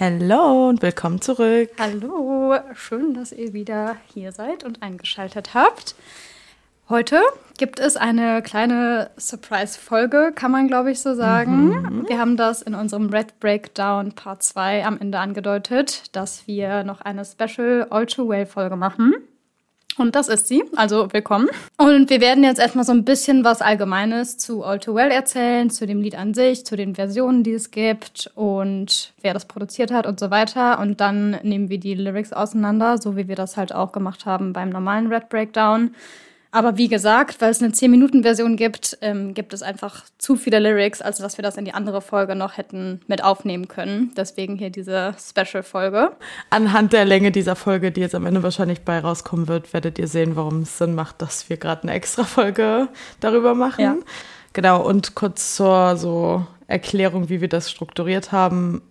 Hallo und willkommen zurück. Hallo, schön, dass ihr wieder hier seid und eingeschaltet habt. Heute gibt es eine kleine Surprise-Folge, kann man glaube ich so sagen. Mhm. Wir haben das in unserem Red Breakdown Part 2 am Ende angedeutet, dass wir noch eine Special All Too Well-Folge machen. Und das ist sie. Also willkommen. Und wir werden jetzt erstmal so ein bisschen was Allgemeines zu All Too Well erzählen, zu dem Lied an sich, zu den Versionen, die es gibt und wer das produziert hat und so weiter. Und dann nehmen wir die Lyrics auseinander, so wie wir das halt auch gemacht haben beim normalen Red Breakdown. Aber wie gesagt, weil es eine 10-Minuten-Version gibt, ähm, gibt es einfach zu viele Lyrics, als dass wir das in die andere Folge noch hätten mit aufnehmen können. Deswegen hier diese Special-Folge. Anhand der Länge dieser Folge, die jetzt am Ende wahrscheinlich bei rauskommen wird, werdet ihr sehen, warum es Sinn macht, dass wir gerade eine extra Folge darüber machen. Ja. Genau, und kurz zur so Erklärung, wie wir das strukturiert haben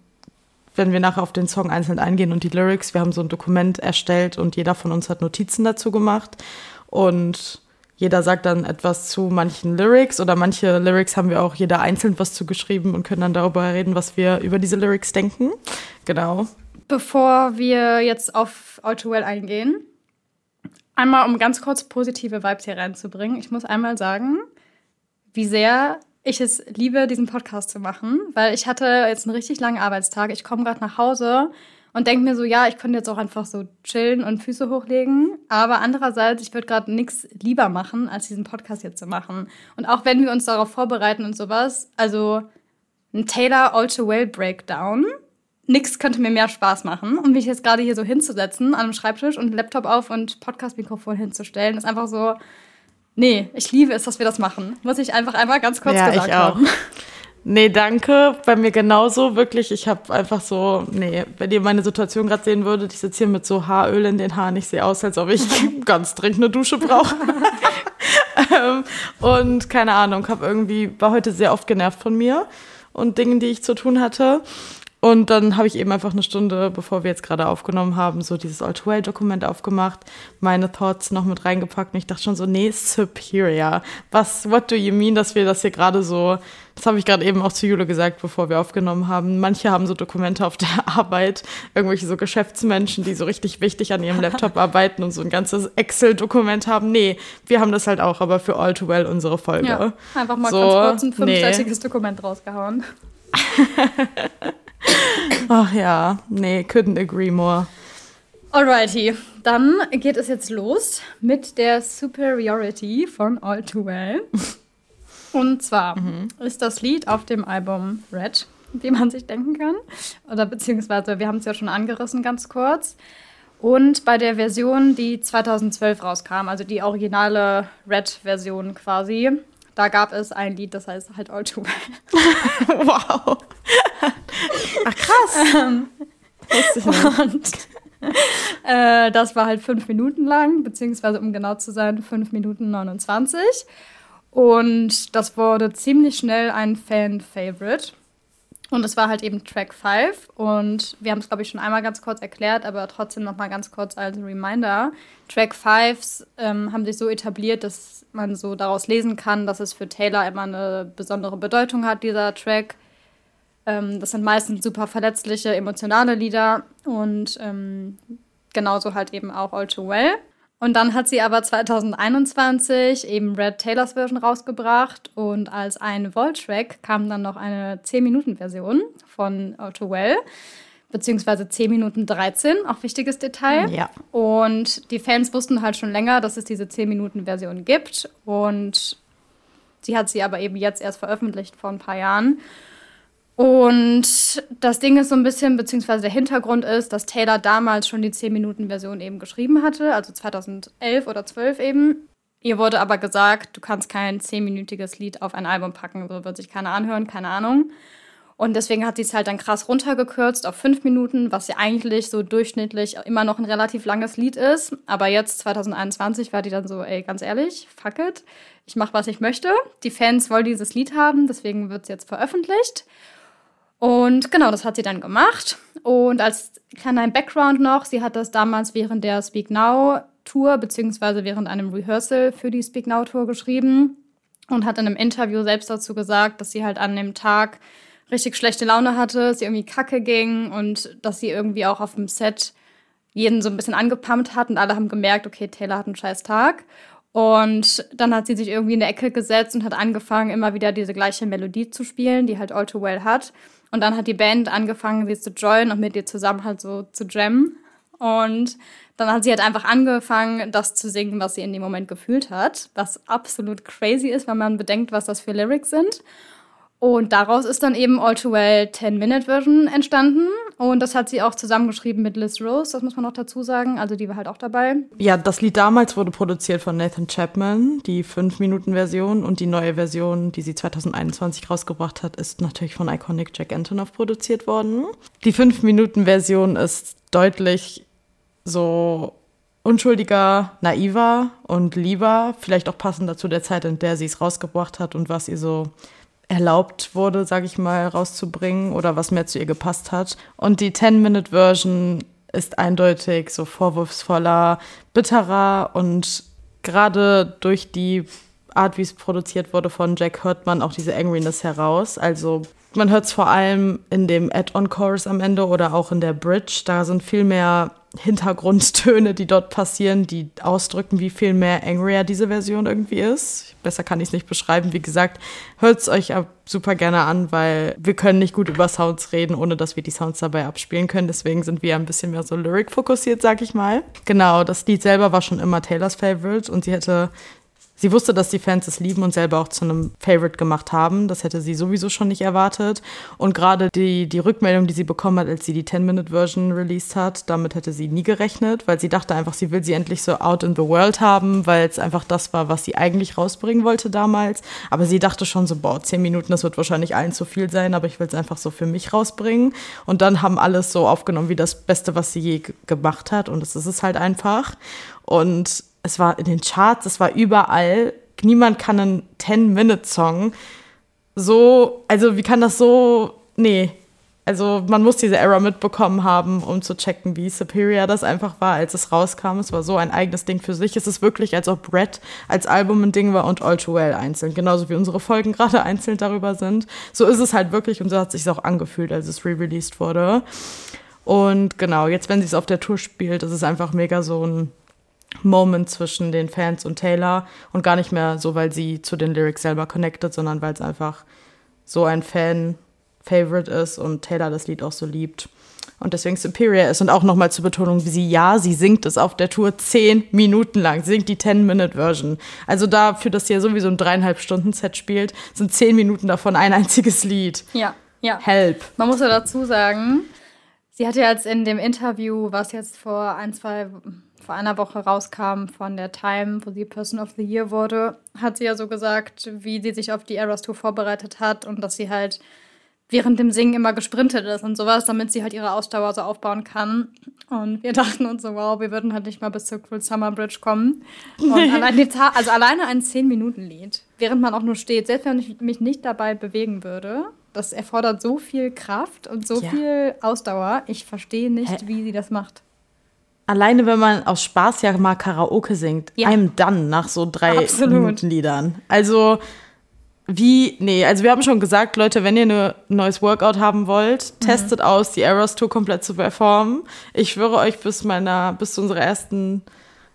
wenn wir nachher auf den Song einzeln eingehen und die Lyrics, wir haben so ein Dokument erstellt und jeder von uns hat Notizen dazu gemacht. Und jeder sagt dann etwas zu manchen Lyrics oder manche Lyrics haben wir auch jeder einzeln was zugeschrieben und können dann darüber reden, was wir über diese Lyrics denken. Genau. Bevor wir jetzt auf All Too Well eingehen, einmal um ganz kurz positive Vibes hier reinzubringen. Ich muss einmal sagen, wie sehr ich es liebe, diesen Podcast zu machen, weil ich hatte jetzt einen richtig langen Arbeitstag. Ich komme gerade nach Hause und denke mir so, ja, ich könnte jetzt auch einfach so chillen und Füße hochlegen. Aber andererseits, ich würde gerade nichts lieber machen, als diesen Podcast jetzt zu machen. Und auch wenn wir uns darauf vorbereiten und sowas, also ein Taylor All Too Well Breakdown, nichts könnte mir mehr Spaß machen. Und mich jetzt gerade hier so hinzusetzen an einem Schreibtisch und Laptop auf und Podcast-Mikrofon hinzustellen, ist einfach so, nee, ich liebe es, dass wir das machen. Muss ich einfach einmal ganz kurz ja, gesagt ich auch. haben. Nee, danke. Bei mir genauso, wirklich. Ich habe einfach so, nee, wenn ihr meine Situation gerade sehen würdet, ich sitze hier mit so Haaröl in den Haaren. Ich sehe aus, als ob ich ganz dringend eine Dusche brauche. ähm, und keine Ahnung, habe irgendwie, war heute sehr oft genervt von mir und Dingen, die ich zu tun hatte. Und dann habe ich eben einfach eine Stunde, bevor wir jetzt gerade aufgenommen haben, so dieses All-to-Well-Dokument aufgemacht, meine Thoughts noch mit reingepackt und ich dachte schon so, nee, superior. Was, what do you mean, dass wir das hier gerade so, das habe ich gerade eben auch zu Jule gesagt, bevor wir aufgenommen haben. Manche haben so Dokumente auf der Arbeit, irgendwelche so Geschäftsmenschen, die so richtig wichtig an ihrem Laptop arbeiten und so ein ganzes Excel-Dokument haben. Nee, wir haben das halt auch, aber für All-to-Well unsere Folge. Ja, einfach mal so, ganz kurz ein fünfseitiges nee. Dokument rausgehauen. Ach ja, nee, couldn't agree more. Alrighty, dann geht es jetzt los mit der Superiority von All Too Well. Und zwar mhm. ist das Lied auf dem Album Red, wie man sich denken kann. Oder beziehungsweise, wir haben es ja schon angerissen ganz kurz. Und bei der Version, die 2012 rauskam, also die originale Red-Version quasi, da gab es ein Lied, das heißt halt All Too Well. wow. Ach krass. Ähm, und äh, das war halt fünf Minuten lang, beziehungsweise um genau zu sein, fünf Minuten 29. Und das wurde ziemlich schnell ein Fan-Favorite. Und es war halt eben Track 5 und wir haben es, glaube ich, schon einmal ganz kurz erklärt, aber trotzdem noch mal ganz kurz als Reminder. Track 5s ähm, haben sich so etabliert, dass man so daraus lesen kann, dass es für Taylor immer eine besondere Bedeutung hat, dieser Track. Ähm, das sind meistens super verletzliche, emotionale Lieder und ähm, genauso halt eben auch All Too Well. Und dann hat sie aber 2021 eben Red Taylors Version rausgebracht und als ein Volt-Track kam dann noch eine 10-Minuten-Version von Auto Well, beziehungsweise 10 Minuten 13, auch wichtiges Detail. Ja. Und die Fans wussten halt schon länger, dass es diese 10-Minuten-Version gibt und sie hat sie aber eben jetzt erst veröffentlicht vor ein paar Jahren. Und das Ding ist so ein bisschen, beziehungsweise der Hintergrund ist, dass Taylor damals schon die 10-Minuten-Version eben geschrieben hatte, also 2011 oder 12 eben. Ihr wurde aber gesagt, du kannst kein 10-minütiges Lied auf ein Album packen, so wird sich keiner anhören, keine Ahnung. Und deswegen hat sie es halt dann krass runtergekürzt auf 5 Minuten, was ja eigentlich so durchschnittlich immer noch ein relativ langes Lied ist. Aber jetzt, 2021, war die dann so, ey, ganz ehrlich, fuck it, ich mach, was ich möchte. Die Fans wollen dieses Lied haben, deswegen wird es jetzt veröffentlicht. Und genau, das hat sie dann gemacht. Und als kleiner Background noch, sie hat das damals während der Speak Now Tour, beziehungsweise während einem Rehearsal für die Speak Now Tour geschrieben und hat in einem Interview selbst dazu gesagt, dass sie halt an dem Tag richtig schlechte Laune hatte, sie irgendwie kacke ging und dass sie irgendwie auch auf dem Set jeden so ein bisschen angepumpt hat und alle haben gemerkt, okay, Taylor hat einen scheiß Tag. Und dann hat sie sich irgendwie in der Ecke gesetzt und hat angefangen, immer wieder diese gleiche Melodie zu spielen, die halt All Too Well hat. Und dann hat die Band angefangen, sie zu joinen und mit ihr zusammen halt so zu jammen. Und dann hat sie halt einfach angefangen, das zu singen, was sie in dem Moment gefühlt hat, was absolut crazy ist, wenn man bedenkt, was das für Lyrics sind. Und daraus ist dann eben All Too Well 10-Minute-Version entstanden. Und das hat sie auch zusammengeschrieben mit Liz Rose, das muss man noch dazu sagen. Also die war halt auch dabei. Ja, das Lied damals wurde produziert von Nathan Chapman, die 5-Minuten-Version. Und die neue Version, die sie 2021 rausgebracht hat, ist natürlich von Iconic Jack Antonoff produziert worden. Die 5-Minuten-Version ist deutlich so unschuldiger, naiver und lieber, vielleicht auch passender zu der Zeit, in der sie es rausgebracht hat und was ihr so erlaubt wurde, sage ich mal, rauszubringen oder was mehr zu ihr gepasst hat. Und die 10-Minute-Version ist eindeutig so vorwurfsvoller, bitterer und gerade durch die Art, wie es produziert wurde von Jack, hört man auch diese Angriness heraus. Also man hört es vor allem in dem Add-on-Chorus am Ende oder auch in der Bridge. Da sind viel mehr Hintergrundtöne, die dort passieren, die ausdrücken, wie viel mehr angrier diese Version irgendwie ist. Besser kann ich es nicht beschreiben. Wie gesagt, hört es euch super gerne an, weil wir können nicht gut über Sounds reden, ohne dass wir die Sounds dabei abspielen können. Deswegen sind wir ein bisschen mehr so lyric-fokussiert, sag ich mal. Genau, das Lied selber war schon immer Taylors Favorite und sie hätte Sie wusste, dass die Fans es lieben und selber auch zu einem Favorite gemacht haben. Das hätte sie sowieso schon nicht erwartet. Und gerade die, die Rückmeldung, die sie bekommen hat, als sie die 10-Minute-Version released hat, damit hätte sie nie gerechnet, weil sie dachte einfach, sie will sie endlich so out in the world haben, weil es einfach das war, was sie eigentlich rausbringen wollte damals. Aber sie dachte schon so, boah, 10 Minuten, das wird wahrscheinlich allen zu viel sein, aber ich will es einfach so für mich rausbringen. Und dann haben alles so aufgenommen wie das Beste, was sie je gemacht hat. Und das ist es halt einfach. Und es war in den Charts, es war überall. Niemand kann einen 10-Minute-Song so, also wie kann das so, nee. Also man muss diese Error mitbekommen haben, um zu checken, wie superior das einfach war, als es rauskam. Es war so ein eigenes Ding für sich. Es ist wirklich, als ob Brett als Album ein Ding war und All Too Well einzeln. Genauso wie unsere Folgen gerade einzeln darüber sind. So ist es halt wirklich und so hat es sich auch angefühlt, als es re-released wurde. Und genau, jetzt, wenn sie es auf der Tour spielt, ist es einfach mega so ein Moment zwischen den Fans und Taylor und gar nicht mehr so, weil sie zu den Lyrics selber connected, sondern weil es einfach so ein Fan-Favorite ist und Taylor das Lied auch so liebt und deswegen Superior ist. Und auch nochmal zur Betonung, wie sie, ja, sie singt es auf der Tour zehn Minuten lang. Sie singt die 10-Minute-Version. Also dafür, dass sie ja sowieso ein dreieinhalb Stunden-Set spielt, sind zehn Minuten davon ein einziges Lied. Ja, ja. Help. Man muss ja dazu sagen, sie hat ja jetzt in dem Interview, was jetzt vor ein, zwei vor einer Woche rauskam von der Time, wo sie Person of the Year wurde, hat sie ja so gesagt, wie sie sich auf die Eras Tour vorbereitet hat und dass sie halt während dem Singen immer gesprintet ist und sowas, damit sie halt ihre Ausdauer so aufbauen kann. Und wir dachten uns so, wow, wir würden halt nicht mal bis zur Cool Summer Bridge kommen. Und allein also alleine ein 10-Minuten-Lied, während man auch nur steht, selbst wenn ich mich nicht dabei bewegen würde, das erfordert so viel Kraft und so ja. viel Ausdauer. Ich verstehe nicht, Hä? wie sie das macht. Alleine, wenn man aus Spaß ja mal Karaoke singt, ja. einem dann nach so drei Absolut. Minuten Liedern. Also, wie, nee, also wir haben schon gesagt, Leute, wenn ihr ein neues Workout haben wollt, mhm. testet aus, die Eras Tour komplett zu performen. Ich schwöre euch, bis meiner, bis zu unserer ersten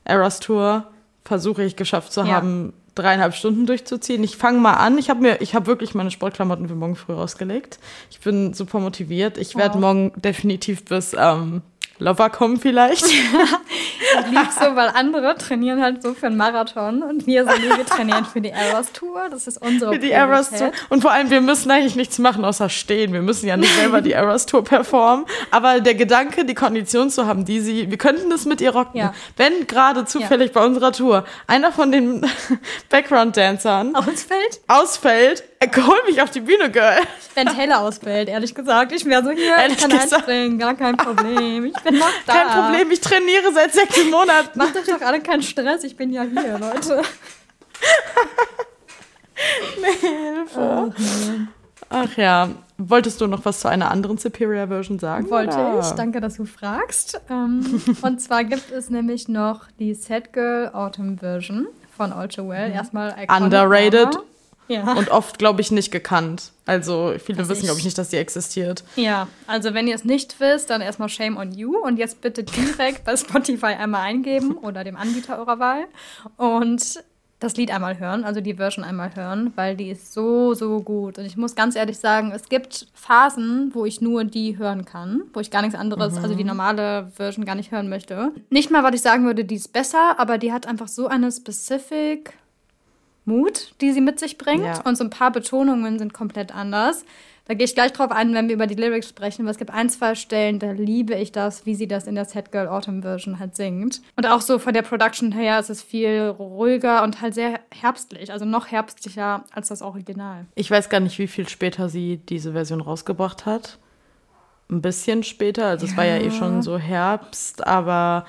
Eras Tour versuche ich geschafft zu ja. haben, dreieinhalb Stunden durchzuziehen. Ich fange mal an. Ich habe mir, ich habe wirklich meine Sportklamotten für morgen früh rausgelegt. Ich bin super motiviert. Ich werde morgen definitiv bis ähm, Lover kommen vielleicht. ich liebe so, weil andere trainieren halt so für einen Marathon und wir sind wir trainieren für die Eras Tour. Das ist unsere Für die Eras Tour. Und vor allem, wir müssen eigentlich nichts machen, außer stehen. Wir müssen ja nicht selber die Eras Tour performen. Aber der Gedanke, die Kondition zu haben, die sie, wir könnten das mit ihr rocken. Ja. Wenn gerade zufällig ja. bei unserer Tour einer von den Background-Dancern ausfällt, ausfällt hol mich auf die Bühne, Girl. Wenn Taylor ausfällt, ehrlich gesagt. Ich wäre so hier, ehrlich ich kann gesagt. einspringen, gar kein Problem. Ich bin noch da. Kein Problem, ich trainiere seit sechs Monaten. Macht euch doch alle keinen Stress, ich bin ja hier, Leute. nee, Hilfe. Ach ja, wolltest du noch was zu einer anderen Superior Version sagen? Wollte oder? ich, danke, dass du fragst. Ähm, und zwar gibt es nämlich noch die Sad Girl Autumn Version von Ultra Well. Erstmal Iconic Underrated. Mama. Ja. Und oft, glaube ich, nicht gekannt. Also viele Also wissen, glaube ich, nicht, dass die existiert. Ja, also wenn ihr es nicht wisst, dann erstmal Shame on you und jetzt bitte direkt bei Spotify einmal eingeben oder dem Anbieter eurer Wahl und das Lied einmal hören, also die Version einmal hören, weil die ist so, so gut. Und ich muss ganz ehrlich sagen, es gibt Phasen, wo ich nur die hören kann, wo ich gar nichts anderes, also die normale Version gar nicht hören möchte. Nicht mal, weil ich sagen würde, die ist besser, aber die hat einfach so eine specific Mut, die sie mit sich bringt. Ja. Und so ein paar Betonungen sind komplett anders. Da gehe ich gleich drauf ein, wenn wir über die Lyrics sprechen, weil es gibt ein, zwei Stellen, da liebe ich das, wie sie das in der Sad Girl Autumn Version halt singt. Und auch so von der Production her ist es viel ruhiger und halt sehr herbstlich, also noch herbstlicher als das Original. Ich weiß gar nicht, wie viel später sie diese Version rausgebracht hat. Ein bisschen später, also es war ja eh schon so Herbst, aber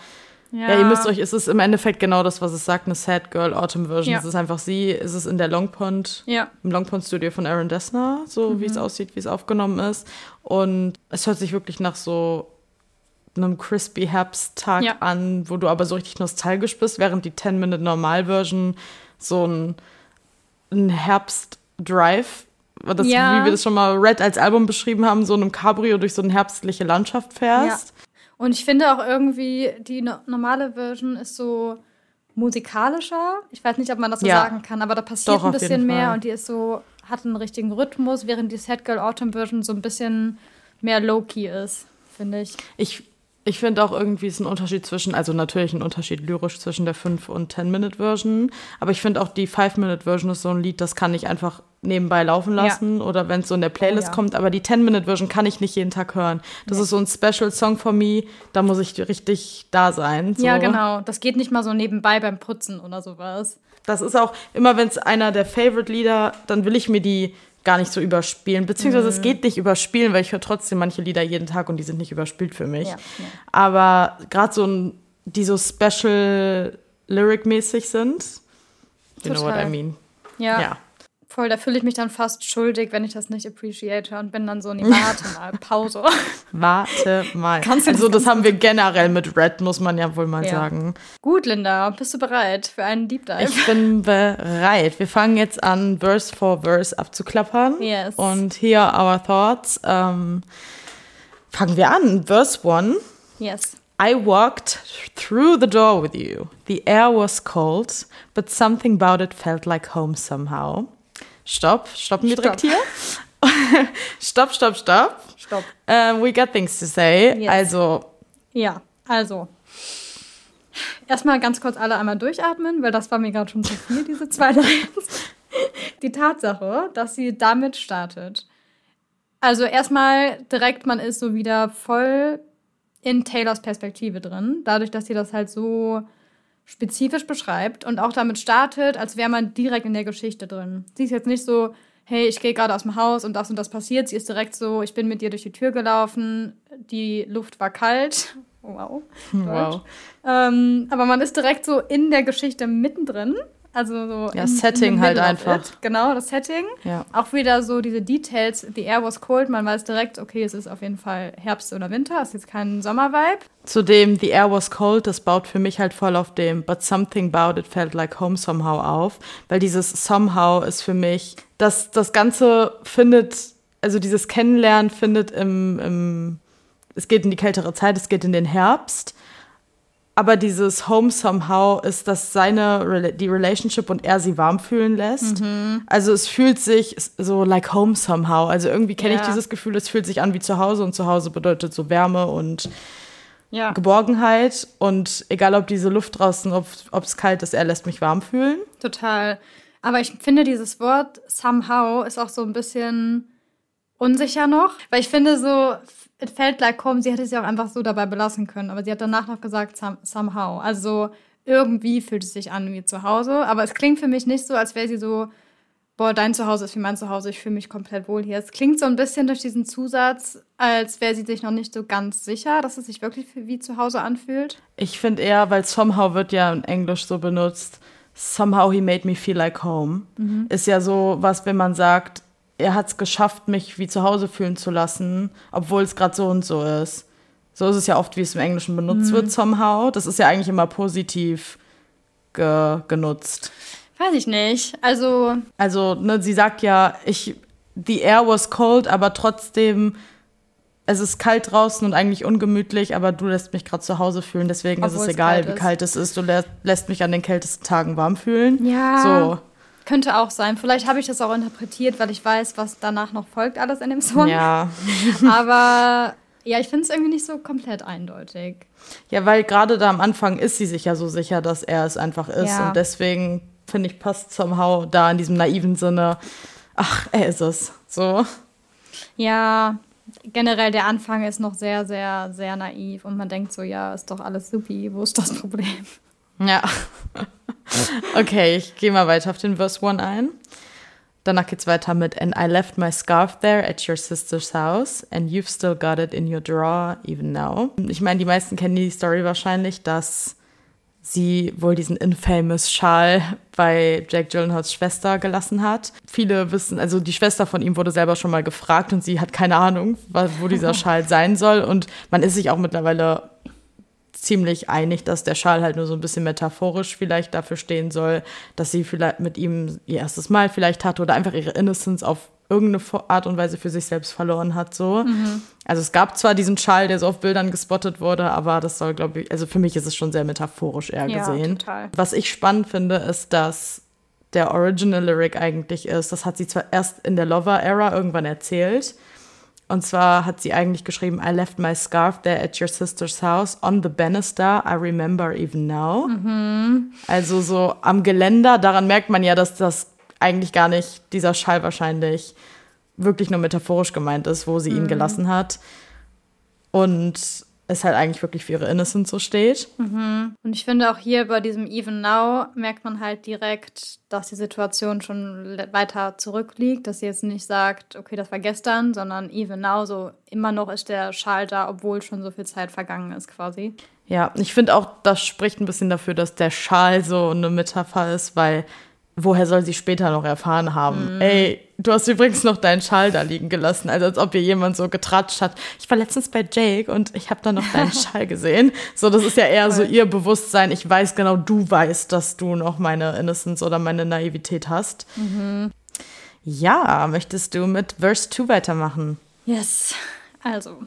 ja. ihr müsst euch, es ist im Endeffekt genau das, was es sagt, eine Sad Girl Autumn Version. Ja. Es ist einfach sie, es ist in der Longpond, Ja. im Longpond Studio von Aaron Dessner, so wie es aussieht, wie es aufgenommen ist. Und es hört sich wirklich nach so einem crispy Herbsttag Ja. an, wo du aber so richtig nostalgisch bist, während die 10-Minute-Normal-Version so ein, ein Herbst-Drive, das, Ja. wie wir das schon mal Red als Album beschrieben haben, so in einem Cabrio durch so eine herbstliche Landschaft fährst. Und ich finde auch irgendwie, die no normale Version ist so musikalischer. Ich weiß nicht, ob man das so Ja. sagen kann, aber da passiert Doch, ein bisschen mehr Fall. und die ist so, hat einen richtigen Rhythmus, während die Sad Girl Autumn Version so ein bisschen mehr low-key ist, finde ich. Ich, ich finde auch irgendwie ist ein Unterschied zwischen, also natürlich ein Unterschied lyrisch zwischen der 5- und 10-Minute-Version, aber ich finde auch die 5-Minute-Version ist so ein Lied, das kann ich einfach nebenbei laufen Ja. lassen oder wenn es so in der Playlist Oh ja. kommt, aber die 10-Minute-Version kann ich nicht jeden Tag hören. Das ist so ein Special-Song for me, da muss ich richtig da sein. So. Ja, genau. Das geht nicht mal so nebenbei beim Putzen oder sowas. Das ist auch immer, wenn es einer der Favorite-Lieder, dann will ich mir die gar nicht so überspielen. Beziehungsweise Mhm. es geht nicht überspielen, weil ich höre trotzdem manche Lieder jeden Tag und die sind nicht überspielt für mich. Ja, ja. Aber gerade so ein, die so special lyric-mäßig sind, you know what I Total. mean. Ja, Ja. Voll. Da fühle ich mich dann fast schuldig, wenn ich das nicht appreciate und bin dann so, nee, warte mal, Pause. Warte mal. Kannst du also das das haben wir generell mit Red, muss man ja wohl mal Ja. sagen. Gut, Linda, bist du bereit für einen Deep Dive? Ich bin bereit. Wir fangen jetzt an, Verse for Verse abzuklappern. Yes. Und here are our thoughts. Ähm, fangen wir an. Verse 1. yes. I walked through the door with you. The air was cold, but something about it felt like home somehow. Stopp, stoppen wir direkt hier. stopp, stopp, stopp. Stopp. Uh, we got things to say. Yes. Also, Ja, also. Erstmal ganz kurz alle einmal durchatmen, weil das war mir gerade schon zu viel, diese zwei Lines. Die Tatsache, dass sie damit startet. Also erstmal direkt, man ist so wieder voll in Taylors Perspektive drin, dadurch, dass sie das halt so spezifisch beschreibt und auch damit startet, als wäre man direkt in der Geschichte drin. Sie ist jetzt nicht so, hey, ich gehe gerade aus dem Haus und das und das passiert. Sie ist direkt so, ich bin mit dir durch die Tür gelaufen, die Luft war kalt. Wow. wow. Ähm, aber man ist direkt so in der Geschichte mittendrin. Also so Ja, in- Setting in halt einfach. it. Genau, das Setting. Ja. Auch wieder so diese Details. The air was cold. Man weiß direkt, okay, es ist auf jeden Fall Herbst oder Winter. Es ist jetzt kein Sommervibe. Zudem, The Air Was Cold, das baut für mich halt voll auf dem But Something About It Felt Like Home Somehow auf, weil dieses Somehow ist für mich, das, das Ganze findet, also dieses Kennenlernen findet im, im, es geht in die kältere Zeit, es geht in den Herbst, aber dieses Home Somehow ist, dass seine, die Relationship und er sie warm fühlen lässt. Also es fühlt sich so like home somehow. Also irgendwie kenne ich Ja. dieses Gefühl, es fühlt sich an wie zu Hause und zu Hause bedeutet so Wärme und Ja. Geborgenheit und egal ob diese Luft draußen, ob es kalt ist, er lässt mich warm fühlen. Total. Aber ich finde, dieses Wort somehow ist auch so ein bisschen unsicher noch. Weil ich finde so, it felt like home, sie hätte es ja auch einfach so dabei belassen können. Aber sie hat danach noch gesagt, some, somehow. Also irgendwie fühlt es sich an wie zu Hause. Aber es klingt für mich nicht so, als wäre sie so, boah, dein Zuhause ist wie mein Zuhause, ich fühle mich komplett wohl hier. Es klingt so ein bisschen durch diesen Zusatz, als wäre sie sich noch nicht so ganz sicher, dass es sich wirklich wie zu Hause anfühlt. Ich finde eher, weil somehow wird ja in Englisch so benutzt, somehow he made me feel like home. Ist ja so was, wenn man sagt, er hat es geschafft, mich wie zu Hause fühlen zu lassen, obwohl es gerade so und so ist. So ist es ja oft, wie es im Englischen benutzt wird, somehow. Das ist ja eigentlich immer positiv ge genutzt. Weiß ich nicht. Also. Also, ne, sie sagt ja, ich, the air was cold, aber trotzdem, es ist kalt draußen und eigentlich ungemütlich, aber du lässt mich gerade zu Hause fühlen, deswegen Obwohl ist es es egal, kalt wie ist. kalt es ist. Du lä lässt mich an den kältesten Tagen warm fühlen. Ja. So. Könnte auch sein. Vielleicht habe ich das auch interpretiert, weil ich weiß, was danach noch folgt, alles in dem Song. Ja. Aber ja, ich finde es irgendwie nicht so komplett eindeutig. Ja, weil gerade da am Anfang ist sie sich ja so sicher, dass er es einfach ist. Ja. Und deswegen, finde ich, passt somehow da in diesem naiven Sinne, ach, er ist es. So. Ja, generell der Anfang ist noch sehr, sehr, sehr naiv und man denkt so, ja, ist doch alles supi, wo ist das Problem? Ja. Okay, ich gehe mal weiter auf den Verse 1 ein. Danach geht's weiter mit And I left my scarf there at your sister's house and you've still got it in your drawer even now. Ich meine, die meisten kennen die Story wahrscheinlich, dass sie wohl diesen infamous Schal bei Jake Gyllenhaals Schwester gelassen hat. Viele wissen, also die Schwester von ihm wurde selber schon mal gefragt und sie hat keine Ahnung, wo dieser Schal sein soll und man ist sich auch mittlerweile ziemlich einig, dass der Schal halt nur so ein bisschen metaphorisch vielleicht dafür stehen soll, dass sie vielleicht mit ihm ihr erstes Mal vielleicht hatte oder einfach ihre Innocence auf irgendeine Art und Weise für sich selbst verloren hat. So. Also es gab zwar diesen Schal, der so auf Bildern gespottet wurde, aber das soll, glaube ich, also für mich ist es schon sehr metaphorisch eher Ja, gesehen. total. Was ich spannend finde, ist, dass der Original Lyric eigentlich ist, das hat sie zwar erst in der Lover-Era irgendwann erzählt, und zwar hat sie eigentlich geschrieben, I left my scarf there at your sister's house on the banister. I remember even now. Also so am Geländer, daran merkt man ja, dass das eigentlich gar nicht dieser Schall wahrscheinlich wirklich nur metaphorisch gemeint ist, wo sie ihn gelassen hat. Und es halt eigentlich wirklich für ihre Innocence so steht. Und ich finde auch hier bei diesem Even Now merkt man halt direkt, dass die Situation schon weiter zurückliegt, dass sie jetzt nicht sagt, okay, das war gestern, sondern Even Now, so immer noch ist der Schal da, obwohl schon so viel Zeit vergangen ist quasi. Ja, ich finde auch, das spricht ein bisschen dafür, dass der Schal so eine Metapher ist, weil woher soll sie später noch erfahren haben? Ey, du hast übrigens noch deinen Schal da liegen gelassen, also als ob ihr jemand so getratscht hat. Ich war letztens bei Jake und ich habe da noch deinen Schal gesehen. So, das ist ja eher so ihr Bewusstsein. Ich weiß genau, du weißt, dass du noch meine Innocence oder meine Naivität hast. Ja, möchtest du mit Verse 2 weitermachen? Yes. Also,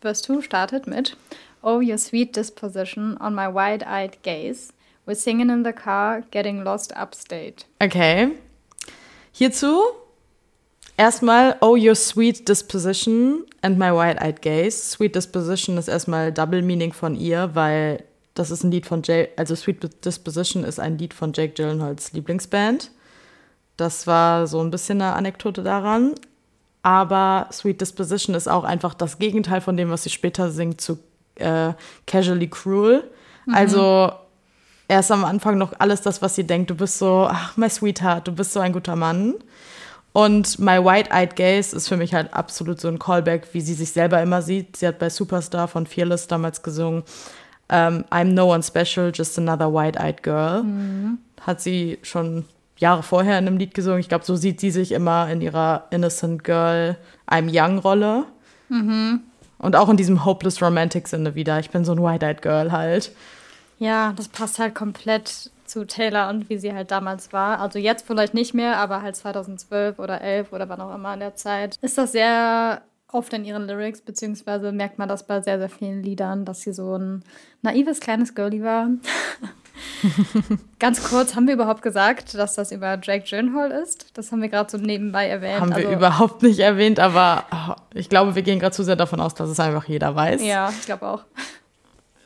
Verse 2 startet mit Oh, your sweet disposition on my wide-eyed gaze. We're singing in the car, getting lost upstate. Okay. Hierzu erstmal Oh, your sweet disposition and my wide-eyed gaze. Sweet disposition ist erstmal Double Meaning von ihr, weil das ist ein Lied von Jake, also Sweet Disposition ist ein Lied von Jake Gyllenhaals Lieblingsband. Das war so ein bisschen eine Anekdote daran. Aber Sweet Disposition ist auch einfach das Gegenteil von dem, was sie später singt zu äh, Casually Cruel. Also erst am Anfang noch alles das, was sie denkt. Du bist so, ach, my sweetheart, du bist so ein guter Mann. Und My White-Eyed Gaze ist für mich halt absolut so ein Callback, wie sie sich selber immer sieht. Sie hat bei Superstar von Fearless damals gesungen, ähm, I'm no one special, just another white-eyed girl. Hat sie schon Jahre vorher in einem Lied gesungen. Ich glaube, so sieht sie sich immer in ihrer Innocent Girl, I'm Young Rolle. Und auch in diesem Hopeless Romantic Sinne wieder. Ich bin so ein white-eyed Girl halt. Ja, das passt halt komplett zu Taylor und wie sie halt damals war. Also jetzt vielleicht nicht mehr, aber halt 2012 oder 11 oder wann auch immer in der Zeit. Ist das sehr oft in ihren Lyrics, beziehungsweise merkt man das bei sehr, sehr vielen Liedern, dass sie so ein naives kleines Girlie war. Ganz kurz, haben wir überhaupt gesagt, dass das über Jake Gyllenhaal ist? Das haben wir gerade so nebenbei erwähnt. Haben wir Also- überhaupt nicht erwähnt, aber oh, ich glaube, wir gehen gerade zu sehr davon aus, dass es einfach jeder weiß. Ja, ich glaube auch.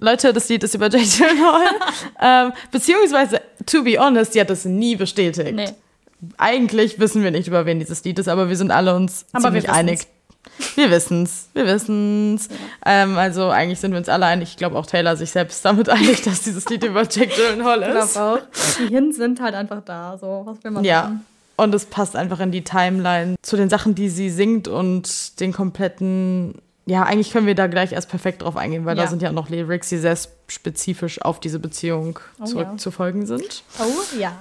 Leute, das Lied ist über Jake Gyllenhaal. ähm, beziehungsweise, to be honest, sie hat es nie bestätigt. Nee. Eigentlich wissen wir nicht, über wen dieses Lied ist, aber wir sind alle uns Aber wir ziemlich einig. Wir wissen's, wir wissen's. Ähm, also eigentlich sind wir uns alle einig. Ich glaube auch Taylor sich selbst damit einig, dass dieses Lied über Jake Gyllenhaal Ich ist. glaube auch. Die Hints sind halt einfach da. So, was will man Ja. machen? Und es passt einfach in die Timeline zu den Sachen, die sie singt und den kompletten. Ja, eigentlich können wir da gleich erst perfekt drauf eingehen, weil Ja. da sind ja auch noch Lyrics, die sehr spezifisch auf diese Beziehung Oh, zurückzufolgen sind. Oh ja.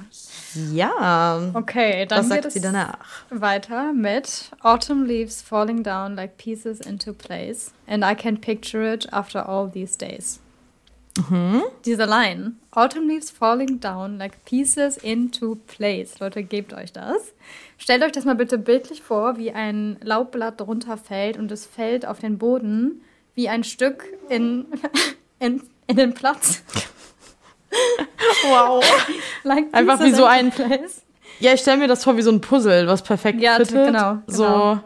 Ja. Okay, dann Was geht sagt es sie danach? weiter mit Autumn leaves falling down like pieces into place and I can picture it after all these days. Mhm. Diese Line. Autumn leaves falling down like pieces into place. Leute, gebt euch das. Stellt euch das mal bitte bildlich vor, wie ein Laubblatt runterfällt und es fällt auf den Boden wie ein Stück in, in, in den Platz. Wow. like Einfach wie so ein. Place. Ja, ich stelle mir das vor wie so ein Puzzle, was perfekt ja, fittet. Genau, genau. So,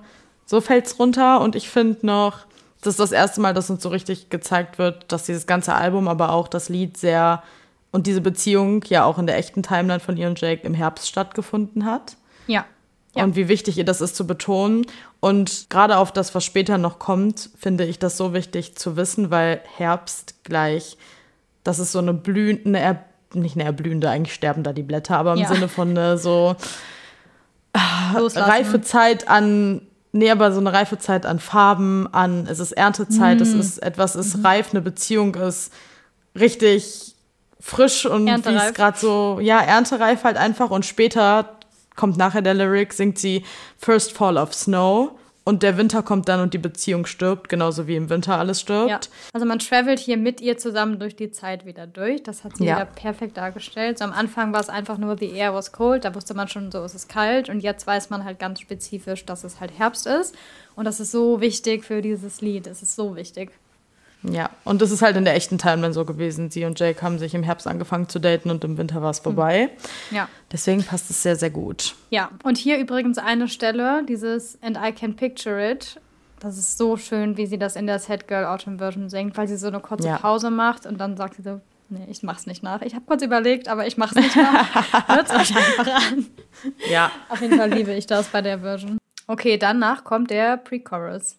so fällt es runter und ich finde noch, das ist das erste Mal, dass uns so richtig gezeigt wird, dass dieses ganze Album, aber auch das Lied sehr und diese Beziehung ja auch in der echten Timeline von ihr und Jake im Herbst stattgefunden hat. Ja. Ja. Und wie wichtig ihr das ist zu betonen. Und gerade auf das, was später noch kommt, finde ich das so wichtig zu wissen, weil Herbst gleich, das ist so eine blühende, nicht eine erblühende, eigentlich sterben da die Blätter, aber im ja. Sinne von eine so Loslassen. reife Zeit an Nee, aber so eine Reifezeit an Farben, an es ist Erntezeit, mm. es ist etwas ist mhm. reif, eine Beziehung ist richtig frisch und wie es gerade so, ja, erntereif halt einfach. Und später kommt nachher der Lyric, singt sie First Fall of Snow. Und der Winter kommt dann und die Beziehung stirbt, genauso wie im Winter alles stirbt. Ja. Also man travelt hier mit ihr zusammen durch die Zeit wieder durch. Das hat sie ja. wieder perfekt dargestellt. So am Anfang war es einfach nur The Air was cold, da wusste man schon, so ist es kalt. Und jetzt weiß man halt ganz spezifisch, dass es halt Herbst ist. Und das ist so wichtig für dieses Lied. Es ist so wichtig. Ja, und das ist halt in der echten Timeline so gewesen. Sie und Jake haben sich im Herbst angefangen zu daten und im Winter war es vorbei. Hm. Ja. Deswegen passt es sehr, sehr gut. Ja, und hier übrigens eine Stelle, dieses And I Can Picture It. Das ist so schön, wie sie das in der Sad Girl Autumn Version singt, weil sie so eine kurze ja. Pause macht und dann sagt sie so, nee, ich mach's nicht nach. Ich habe kurz überlegt, aber ich mach's nicht nach. Hört's euch einfach an. Ja. Auf jeden Fall liebe ich das bei der Version. Okay, danach kommt der Pre-Chorus.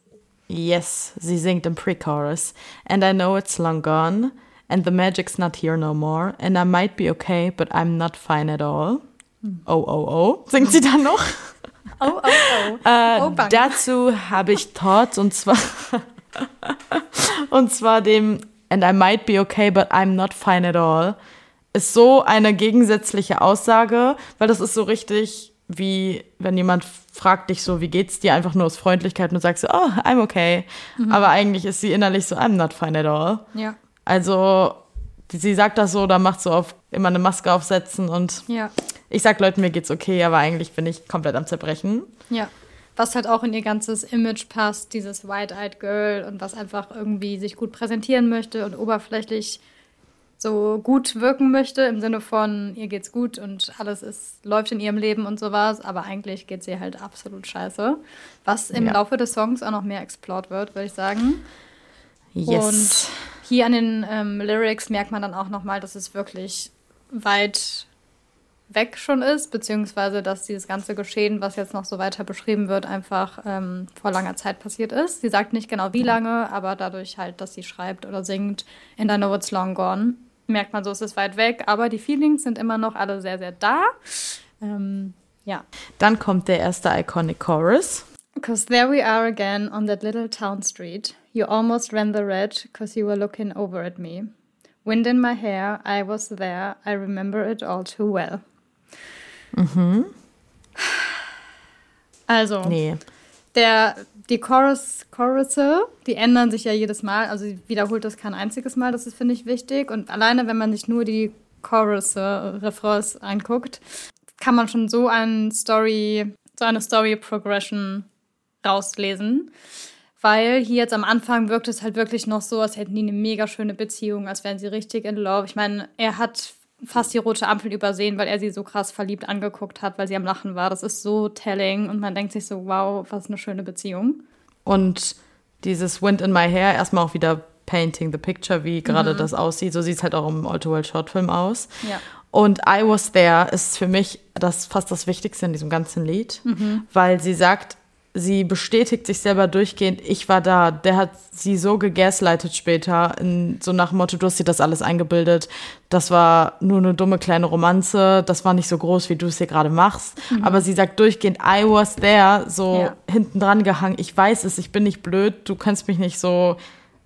Yes, sie singt im Pre-Chorus. And I know it's long gone, and the magic's not here no more, and I might be okay, but I'm not fine at all. Oh, oh, oh, singt sie dann noch? Oh, oh, oh. Äh, oh dazu habe ich Thoughts und zwar und zwar dem And I might be okay, but I'm not fine at all ist so eine gegensätzliche Aussage, weil das ist so richtig wie wenn jemand fragt dich so, wie geht's dir, einfach nur aus Freundlichkeit und du sagst so, oh, I'm okay. Mhm. Aber eigentlich ist sie innerlich so, I'm not fine at all. Ja. Also, sie sagt das so, da macht so auf immer eine Maske aufsetzen und ja. ich sag Leuten, mir geht's okay, aber eigentlich bin ich komplett am Zerbrechen. Ja. Was halt auch in ihr ganzes Image passt, dieses White-Eyed Girl und was einfach irgendwie sich gut präsentieren möchte und oberflächlich so gut wirken möchte, im Sinne von, ihr geht's gut und alles ist, läuft in ihrem Leben und sowas, aber eigentlich geht sie halt absolut scheiße. Was im ja. Laufe des Songs auch noch mehr explored wird, würde ich sagen. Yes. Und hier an den ähm, Lyrics merkt man dann auch nochmal, dass es wirklich weit weg schon ist, beziehungsweise dass dieses ganze Geschehen, was jetzt noch so weiter beschrieben wird, einfach ähm, vor langer Zeit passiert ist. Sie sagt nicht genau wie lange, aber dadurch halt, dass sie schreibt oder singt, and I know it's long gone, merkt man so, es ist weit weg, aber die Feelings sind immer noch alle sehr, sehr da. Ähm, ja. Dann kommt der erste Iconic Chorus. Because there we are again on that little town street. You almost ran the red because you were looking over at me. Wind in my hair, I was there, I remember it all too well. Mhm. Also, nee. der die Chorus, Chorusse, die ändern sich ja jedes Mal. Also sie wiederholt das kein einziges Mal. Das ist, finde ich, wichtig. Und alleine, wenn man sich nur die Chorusse, Refrains anguckt, kann man schon so ein Story, so eine Story-Progression rauslesen. Weil hier jetzt am Anfang wirkt es halt wirklich noch so, als hätten die eine mega schöne Beziehung, als wären sie richtig in Love. Ich meine, er hat fast die rote Ampel übersehen, weil er sie so krass verliebt angeguckt hat, weil sie am Lachen war. Das ist so telling und man denkt sich so, wow, was eine schöne Beziehung. Und dieses Wind in My Hair, erstmal auch wieder Painting the Picture, wie gerade mhm. das aussieht. So sieht es halt auch im Old World Shortfilm aus. Ja. Und I Was There ist für mich das fast das Wichtigste in diesem ganzen Lied, mhm. weil sie sagt, sie bestätigt sich selber durchgehend, ich war da. Der hat sie so gegaslightet später, in, so nach dem Motto, du hast dir das alles eingebildet. Das war nur eine dumme kleine Romanze, das war nicht so groß, wie du es hier gerade machst. Mhm. Aber sie sagt durchgehend, I was there, so ja. hinten dran gehangen. Ich weiß es, ich bin nicht blöd, du kannst mich nicht so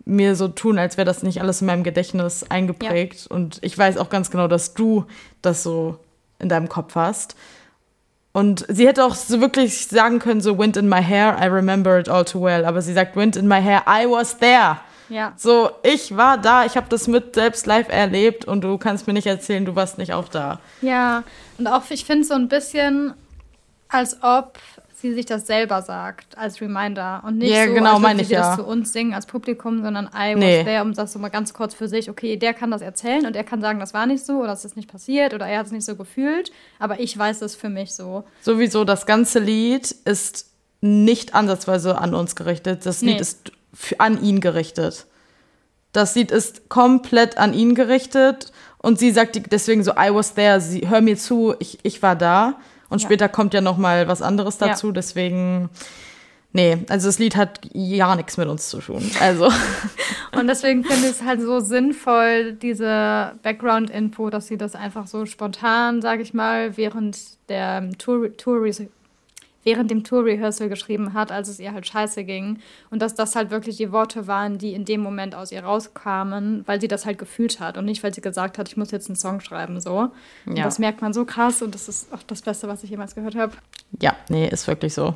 mir so tun, als wäre das nicht alles in meinem Gedächtnis eingeprägt. Ja. Und ich weiß auch ganz genau, dass du das so in deinem Kopf hast. Und sie hätte auch so wirklich sagen können, so Wind in my hair, I remember it all too well. Aber sie sagt Wind in my hair, I was there. Ja. So, ich war da, ich habe das mit selbst live erlebt und du kannst mir nicht erzählen, du warst nicht auch da. Ja, und auch ich finde so ein bisschen, als ob sie sich das selber sagt, als Reminder. Und nicht Ja, so, genau, als sie ja. das zu uns singen als Publikum, sondern I was Nee. there, um das so mal ganz kurz für sich, okay, der kann das erzählen und er kann sagen, das war nicht so oder es ist nicht passiert oder er hat es nicht so gefühlt, aber ich weiß es für mich so. Sowieso, das ganze Lied ist nicht ansatzweise an uns gerichtet. Das Nee. Lied ist an ihn gerichtet. Das Lied ist komplett an ihn gerichtet und sie sagt deswegen so, I was there, sie, hör mir zu, ich, ich war da. Und Ja. später kommt ja noch mal was anderes Ja. dazu, deswegen, nee, also das Lied hat ja nichts mit uns zu tun. Also, Und deswegen finde ich es halt so sinnvoll, diese Background-Info, dass sie das einfach so spontan, sage ich mal, während der Tour, Tour während dem Tour-Rehearsal geschrieben hat, als es ihr halt scheiße ging. Und dass das halt wirklich die Worte waren, die in dem Moment aus ihr rauskamen, weil sie das halt gefühlt hat und nicht, weil sie gesagt hat, ich muss jetzt einen Song schreiben, so. Und Ja. das merkt man so krass und das ist auch das Beste, was ich jemals gehört habe. ja, nee, ist wirklich so.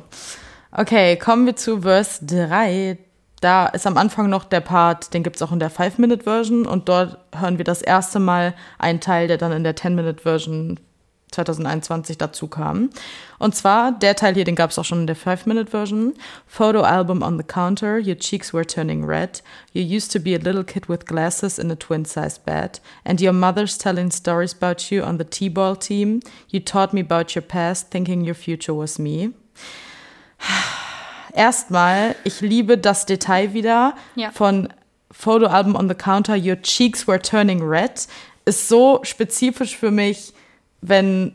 Okay, kommen wir zu Verse 3. Da ist am Anfang noch der Part, den gibt es auch in der 5-Minute-Version und dort hören wir das erste Mal einen Teil, der dann in der 10-Minute-Version 2021 dazu kam. Und zwar, der Teil hier, den gab es auch schon in der 5-Minute-Version. Photo album on the counter, your cheeks were turning red. You used to be a little kid with glasses in a twin-sized bed. And your mother's telling stories about you on the T-ball team. You taught me about your past, thinking your future was me. Erstmal, ich liebe das Detail wieder Ja. von Photo album on the counter, your cheeks were turning red. Ist so spezifisch für mich, wenn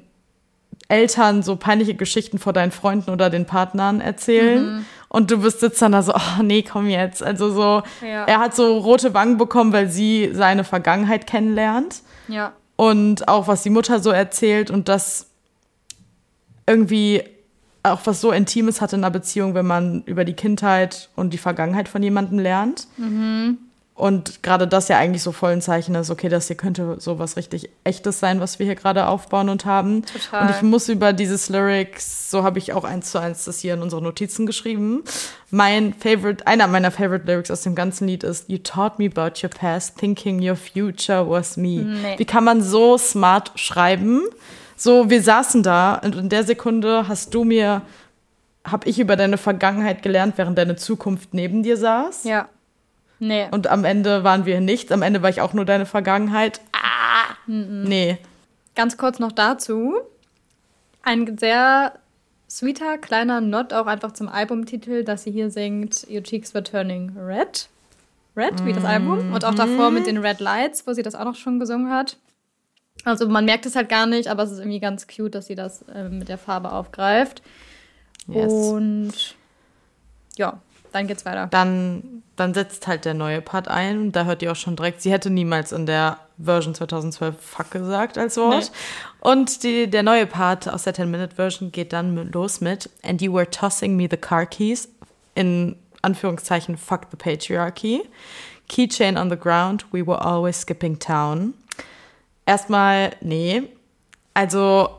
Eltern so peinliche Geschichten vor deinen Freunden oder den Partnern erzählen und du bist sitzt dann da so, oh nee, komm jetzt. Also so, Ja. er hat so rote Wangen bekommen, weil sie seine Vergangenheit kennenlernt Ja. und auch was die Mutter so erzählt und das irgendwie auch was so Intimes hat in einer Beziehung, wenn man über die Kindheit und die Vergangenheit von jemandem lernt. Und gerade das ja eigentlich so voll ein Zeichen ist, okay, das hier könnte so was richtig Echtes sein, was wir hier gerade aufbauen und haben. Total. Und ich muss über dieses Lyrics, so habe ich auch eins zu eins das hier in unsere Notizen geschrieben. Mein Favorite, einer meiner Favorite Lyrics aus dem ganzen Lied ist You taught me about your past, thinking your future was me. Nee. Wie kann man so smart schreiben? So, wir saßen da und in der Sekunde hast du mir, habe ich über deine Vergangenheit gelernt, während deine Zukunft neben dir saß. Ja. Nee. Und am Ende waren wir nichts. Am Ende war ich auch nur deine Vergangenheit. Ah! Nee. Ganz kurz noch dazu. Ein sehr sweeter kleiner Not auch einfach zum Albumtitel, dass sie hier singt Your Cheeks Were Turning Red. Red, wie das Album. Und auch davor mit den Red Lights, wo sie das auch noch schon gesungen hat. Also man merkt es halt gar nicht, aber es ist irgendwie ganz cute, dass sie das äh, mit der Farbe aufgreift. Yes. Und ja, dann geht's weiter. Dann, dann setzt halt der neue Part ein. Da hört ihr auch schon direkt, sie hätte niemals in der Version 2012 Fuck gesagt als Wort. Und die, der neue Part aus der 10-Minute-Version geht dann los mit And you were tossing me the car keys. In Anführungszeichen Fuck the Patriarchy. Keychain on the ground, we were always skipping town. Erstmal, nee. Also,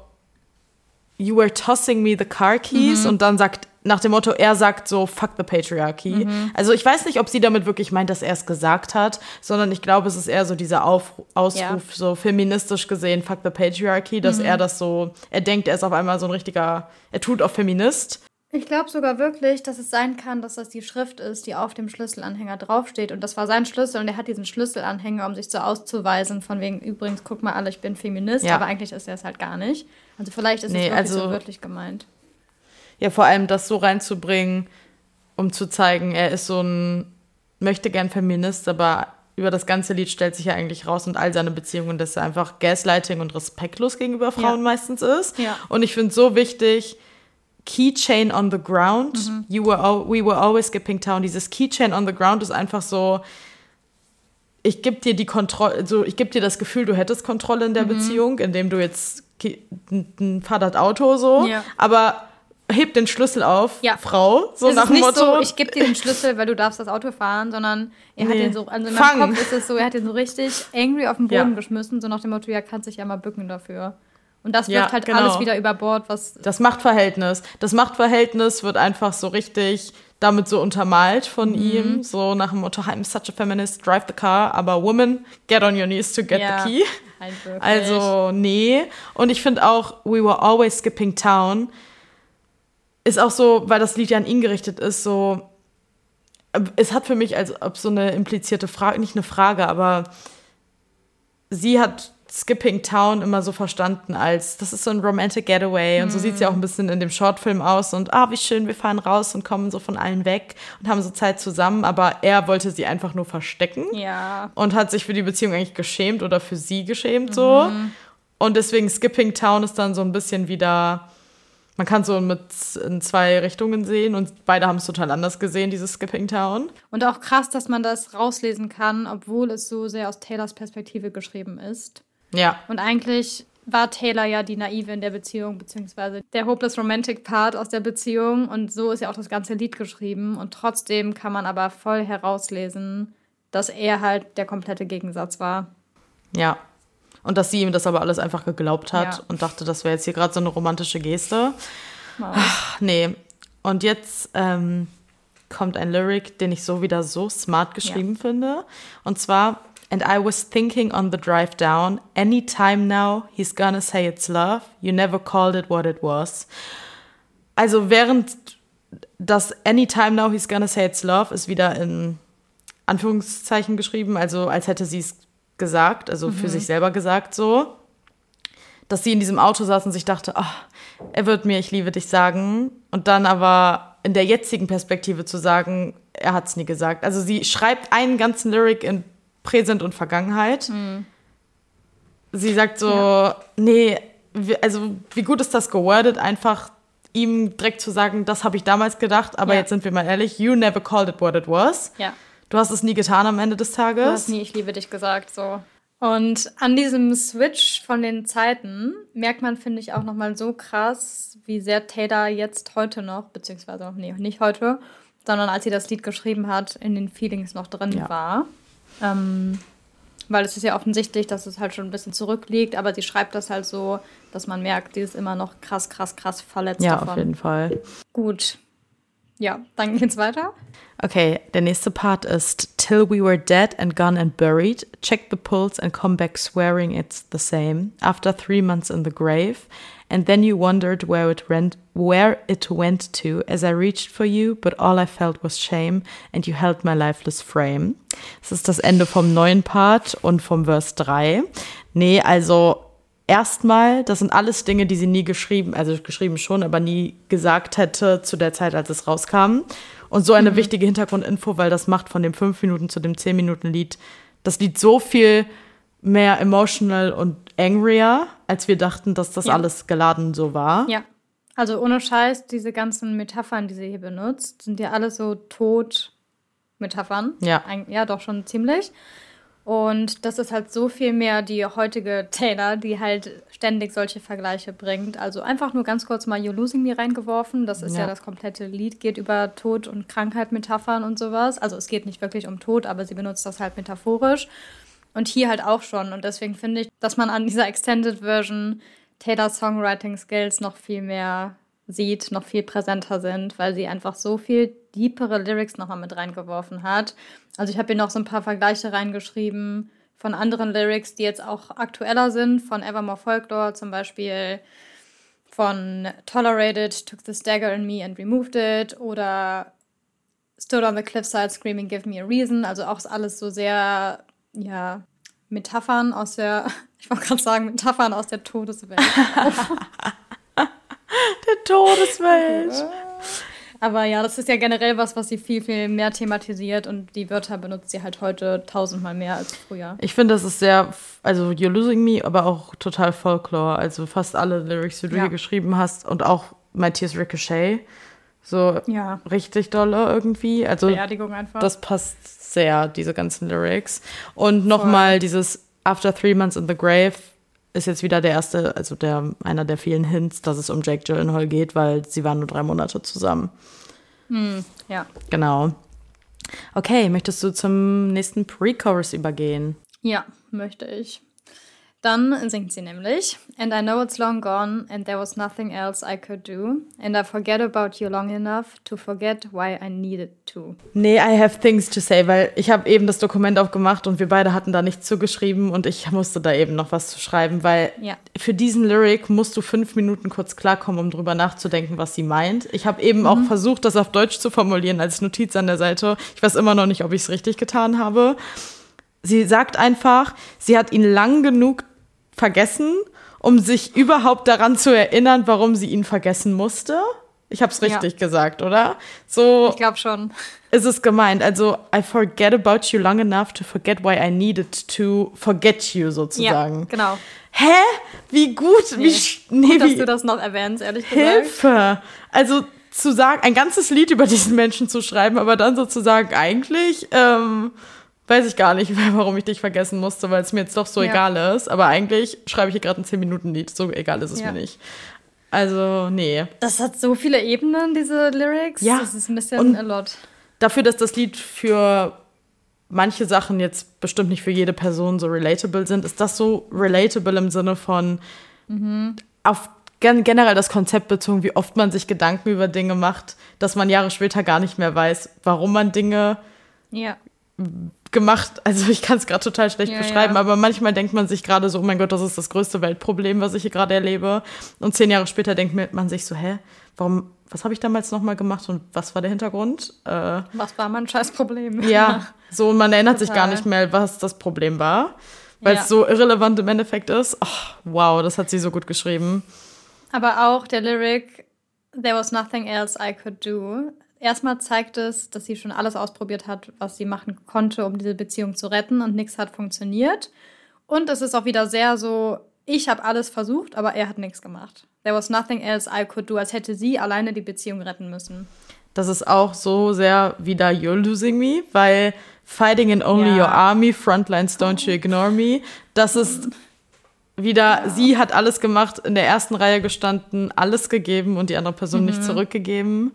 you were tossing me the car keys und dann sagt, nach dem Motto, er sagt so, fuck the patriarchy. Also ich weiß nicht, ob sie damit wirklich meint, dass er es gesagt hat, sondern ich glaube, es ist eher so dieser Auf Ausruf, Ja. so feministisch gesehen, fuck the patriarchy, dass er das so, er denkt, er ist auf einmal so ein richtiger, er tut auf Feminist. Ich glaube sogar wirklich, dass es sein kann, dass das die Schrift ist, die auf dem Schlüsselanhänger draufsteht. Und das war sein Schlüssel und er hat diesen Schlüsselanhänger, um sich so auszuweisen, von wegen, übrigens, guck mal alle, ich bin Feminist, Ja. aber eigentlich ist er es halt gar nicht. Also vielleicht ist Nee, es wirklich so also- wirklich gemeint. Ja, vor allem das so reinzubringen, um zu zeigen, er ist so ein, möchte gern Feminist, aber über das ganze Lied stellt sich ja eigentlich raus und all seine Beziehungen, dass er einfach Gaslighting und respektlos gegenüber Frauen Ja. meistens ist. Ja. Und ich finde so wichtig, Keychain on the ground, Mhm. you were we were always skipping town. Dieses Keychain on the ground ist einfach so, ich gebe dir die Kontrolle, so ich gebe dir das Gefühl, du hättest Kontrolle in der Mhm. Beziehung, indem du jetzt ein ein Vater hat Auto so, Ja. aber heb den Schlüssel auf, Ja. Frau, so es nach ist dem nicht Motto. so, ich gebe dir den Schlüssel, weil du darfst das Auto fahren, sondern er hat Nee. den so, also in Fang. meinem Kopf ist es so, er hat den so richtig angry auf den Boden Ja. geschmissen, so nach dem Motto, ja, kannst dich ja mal bücken dafür. Und das wirft Ja, halt genau. alles wieder über Bord, was. Das Machtverhältnis. Das Machtverhältnis wird einfach so richtig damit so untermalt von Mhm. ihm. So nach dem Motto, I'm such a feminist, drive the car, aber woman, get on your knees to get Ja, the key. Halt. Also, nee. Und ich finde auch, We Were Always Skipping Town ist auch so, weil das Lied ja an ihn gerichtet ist, so. Es hat für mich als ob so eine implizierte Frage, nicht eine Frage, aber sie hat Skipping Town immer so verstanden als, das ist so ein romantic getaway. Und so sieht es ja auch ein bisschen in dem Shortfilm aus. Und ah, wie schön, wir fahren raus und kommen so von allen weg und haben so Zeit zusammen. Aber er wollte sie einfach nur verstecken Ja. und hat sich für die Beziehung eigentlich geschämt oder für sie geschämt so. Und deswegen Skipping Town ist dann so ein bisschen wieder, man kann so mit in zwei Richtungen sehen und beide haben es total anders gesehen, dieses Skipping Town. Und auch krass, dass man das rauslesen kann, obwohl es so sehr aus Taylors Perspektive geschrieben ist. Ja, Und eigentlich war Taylor ja die Naive in der Beziehung, beziehungsweise der Hopeless Romantic Part aus der Beziehung. Und so ist ja auch das ganze Lied geschrieben. Und trotzdem kann man aber voll herauslesen, dass er halt der komplette Gegensatz war. ja. Und dass sie ihm das aber alles einfach geglaubt hat Ja. und dachte, das wäre jetzt hier gerade so eine romantische Geste. Wow. Ach, nee. Und jetzt ähm, kommt ein Lyric, den ich so wieder so smart geschrieben finde. Und zwar, And I was thinking on the drive down, anytime now he's gonna say it's love, you never called it what it was. Also während das Anytime now he's gonna say it's love ist wieder in Anführungszeichen geschrieben, also als hätte sie es gesagt, also für sich selber gesagt so, dass sie in diesem Auto saß und sich dachte, ach, er wird mir ich liebe dich sagen und dann aber in der jetzigen Perspektive zu sagen, er hat es nie gesagt. Also sie schreibt einen ganzen Lyric in Präsent und Vergangenheit. Sie sagt so, Ja. nee, also wie gut ist das gewordet, einfach ihm direkt zu sagen, das habe ich damals gedacht, aber Ja. jetzt sind wir mal ehrlich, you never called it what it was. Ja. Du hast es nie getan am Ende des Tages. Du hast nie Ich liebe dich gesagt, so. Und an diesem Switch von den Zeiten merkt man, finde ich, auch nochmal so krass, wie sehr Taylor jetzt heute noch, beziehungsweise, nee, nicht heute, sondern als sie das Lied geschrieben hat, in den Feelings noch drin Ja. war. Ähm, weil es ist ja offensichtlich, dass es halt schon ein bisschen zurückliegt, aber sie schreibt das halt so, dass man merkt, die ist immer noch krass, krass, krass verletzt ja, davon. auf jeden Fall. Gut. Ja, dann geht's weiter. Okay, der nächste Part ist Till we were dead and gone and buried, check the pulse and come back swearing it's the same. After three months in the grave, and then you wondered where it went, where it went to as I reached for you, but all I felt was shame, and you held my lifeless frame. Das ist das Ende vom neuen Part und vom Verse 3. Nee, also erstmal, das sind alles Dinge, die sie nie geschrieben, also geschrieben schon, aber nie gesagt hätte zu der Zeit, als es rauskam. Und so eine wichtige Hintergrundinfo, weil das macht von dem 5 Minuten zu dem 10 Minuten Lied das Lied so viel mehr emotional und angrier, als wir dachten, dass das Ja. alles geladen so war. Ja. Also ohne Scheiß, diese ganzen Metaphern, die sie hier benutzt, sind ja alle so Tod-Metaphern. Ja. Ein, ja, doch schon ziemlich. Und das ist halt so viel mehr die heutige Taylor, die halt ständig solche Vergleiche bringt. Also einfach nur ganz kurz mal You Losing Me reingeworfen. Das ist ja, Ja. das komplette Lied, geht über Tod und Krankheit, Metaphern und sowas. Also es geht nicht wirklich um Tod, aber sie benutzt das halt metaphorisch. Und hier halt auch schon. Und deswegen finde ich, dass man an dieser Extended Version Taylors Songwriting Skills noch viel mehr sieht, noch viel präsenter sind, weil sie einfach so viel deepere Lyrics nochmal mit reingeworfen hat. Also ich habe hier noch so ein paar Vergleiche reingeschrieben von anderen Lyrics, die jetzt auch aktueller sind, von Evermore Folklore zum Beispiel, von Tolerated, Took the Stagger in Me and Removed It oder Stood on the Cliffside Screaming Give Me a Reason. Also auch alles so sehr, ja, Metaphern aus der, ich wollte gerade sagen, Metaphern aus der Todeswelt. Todeswelt. Aber ja, das ist ja generell was, was sie viel, viel mehr thematisiert und die Wörter benutzt sie halt heute tausendmal mehr als früher. Ich finde, das ist sehr, also You're Losing Me, aber auch total Folklore. Also fast alle Lyrics, die du Ja. hier geschrieben hast und auch Matthias Ricochet. So Ja. richtig dolle irgendwie. Also Beerdigung einfach. das passt sehr, diese ganzen Lyrics. Und nochmal dieses After Three Months in the Grave ist jetzt wieder der erste, also der, einer der vielen Hints, dass es um Jake Gyllenhaal geht, weil sie waren nur drei Monate zusammen. ja. Genau. Okay, möchtest du zum nächsten Pre-Chorus übergehen? Ja, möchte ich. Dann singt sie nämlich And I know it's long gone and there was nothing else I could do and I forget about you long enough to forget why I needed to. Nee, I have things to say, weil ich habe eben das Dokument aufgemacht und wir beide hatten da nichts zugeschrieben und ich musste da eben noch was zu schreiben, weil Ja. für diesen Lyric musst du fünf Minuten kurz klarkommen, um drüber nachzudenken, was sie meint. Ich habe eben auch versucht, das auf Deutsch zu formulieren als Notiz an der Seite. Ich weiß immer noch nicht, ob ich es richtig getan habe. Sie sagt einfach, sie hat ihn lang genug vergessen, um sich überhaupt daran zu erinnern, warum sie ihn vergessen musste. Ich habe es Ja. richtig gesagt, oder? So Ich glaube schon. ist es gemeint. Also, I forget about you long enough to forget why I needed to forget you Ja, sozusagen. genau. Hä? Wie gut? Wie, Nee. sch- nee, Gut, dass wie du das noch erwähnst, ehrlich gesagt. Hilfe. Also zu sagen, ein ganzes Lied über diesen Menschen zu schreiben, aber dann sozusagen eigentlich, ähm, weiß ich gar nicht, warum ich dich vergessen musste, weil es mir jetzt doch so Ja. egal ist. Aber eigentlich schreibe ich hier gerade ein 10-Minuten-Lied. So egal ist es Ja. mir nicht. Also, nee. Das hat so viele Ebenen, diese Lyrics. Ja. Das ist ein bisschen Und- a lot. dafür, dass das Lied für manche Sachen jetzt bestimmt nicht für jede Person so relatable sind, ist das so relatable im Sinne von auf gen generell das Konzept bezogen, wie oft man sich Gedanken über Dinge macht, dass man Jahre später gar nicht mehr weiß, warum man Dinge Ja. Gemacht, also ich kann es gerade total schlecht Ja, beschreiben, ja. aber manchmal denkt man sich gerade so, oh mein Gott, das ist das größte Weltproblem, was ich hier gerade erlebe. Und zehn Jahre später denkt man sich so, hä, warum, was habe ich damals nochmal gemacht und was war der Hintergrund? Äh, Was war mein Scheißproblem? ja, so man erinnert sich gar Total. nicht mehr, was das Problem war, weil Ja. es so irrelevant im Endeffekt ist. Ach, wow, das hat sie so gut geschrieben. Aber auch der Lyric There was nothing else I could do. Erstmal zeigt es, dass sie schon alles ausprobiert hat, was sie machen konnte, um diese Beziehung zu retten und nichts hat funktioniert. Und es ist auch wieder sehr so, ich habe alles versucht, aber er hat nichts gemacht. There was nothing else I could do, als hätte sie alleine die Beziehung retten müssen. Das ist auch so sehr wieder You're Losing Me, weil Fighting in Only Ja. Your Army, Frontlines Don't You Ignore Me, das ist wieder, sie hat alles gemacht, in der ersten Reihe gestanden, alles gegeben und die andere Person nicht zurückgegeben.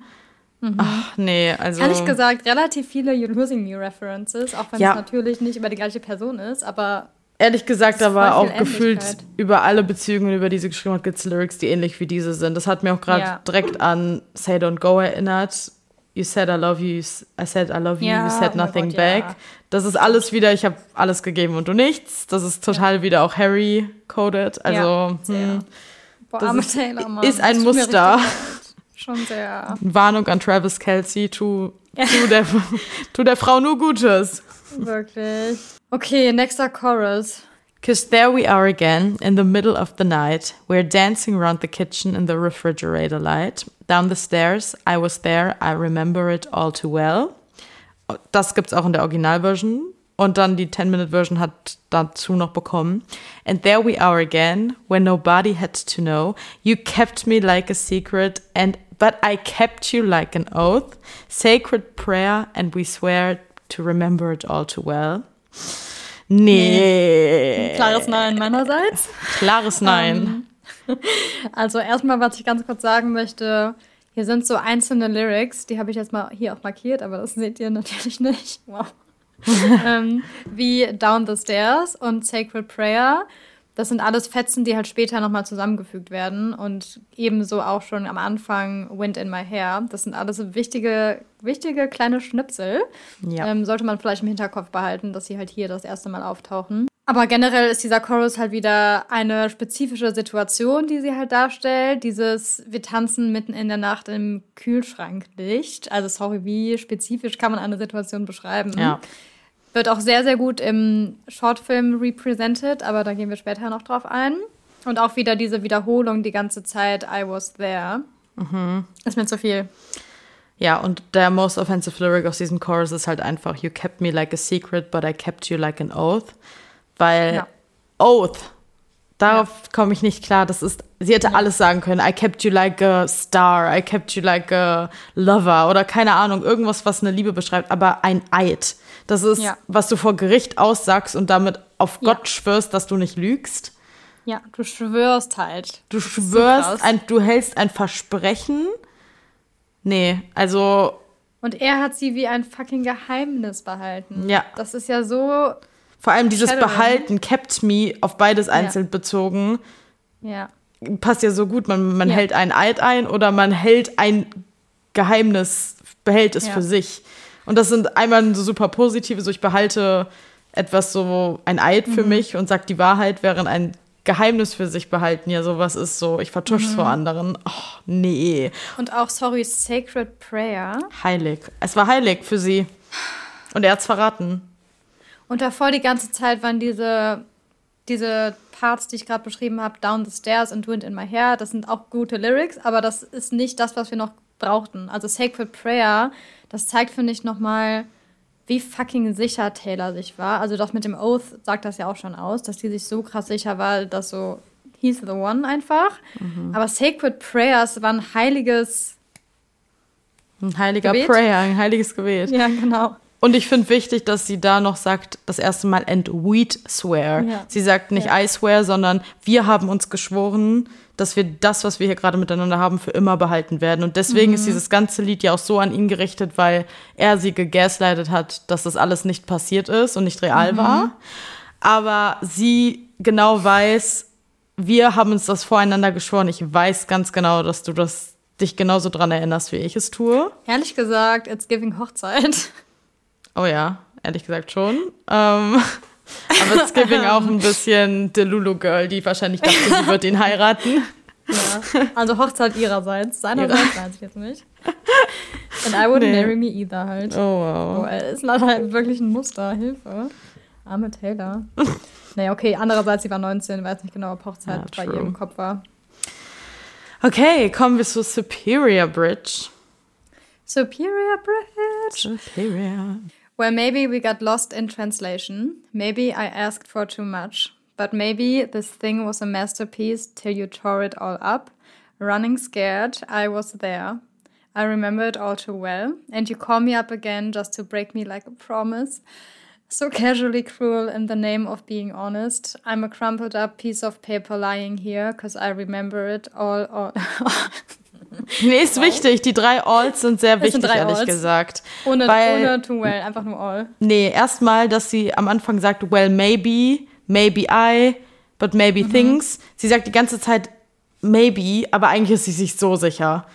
Ach, nee, also. Ehrlich gesagt, relativ viele You're Losing Me References, auch wenn Ja. es natürlich nicht über die gleiche Person ist, aber Ehrlich gesagt, da war auch gefühlt über alle Beziehungen, über die sie geschrieben hat, gibt es Lyrics, die ähnlich wie diese sind. Das hat mir auch gerade Ja. direkt an Say Don't Go erinnert. You said I love you, I said I love you, Ja, you said oh nothing Gott, back. ja. Das ist alles wieder, ich habe alles gegeben und du nichts. Das ist total wieder auch Harry coded. Also Ja, hm, boah, Das ist- Taylor, ist ein Muster. Schon sehr. Warnung an Travis Kelsey, tu, tu, der, tu der Frau nur Gutes. Wirklich. Okay, nächster Chorus. Cause there we are again, in the middle of the night. We're dancing around the kitchen in the refrigerator light. Down the stairs, I was there, I remember it all too well. Das gibt's auch in der Originalversion. Und dann die 10-Minute-Version hat dazu noch bekommen. And there we are again, when nobody had to know. You kept me like a secret, and but I kept you like an oath. Sacred prayer, and we swear to remember it all too well. Nee. Klares Nein meinerseits. Klares Nein. Also erstmal, was ich ganz kurz sagen möchte, hier sind so einzelne Lyrics, die habe ich jetzt mal hier auch markiert, aber das seht ihr natürlich nicht. Wow. ähm, wie Down the Stairs und Sacred Prayer. Das sind alles Fetzen, die halt später nochmal zusammengefügt werden. Und ebenso auch schon am Anfang Wind in My Hair. Das sind alles wichtige, wichtige kleine Schnipsel. Ja. Ähm, sollte man vielleicht im Hinterkopf behalten, dass sie halt hier das erste Mal auftauchen. Aber generell ist dieser Chorus halt wieder eine spezifische Situation, die sie halt darstellt. Dieses, wir tanzen mitten in der Nacht im Kühlschranklicht. Also sorry, wie spezifisch kann man eine Situation beschreiben? ja. Wird auch sehr, sehr gut im Shortfilm represented, aber da gehen wir später noch drauf ein. Und auch wieder diese Wiederholung die ganze Zeit, I was there. Ist mir zu viel. Ja, und der most offensive lyric aus diesem Chorus ist halt einfach, You kept me like a secret, but I kept you like an oath. Weil Ja. Oath, darauf komme ich nicht klar. Das ist, sie hätte alles sagen können. I kept you like a star, I kept you like a lover oder keine Ahnung, irgendwas, was eine Liebe beschreibt, aber ein Eid. Das ist, Ja. was du vor Gericht aussagst und damit auf Ja. Gott schwörst, dass du nicht lügst. Ja, du schwörst halt. Du so schwörst, ein, du hältst ein Versprechen. Nee, also Und er hat sie wie ein fucking Geheimnis behalten. Ja. Das ist ja so. Vor allem dieses Shadowing. Behalten, kept me, auf beides einzeln bezogen, Ja. passt ja so gut. Man, man Ja. hält ein Eid ein oder man hält ein Geheimnis, behält es Ja. für sich. Und das sind einmal so super positive, so ich behalte etwas so, ein Eid Mhm. für mich und sag die Wahrheit, während ein Geheimnis für sich behalten ja sowas ist so, ich vertusche es vor Mhm. anderen. Oh, nee. Und auch, sorry, Sacred Prayer. Heilig. Es war heilig für sie. Und er hat's verraten. Und davor die ganze Zeit waren diese, diese Parts, die ich gerade beschrieben habe, Down the Stairs and Wind in My Hair. Das sind auch gute Lyrics, aber das ist nicht das, was wir noch brauchten. Also Sacred Prayer, das zeigt, finde ich, nochmal, wie fucking sicher Taylor sich war. Also das mit dem Oath sagt das ja auch schon aus, dass die sich so krass sicher war, dass so, he's the one einfach. Aber Sacred Prayers war ein heiliges, Ein heiliger Gebet? Prayer, ein heiliges Gebet. ja genau. Und ich finde wichtig, dass sie da noch sagt, das erste Mal and we'd swear. Ja. Sie sagt nicht Ja. I swear, sondern wir haben uns geschworen, dass wir das, was wir hier gerade miteinander haben, für immer behalten werden. Und deswegen Mhm. ist dieses ganze Lied ja auch so an ihn gerichtet, weil er sie gegaslightet hat, dass das alles nicht passiert ist und nicht real Mhm. war. Aber sie genau weiß, wir haben uns das voreinander geschworen. Ich weiß ganz genau, dass du das dich genauso dran erinnerst, wie ich es tue. Ehrlich gesagt, it's giving Hochzeit. Oh ja, ehrlich gesagt schon. Ähm, aber it's giving auch ein bisschen Delulu Girl, die wahrscheinlich dachte, sie wird ihn heiraten. Ja. Also Hochzeit ihrerseits. Seinerseits weiß ich jetzt nicht. And I wouldn't Nee. marry me either halt. Oh wow. Oh, er ist leider halt wirklich ein Muster. Hilfe. Arme Taylor. naja, okay. Andererseits, sie war 19. Weiß nicht genau, ob Hochzeit Ja, bei ihr im Kopf war. Okay, kommen wir zu Superior Bridge. Superior Bridge. Superior. Well, maybe we got lost in translation. Maybe I asked for too much. But maybe this thing was a masterpiece till you tore it all up. Running scared, I was there. I remember it all too well. And you call me up again just to break me like a promise. So casually cruel in the name of being honest. I'm a crumpled up piece of paper lying here, cause I remember it all. all Nee, ist wichtig. Die drei Alls sind sehr sind wichtig, drei ehrlich Alls. gesagt. ohne, Weil- ohne too well, einfach nur all. Nee, erstmal, dass sie am Anfang sagt, well, maybe, maybe I, but maybe things. Sie sagt die ganze Zeit maybe, aber eigentlich ist sie sich so sicher.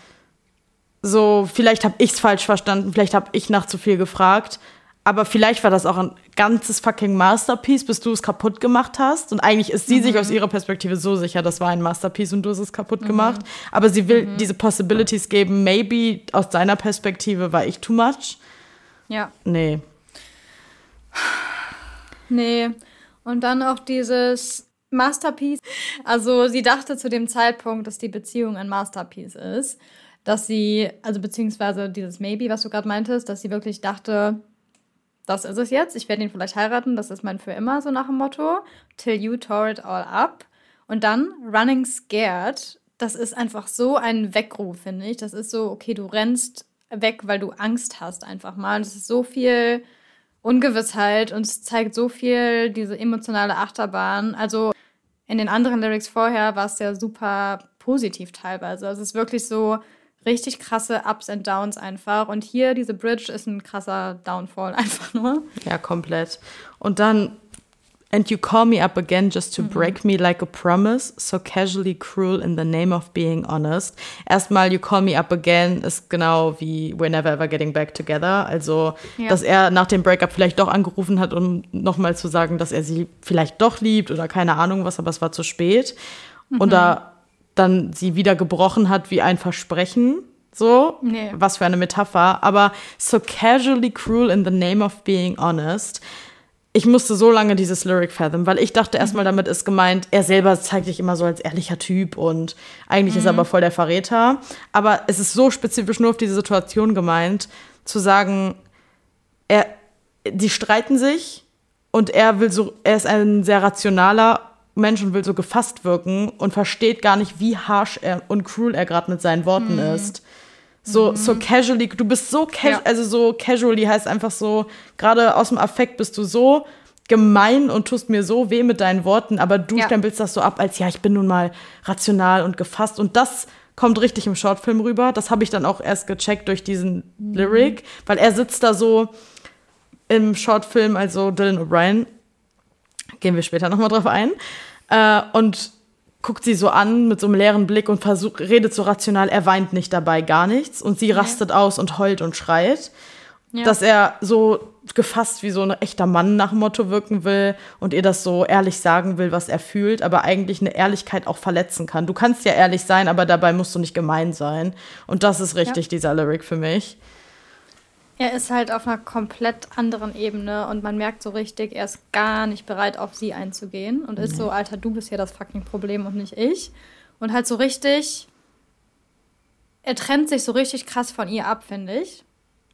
So, vielleicht habe ich es falsch verstanden, vielleicht habe ich nach zu viel gefragt, aber vielleicht war das auch ein ganzes fucking Masterpiece, bis du es kaputt gemacht hast. Und eigentlich ist sie sich aus ihrer Perspektive so sicher, das war ein Masterpiece und du hast es kaputt gemacht. Aber sie will diese Possibilities geben, maybe aus deiner Perspektive war ich too much. Ja. Nee. Nee. Und dann auch dieses Masterpiece. Also sie dachte zu dem Zeitpunkt, dass die Beziehung ein Masterpiece ist. Dass sie, also beziehungsweise dieses Maybe, was du gerade meintest, dass sie wirklich dachte, das ist es jetzt, ich werde ihn vielleicht heiraten, das ist mein für immer, so nach dem Motto. Till you tore it all up. Und dann Running Scared, das ist einfach so ein Weckruf, finde ich. Das ist so, okay, du rennst weg, weil du Angst hast einfach mal. Das ist so viel Ungewissheit und es zeigt so viel diese emotionale Achterbahn. Also in den anderen Lyrics vorher war es ja super positiv teilweise. Also es ist wirklich so richtig krasse Ups and Downs einfach. Und hier diese Bridge ist ein krasser Downfall einfach nur. Ja, komplett. Und dann, and you call me up again just to break me like a promise, so casually cruel in the name of being honest. Erstmal, you call me up again ist genau wie we're never ever getting back together. Also, Ja. dass er nach dem Breakup vielleicht doch angerufen hat, um nochmal zu sagen, dass er sie vielleicht doch liebt oder keine Ahnung was, aber es war zu spät. Und da dann sie wieder gebrochen hat wie ein Versprechen. So, Nee. was für eine Metapher. Aber so casually cruel in the name of being honest. Ich musste so lange dieses Lyric fathom, weil ich dachte erstmal, damit ist gemeint, er selber zeigt sich immer so als ehrlicher Typ und eigentlich ist er aber voll der Verräter. Aber es ist so spezifisch nur auf diese Situation gemeint, zu sagen, er, die streiten sich und er will so, er ist ein sehr rationaler Mensch und will so gefasst wirken und versteht gar nicht, wie harsh er und cruel er gerade mit seinen Worten ist. So, so casually, du bist so casual, Ja. also so casually heißt einfach so, gerade aus dem Affekt bist du so gemein und tust mir so weh mit deinen Worten, aber du Ja. stempelst das so ab, als ja, ich bin nun mal rational und gefasst und das kommt richtig im Shortfilm rüber. Das habe ich dann auch erst gecheckt durch diesen Lyric, weil er sitzt da so im Shortfilm, also Dylan O'Brien, Gehen wir später nochmal drauf ein. Äh, und guckt sie so an mit so einem leeren Blick und versucht, redet so rational, er weint nicht dabei, gar nichts. Und sie rastet aus und heult und schreit. Ja. Dass er so gefasst wie so ein echter Mann nach dem Motto wirken will und ihr das so ehrlich sagen will, was er fühlt, aber eigentlich eine Ehrlichkeit auch verletzen kann. Du kannst ja ehrlich sein, aber dabei musst du nicht gemein sein. Und das ist richtig, ja. dieser Lyric für mich. Er ist halt auf einer komplett anderen Ebene und man merkt so richtig, er ist gar nicht bereit, auf sie einzugehen und ist so, Alter, du bist hier das fucking Problem und nicht ich. Und halt so richtig, er trennt sich so richtig krass von ihr ab, finde ich.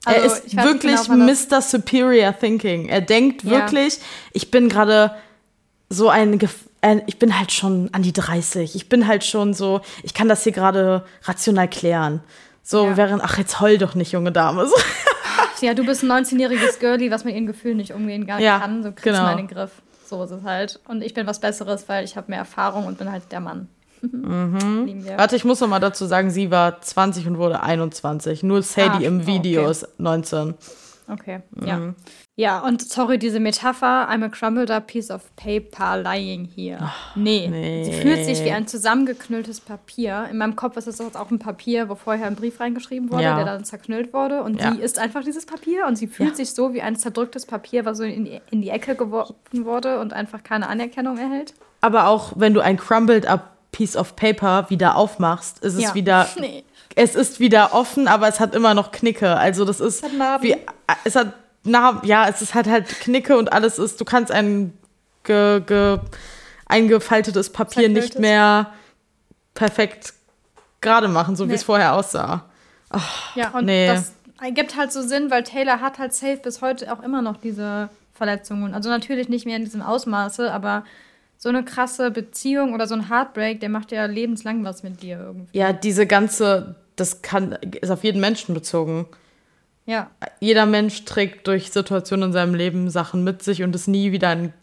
Also, er ist wirklich genau, Mr. Superior Thinking. Er denkt wirklich, ja. ich bin gerade so ein, ich bin halt schon an die 30. Ich bin halt schon so, ich kann das hier gerade rational klären. So, ja. während, ach, jetzt heul doch nicht, junge Dame. So. Ja, du bist ein 19-jähriges Girlie, was mit ihren Gefühlen nicht umgehen gar ja, kann. So kriegst genau. du mal den Griff. So ist es halt. Und ich bin was Besseres, weil ich habe mehr Erfahrung und bin halt der Mann. Mhm. Warte, ich muss noch mal dazu sagen, sie war 20 und wurde 21. Nur Sadie ah, im Video okay. ist 19. Okay, mhm. ja. Ja, und sorry, diese Metapher, I'm a crumbled up piece of paper lying here. Ach, nee. nee. Sie fühlt sich wie ein zusammengeknülltes Papier. In meinem Kopf ist es auch ein Papier, wo vorher ein Brief reingeschrieben wurde, ja. der dann zerknüllt wurde. Und ja. sie ist einfach dieses Papier und sie fühlt ja. sich so wie ein zerdrücktes Papier, was so in die, in die Ecke geworfen wurde und einfach keine Anerkennung erhält. Aber auch wenn du ein crumbled up Piece of Paper wieder aufmachst, ist es wieder. Nee. Es ist wieder offen, aber es hat immer noch Knicke. Also das ist. Es hat Narben. Wie, es hat Narben, ja, es ist halt halt Knicke und alles ist. Du kannst ein ge, ge, eingefaltetes Papier nicht mehr perfekt gerade machen, so nee. wie es vorher aussah. Oh, ja, und nee. das ergibt halt so Sinn, weil Taylor hat halt safe bis heute auch immer noch diese Verletzungen. Also natürlich nicht mehr in diesem Ausmaße, aber so eine krasse Beziehung oder so ein Heartbreak, der macht ja lebenslang was mit dir irgendwie. Ja, diese ganze, das kann, ist auf jeden Menschen bezogen. Ja. Jeder Mensch trägt durch Situationen in seinem Leben Sachen mit sich und ist nie wieder ein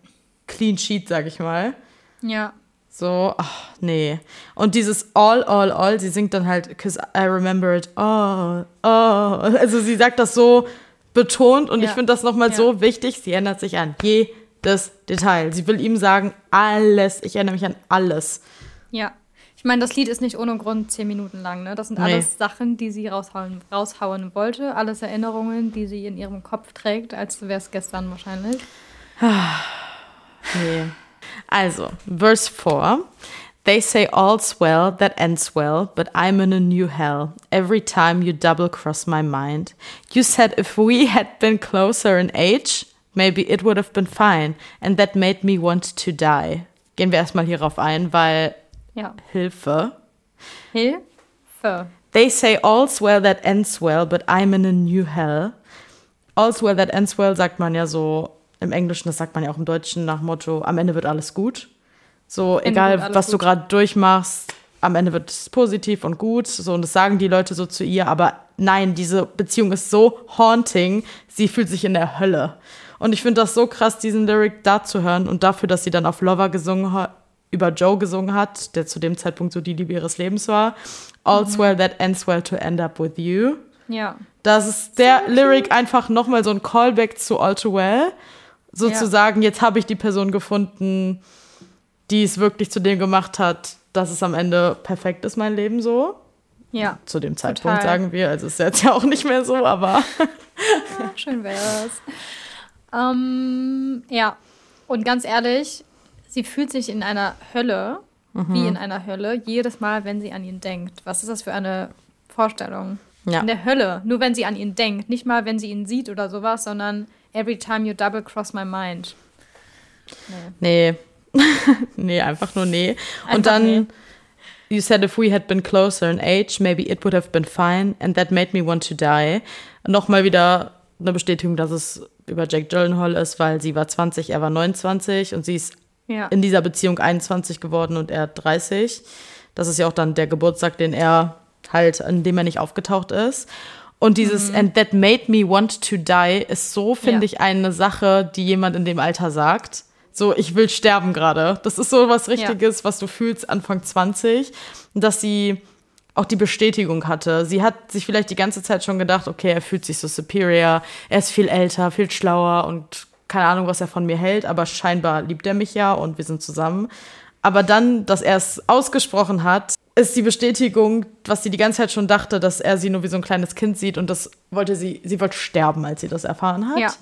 Clean Sheet, sag ich mal. Ja. So, ach, nee. Und dieses all, all, all, sie singt dann halt, cause I remember it all, all. Also sie sagt das so betont und ja. ich finde das nochmal ja. so wichtig. Sie ändert sich an je das Detail. Sie will ihm sagen, alles, ich erinnere mich an alles. Ja. Ich meine, das Lied ist nicht ohne Grund zehn Minuten lang. Ne? Das sind nee. alles Sachen, die sie raushauen, raushauen wollte. Alles Erinnerungen, die sie in ihrem Kopf trägt, als wäre es gestern wahrscheinlich. nee. Also, Verse 4. They say all's well that ends well, but I'm in a new hell. Every time you double cross my mind. You said if we had been closer in age, Maybe it would have been fine. And that made me want to die. Gehen wir erstmal hierauf ein, weil ja. Hilfe. Hilfe. They say all's well that ends well, but I'm in a new hell. All's well that ends well sagt man ja so im Englischen, das sagt man ja auch im Deutschen nach Motto, am Ende wird alles gut. So, Ende egal was gut. du gerade durchmachst, am Ende wird es positiv und gut. So, und das sagen die Leute so zu ihr, aber nein, diese Beziehung ist so haunting, sie fühlt sich in der Hölle. Und ich finde das so krass, diesen Lyric da zu hören und dafür, dass sie dann auf Lover gesungen hat, über Joe gesungen hat, der zu dem Zeitpunkt so die Liebe ihres Lebens war. All's mhm. well that ends well to end up with you. Ja. Das ist der so Lyric einfach nochmal so ein Callback zu All Too Well. Sozusagen, ja. jetzt habe ich die Person gefunden, die es wirklich zu dem gemacht hat, dass es am Ende perfekt ist, mein Leben so. Ja. Zu dem Zeitpunkt total. sagen wir. Also ist jetzt ja auch nicht mehr so, aber. ja, schön wäre es. Ähm, ja, und ganz ehrlich, sie fühlt sich in einer Hölle, mhm. wie in einer Hölle, jedes Mal, wenn sie an ihn denkt. Was ist das für eine Vorstellung? Ja. In der Hölle, nur wenn sie an ihn denkt. Nicht mal, wenn sie ihn sieht oder sowas, sondern every time you double cross my mind. Nee. Nee, nee einfach nur nee. Einfach und dann, nee. you said if we had been closer in age, maybe it would have been fine and that made me want to die. Nochmal wieder eine Bestätigung, dass es über Jack Gyllenhaal ist, weil sie war 20, er war 29 und sie ist ja. in dieser Beziehung 21 geworden und er 30. Das ist ja auch dann der Geburtstag, den er halt, an dem er nicht aufgetaucht ist. Und dieses mhm. And that made me want to die ist so, finde ja. ich, eine Sache, die jemand in dem Alter sagt. So, ich will sterben gerade. Das ist so was Richtiges, ja. was du fühlst Anfang 20. Dass sie auch die Bestätigung hatte. Sie hat sich vielleicht die ganze Zeit schon gedacht, okay, er fühlt sich so superior, er ist viel älter, viel schlauer und keine Ahnung, was er von mir hält, aber scheinbar liebt er mich ja und wir sind zusammen. Aber dann, dass er es ausgesprochen hat, ist die Bestätigung, was sie die ganze Zeit schon dachte, dass er sie nur wie so ein kleines Kind sieht und das wollte sie, sie wollte sterben, als sie das erfahren hat. Ja.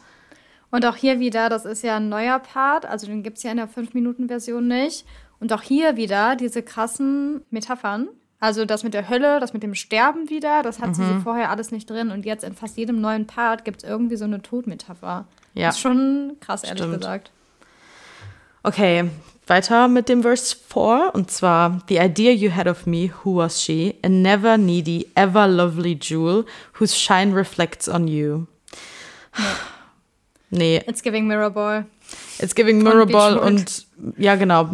Und auch hier wieder, das ist ja ein neuer Part, also den gibt es ja in der 5-Minuten-Version nicht. Und auch hier wieder diese krassen Metaphern. Also das mit der Hölle, das mit dem Sterben wieder, das hat mhm. sie vorher alles nicht drin. Und jetzt in fast jedem neuen Part gibt es irgendwie so eine Todmetapher. Ja. Ist schon krass, ehrlich Stimmt. gesagt. Okay, weiter mit dem Verse 4 und zwar The idea you had of me, who was she? A never needy, ever lovely jewel whose shine reflects on you. Nee. It's giving Mirrorball. It's giving Mirrorball und, und ja genau,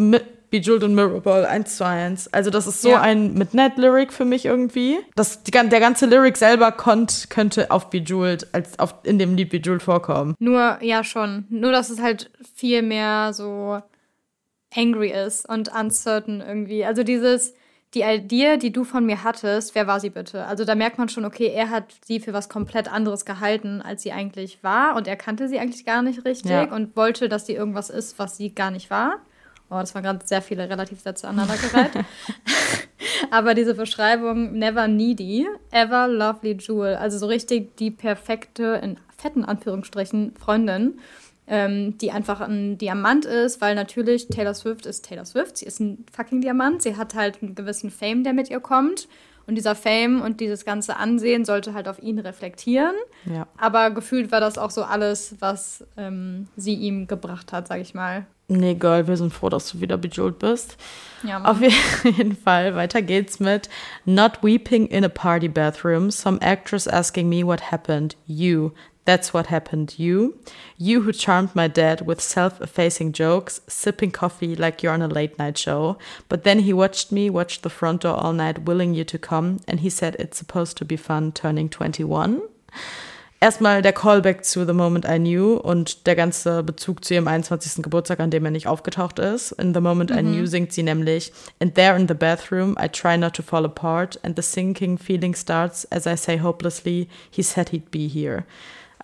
Bejeweled und Mirrorball 1 zu 1. Also das ist so ja. ein mit Net Lyric für mich irgendwie. Das, die, der ganze Lyric selber konnt, könnte auf Bejeweled als auf, in dem Lied Bejeweled vorkommen. Nur, ja schon. Nur, dass es halt viel mehr so angry ist und uncertain irgendwie. Also dieses, die Idee, die du von mir hattest, wer war sie bitte? Also da merkt man schon, okay, er hat sie für was komplett anderes gehalten, als sie eigentlich war. Und er kannte sie eigentlich gar nicht richtig ja. und wollte, dass sie irgendwas ist, was sie gar nicht war. Oh, das waren gerade sehr viele Relativsätze aneinandergereiht. Aber diese Beschreibung, never needy, ever lovely jewel, also so richtig die perfekte, in fetten Anführungsstrichen, Freundin ähm, die einfach ein Diamant ist, weil natürlich Taylor Swift ist Taylor Swift, sie ist ein fucking Diamant, sie hat halt einen gewissen Fame, der mit ihr kommt. Und dieser Fame und dieses ganze Ansehen sollte halt auf ihn reflektieren. Ja. Aber gefühlt war das auch so alles, was ähm, sie ihm gebracht hat, sag ich mal. Nee, Girl, wir sind froh, dass du wieder bejewelt bist. Ja, Auf jeden Fall, weiter geht's mit Not weeping in a party bathroom. Some actress asking me what happened. You, That's what happened, you. You who charmed my dad with self effacing jokes, sipping coffee like you're on a late night show. But then he watched me watch the front door all night, willing you to come, and he said it's supposed to be fun turning 21. Erstmal der Callback zu The Moment I Knew und der ganze Bezug zu ihrem 21. Geburtstag, an dem er nicht aufgetaucht ist. In The Moment mhm. I Knew singt sie nämlich And there in the bathroom I try not to fall apart and the sinking feeling starts as I say hopelessly he said he'd be here.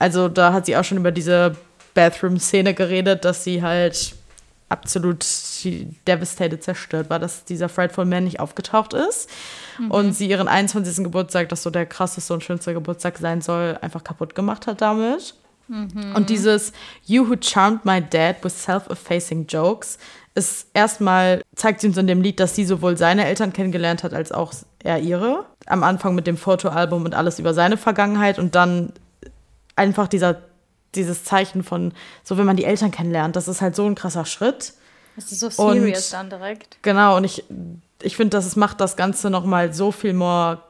Also da hat sie auch schon über diese Bathroom-Szene geredet, dass sie halt absolut devastated zerstört war, dass dieser Frightful Man nicht aufgetaucht ist mhm. und sie ihren 21. Geburtstag, das so der krasseste und schönste Geburtstag sein soll, einfach kaputt gemacht hat damit. Mhm. Und dieses You who charmed my dad with self-effacing jokes ist erstmal, zeigt sie uns in dem Lied, dass sie sowohl seine Eltern kennengelernt hat, als auch er ihre. Am Anfang mit dem Fotoalbum und alles über seine Vergangenheit und dann einfach dieser, dieses Zeichen von, so wenn man die Eltern kennenlernt, das ist halt so ein krasser Schritt. Das ist so serious und, dann direkt. Genau, und ich, ich finde, das macht das Ganze nochmal so viel more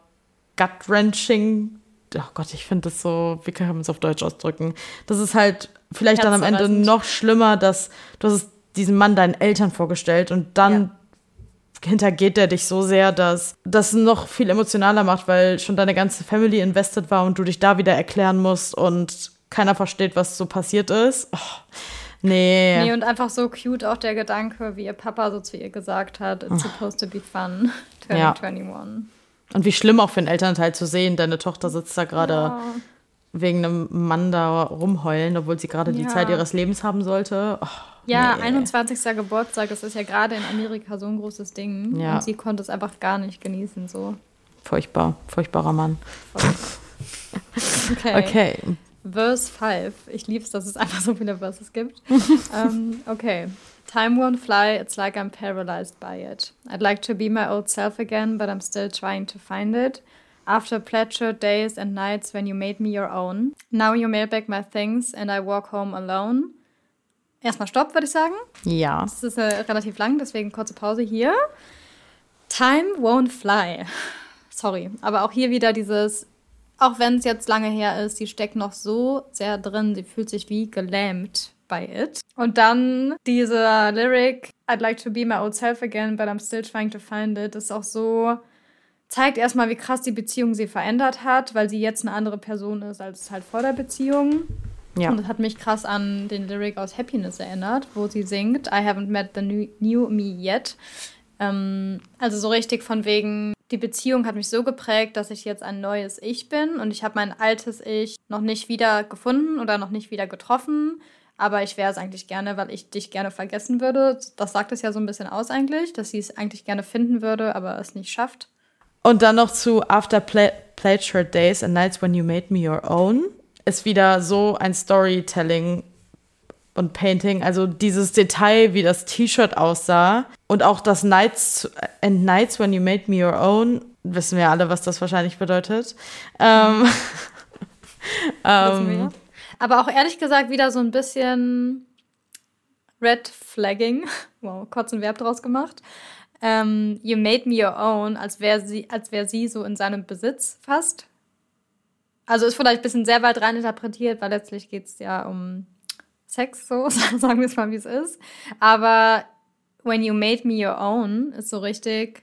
gut-wrenching. Oh Gott, ich finde das so, wie kann man es auf Deutsch ausdrücken? Das ist halt vielleicht dann am Ende noch schlimmer, dass du hast diesen Mann deinen Eltern vorgestellt und dann ja hintergeht der dich so sehr, dass das noch viel emotionaler macht, weil schon deine ganze Family invested war und du dich da wieder erklären musst und keiner versteht, was so passiert ist. Oh, nee. Nee, und einfach so cute auch der Gedanke, wie ihr Papa so zu ihr gesagt hat, it's supposed to be fun, 2021. Ja. Und wie schlimm auch für einen Elternteil zu sehen, deine Tochter sitzt da gerade ja. wegen einem Mann da rumheulen, obwohl sie gerade ja. die Zeit ihres Lebens haben sollte. Oh. Ja, nee. 21. Geburtstag, das ist ja gerade in Amerika so ein großes Ding. Ja. Und sie konnte es einfach gar nicht genießen, so. Furchtbar, furchtbarer Mann. okay. okay. Verse 5. Ich liebe es, dass es einfach so viele Verses gibt. um, ähm, okay. Time won't fly, it's like I'm paralyzed by it. I'd like to be my old self again, but I'm still trying to find it. After pleasured days and nights when you made me your own. Now you mail back my things and I walk home alone. Erstmal Stopp, würde ich sagen. Ja. Das ist äh, relativ lang, deswegen kurze Pause hier. Time won't fly. Sorry, aber auch hier wieder dieses, auch wenn es jetzt lange her ist, sie steckt noch so sehr drin, sie fühlt sich wie gelähmt bei it. Und dann dieser Lyric, I'd like to be my old self again, but I'm still trying to find it, ist auch so, zeigt erstmal, wie krass die Beziehung sie verändert hat, weil sie jetzt eine andere Person ist als halt vor der Beziehung. Ja. Und das hat mich krass an den Lyric aus Happiness erinnert, wo sie singt, I haven't met the new, new me yet. Ähm, also so richtig von wegen, die Beziehung hat mich so geprägt, dass ich jetzt ein neues Ich bin und ich habe mein altes Ich noch nicht wieder gefunden oder noch nicht wieder getroffen. aber ich wäre es eigentlich gerne, weil ich dich gerne vergessen würde. Das sagt es ja so ein bisschen aus eigentlich, dass sie es eigentlich gerne finden würde, aber es nicht schafft. Und dann noch zu After Pla Plaid Shirt Days and Nights When You Made Me Your Own. Ist wieder so ein Storytelling und Painting. Also dieses Detail, wie das T-Shirt aussah. Und auch das Nights and Nights When You Made Me Your Own. Wissen wir alle, was das wahrscheinlich bedeutet. Ähm, ähm, aber auch ehrlich gesagt wieder so ein bisschen Red Flagging. Wow, kurz ein Verb draus gemacht. Ähm, you made me your own, als wäre sie, als wäre sie so in seinem Besitz fast. Also ist vielleicht ein bisschen sehr weit rein interpretiert, weil letztlich geht es ja um Sex, so sagen wir es mal, wie es ist. Aber when you made me your own, ist so richtig,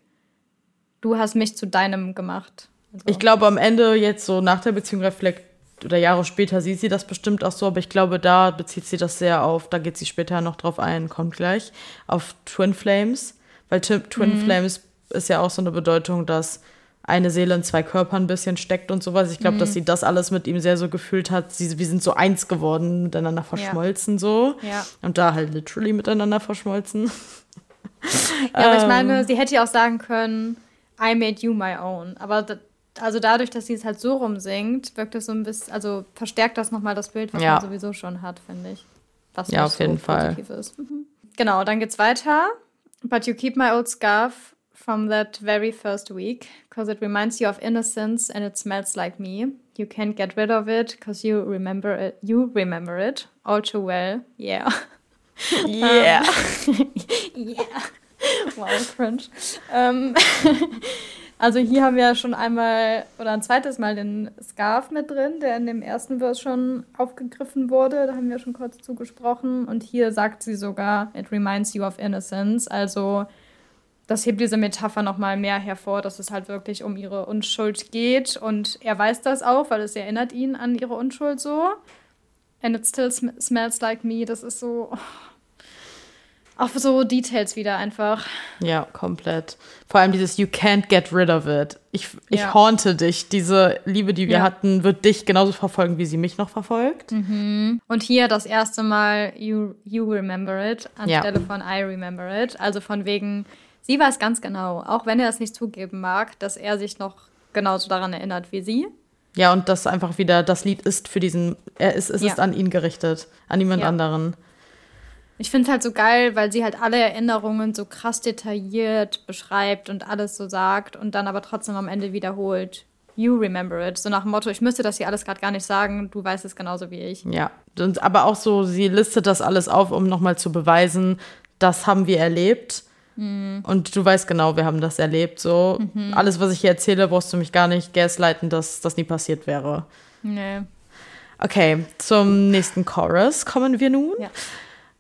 du hast mich zu deinem gemacht. Also. Ich glaube, am Ende jetzt so nach der Beziehung reflekt oder Jahre später sieht sie das bestimmt auch so, aber ich glaube, da bezieht sie das sehr auf, da geht sie später noch drauf ein, kommt gleich, auf Twin Flames. Weil Twin mhm. Flames ist ja auch so eine Bedeutung, dass eine Seele in zwei Körpern ein bisschen steckt und sowas. Ich glaube, mhm. dass sie das alles mit ihm sehr so gefühlt hat. Sie, wir sind so eins geworden, miteinander verschmolzen ja. so. Ja. Und da halt literally miteinander verschmolzen. Ja, aber ich meine, ähm. sie hätte ja auch sagen können, I made you my own. Aber also dadurch, dass sie es halt so rumsingt, wirkt es so ein bisschen, also verstärkt das nochmal das Bild, was ja. man sowieso schon hat, finde ich. Was ja, auf so jeden Fall. Ist. Mhm. Genau, dann geht's weiter. But you keep my old scarf from that very first week, because it reminds you of innocence and it smells like me. You can't get rid of it, because you remember it. You remember it all too well. Yeah. Yeah. um, yeah. Wow, cringe. Um, also hier haben wir ja schon einmal oder ein zweites Mal den Scarf mit drin, der in dem ersten Vers schon aufgegriffen wurde. Da haben wir schon kurz zugesprochen. Und hier sagt sie sogar, it reminds you of innocence. Also das hebt diese Metapher nochmal mehr hervor, dass es halt wirklich um ihre Unschuld geht. Und er weiß das auch, weil es erinnert ihn an ihre Unschuld so. And it still sm smells like me. Das ist so. Oh auch so Details wieder einfach. Ja, komplett. Vor allem dieses You can't get rid of it. Ich, ich ja. haunte dich. Diese Liebe, die wir ja. hatten, wird dich genauso verfolgen, wie sie mich noch verfolgt. Mhm. Und hier das erste Mal You, you remember it anstelle ja. von I remember it. Also von wegen, sie weiß ganz genau, auch wenn er es nicht zugeben mag, dass er sich noch genauso daran erinnert wie sie. Ja, und das einfach wieder, das Lied ist für diesen, er ist, es ist an ihn gerichtet, an niemand anderen. Ich finde es halt so geil, weil sie halt alle Erinnerungen so krass detailliert beschreibt und alles so sagt und dann aber trotzdem am Ende wiederholt. You remember it. So nach dem Motto, ich müsste das hier alles gerade gar nicht sagen, du weißt es genauso wie ich. Ja, und, aber auch so, sie listet das alles auf, um nochmal zu beweisen, das haben wir erlebt. Mhm. Und du weißt genau, wir haben das erlebt. So, mhm. alles, was ich hier erzähle, brauchst du mich gar nicht gaslighten, dass das nie passiert wäre. Nee. Okay, zum nächsten Chorus kommen wir nun. Ja.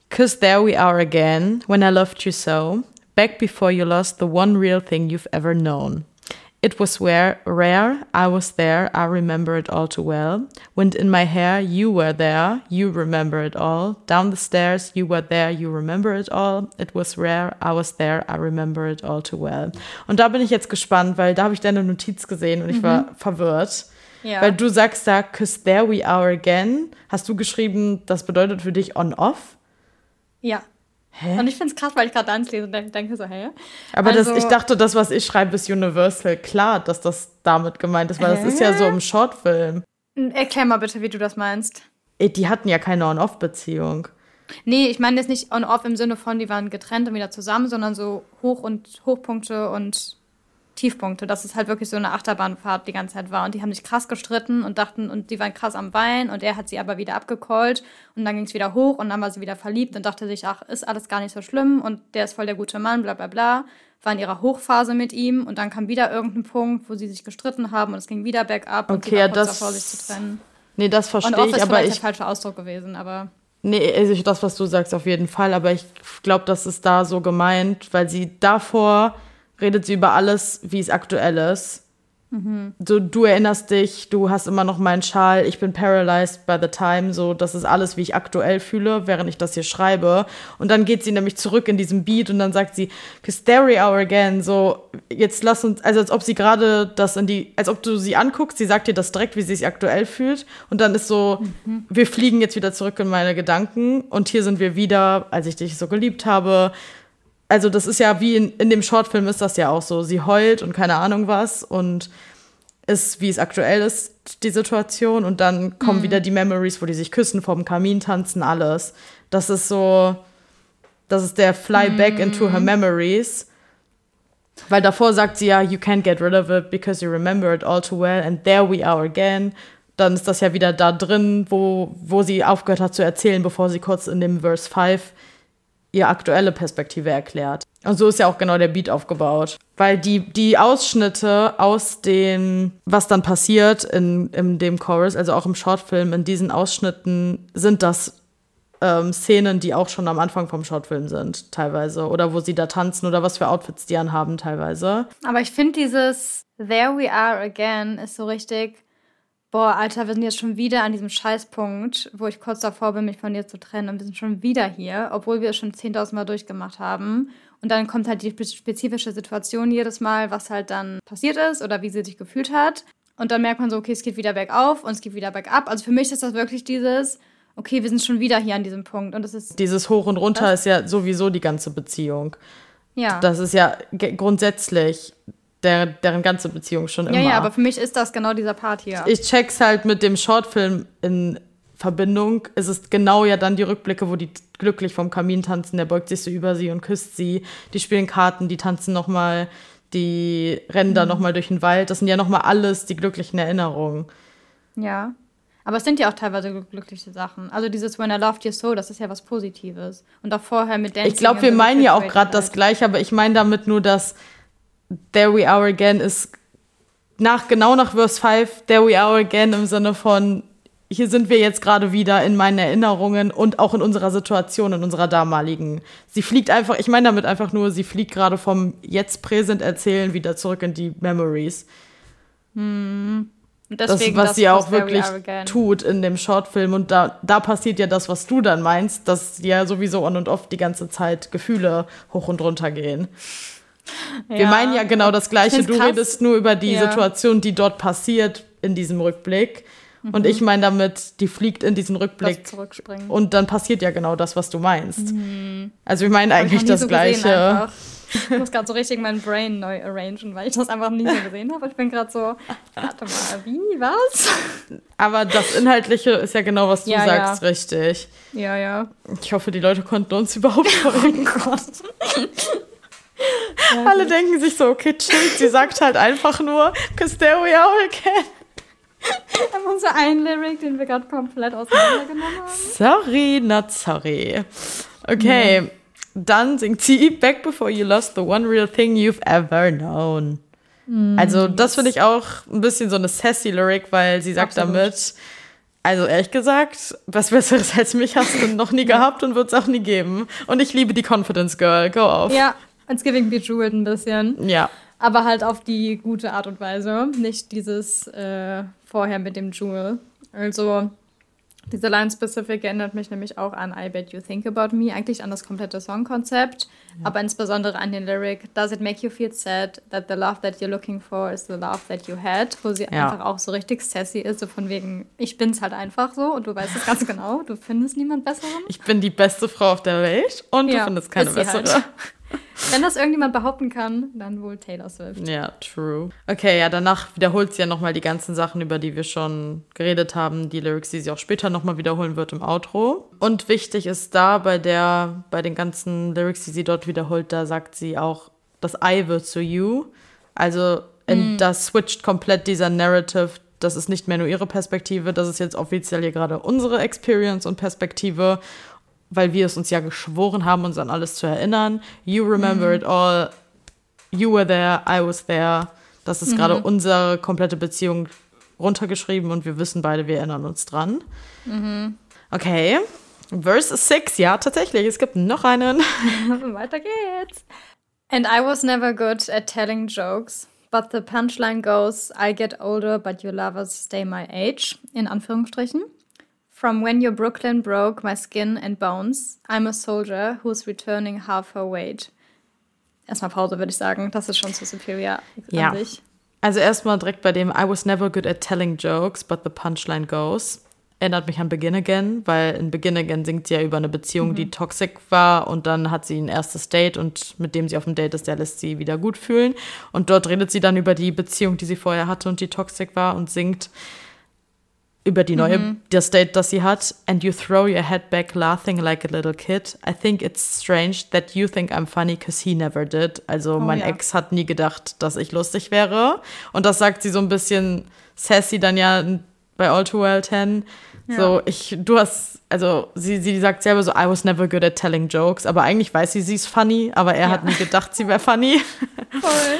Cause there we are again, when I loved you so, back before you lost the one real thing you've ever known. It was where, rare, I was there, I remember it all too well. Wind in my hair, you were there, you remember it all. Down the stairs, you were there, you remember it all. It was rare, I was there, I remember it all too well. Und da bin ich jetzt gespannt, weil da habe ich deine Notiz gesehen und ich mhm. war verwirrt. Ja. Weil du sagst da, cause there we are again. Hast du geschrieben, das bedeutet für dich on-off? Ja. Hä? Und ich finde es krass, weil ich gerade eins lese und denke so, hä? Aber also, das, ich dachte, das, was ich schreibe, ist Universal. Klar, dass das damit gemeint ist, weil hä? das ist ja so im Shortfilm. Erklär mal bitte, wie du das meinst. Die hatten ja keine On-Off-Beziehung. Nee, ich meine jetzt nicht On-Off im Sinne von, die waren getrennt und wieder zusammen, sondern so Hoch- und Hochpunkte und Tiefpunkte, dass es halt wirklich so eine Achterbahnfahrt die ganze Zeit war. Und die haben sich krass gestritten und dachten, und die waren krass am Weinen und er hat sie aber wieder abgecallt und dann ging es wieder hoch und dann war sie wieder verliebt und dachte sich, ach, ist alles gar nicht so schlimm und der ist voll der gute Mann, bla bla bla. War in ihrer Hochphase mit ihm und dann kam wieder irgendein Punkt, wo sie sich gestritten haben und es ging wieder bergab und okay, sie war kurz davor, sich zu trennen. Nee, das verstehe ich, aber ich. der falsche Ausdruck gewesen, aber. Nee, also das, was du sagst, auf jeden Fall. Aber ich glaube, das ist da so gemeint, weil sie davor redet sie über alles, wie es aktuell ist. Du, du erinnerst dich, du hast immer noch meinen Schal, ich bin paralyzed by the time, so, das ist alles, wie ich aktuell fühle, während ich das hier schreibe. Und dann geht sie nämlich zurück in diesen Beat und dann sagt sie, cause are again, so, jetzt lass uns, also als ob sie gerade das in die, als ob du sie anguckst, sie sagt dir das direkt, wie sie sich aktuell fühlt. Und dann ist so, wir fliegen jetzt wieder zurück in meine Gedanken und hier sind wir wieder, als ich dich so geliebt habe. Also das ist ja wie in, in dem Shortfilm ist das ja auch so. Sie heult und keine Ahnung was und ist, wie es aktuell ist, die Situation. Und dann kommen wieder die Memories, wo die sich küssen, vorm Kamin tanzen, alles. Das ist so, das ist der Fly back into her memories. Weil davor sagt sie ja, you can't get rid of it because you remember it all too well and there we are again. Dann ist das ja wieder da drin, wo, wo sie aufgehört hat zu erzählen, bevor sie kurz in dem Verse 5 ihre aktuelle Perspektive erklärt. Und so ist ja auch genau der Beat aufgebaut. Weil die, die Ausschnitte aus dem, was dann passiert in, in dem Chorus, also auch im Shortfilm, in diesen Ausschnitten sind das ähm, Szenen, die auch schon am Anfang vom Shortfilm sind, teilweise. Oder wo sie da tanzen oder was für Outfits die anhaben, teilweise. Aber ich finde dieses There we are again ist so richtig. Boah, Alter, wir sind jetzt schon wieder an diesem Scheißpunkt, wo ich kurz davor bin, mich von dir zu trennen. Und wir sind schon wieder hier, obwohl wir es schon 10.000 Mal durchgemacht haben. Und dann kommt halt die spe- spezifische Situation jedes Mal, was halt dann passiert ist oder wie sie sich gefühlt hat. Und dann merkt man so, okay, es geht wieder bergauf und es geht wieder bergab. Also für mich ist das wirklich dieses, okay, wir sind schon wieder hier an diesem Punkt. Und das ist, Dieses Hoch und Runter ist ja sowieso die ganze Beziehung. ja. Das ist ja grundsätzlich der, deren ganze Beziehung schon immer. ja, ja, aber für mich ist das genau dieser Part hier. ich check's halt mit dem Shortfilm in Verbindung. Es ist genau ja dann die Rückblicke, wo die glücklich vom Kamin tanzen. Der beugt sich so über sie und küsst sie. Die spielen Karten, die tanzen noch mal, die rennen da noch mal durch den Wald. Das sind ja noch mal alles die glücklichen Erinnerungen. Ja. Aber es sind ja auch teilweise gl- glückliche Sachen. Also dieses When I Loved You So, das ist ja was Positives. Und auch vorher mit Dancing. Ich glaube, wir meinen ja auch gerade das. Gleiche, aber ich meine damit nur, dass There We Are Again ist nach, genau nach Verse 5, There We Are Again im Sinne von, hier sind wir jetzt gerade wieder in meinen Erinnerungen und auch in unserer Situation, in unserer damaligen. Sie fliegt einfach, ich meine damit einfach nur, sie fliegt gerade vom jetzt Präsent erzählen wieder zurück in die Memories. Das, deswegen was sie auch wirklich tut in dem Shortfilm. Und da, da passiert ja das, was du dann meinst, dass ja sowieso on und off die ganze Zeit Gefühle hoch und runter gehen. Wir meinen ja genau das Gleiche. Du krass. redest nur über die Ja. Situation, die dort passiert in diesem Rückblick. Und ich meine damit, die fliegt in diesen Rückblick. zurückspringen. Und dann passiert ja genau das, was du meinst. Also ich meine eigentlich das so Gleiche. Ich muss gerade so richtig mein Brain neu arrangen, weil ich das einfach nie so gesehen habe. Ich bin gerade so, warte mal, wie, was? Aber das Inhaltliche ist ja genau, was du Ja, sagst, ja. richtig. Ja, ja. Ich hoffe, die Leute konnten uns überhaupt folgen. Oh Gott. Alle denken sich so, okay, chill, sie sagt halt einfach nur, cause there we are again. Wir haben unser einen Lyric, den wir gerade komplett auseinandergenommen haben. Sorry, not sorry. Okay, dann singt sie Back before you lost the one real thing you've ever known. Also das finde ich auch ein bisschen so eine sassy Lyric, weil sie sagt Absolut. damit, also ehrlich gesagt, was Besseres als mich hast du noch nie gehabt und wird es auch nie geben. Und ich liebe die Confidence Girl, go off. Ja, als Giving Bejeweled ein bisschen. Ja. Aber halt auf die gute Art und Weise. Nicht dieses äh, vorher mit dem Jewel. Also, diese Line Specific erinnert mich nämlich auch an I Bet You Think About Me, eigentlich an das komplette Songkonzept, aber insbesondere an den Lyric Does it make you feel sad that the love that you're looking for is the love that you had? Wo sie Ja. einfach auch so richtig sassy ist, so von wegen, ich bin's halt einfach so und du weißt es ganz genau, du findest niemand Besseren. Ich bin die beste Frau auf der Welt und Ja, du findest keine sie bessere. halt. Wenn das irgendjemand behaupten kann, dann wohl Taylor Swift. Ja, true. Okay, ja, danach wiederholt sie ja nochmal die ganzen Sachen, über die wir schon geredet haben, die Lyrics, die sie auch später nochmal wiederholen wird im Outro. Und wichtig ist da bei der, bei den ganzen Lyrics, die sie dort wiederholt, da sagt sie auch, das I wird zu you. Also in, da switcht komplett dieser Narrative. Das ist nicht mehr nur ihre Perspektive, das ist jetzt offiziell hier gerade unsere Experience und Perspektive, weil wir es uns ja geschworen haben, uns an alles zu erinnern. You remember it all. You were there, I was there. Das ist gerade unsere komplette Beziehung runtergeschrieben und wir wissen beide, wir erinnern uns dran. Okay. Verse 6, ja, tatsächlich. Es gibt noch einen. Weiter geht's. And I was never good at telling jokes. But the punchline goes, I get older, but your lovers stay my age. In Anführungsstrichen. From when your Brooklyn broke my skin and bones, I'm a soldier who's returning half her weight. Erstmal Pause, würde ich sagen. Das ist schon zu superior Ja. an sich. Also erstmal direkt bei dem I was never good at telling jokes, but the punchline goes. Erinnert mich an Begin Again, weil in Begin Again singt sie ja über eine Beziehung, die toxic war und dann hat sie ein erstes Date und mit dem sie auf dem Date ist, der lässt sie wieder gut fühlen. Und dort redet sie dann über die Beziehung, die sie vorher hatte und die toxic war und singt über die neue, das Date, das sie hat. And you throw your head back laughing like a little kid. I think it's strange that you think I'm funny because he never did. Also mein ja. Ex hat nie gedacht, dass ich lustig wäre. Und das sagt sie so ein bisschen sassy dann ja bei All Too Well 10. So, ich, du hast, also sie, sie sagt selber so, I was never good at telling jokes, aber eigentlich weiß sie, sie ist funny, aber er hat nie gedacht, sie wäre funny. Voll.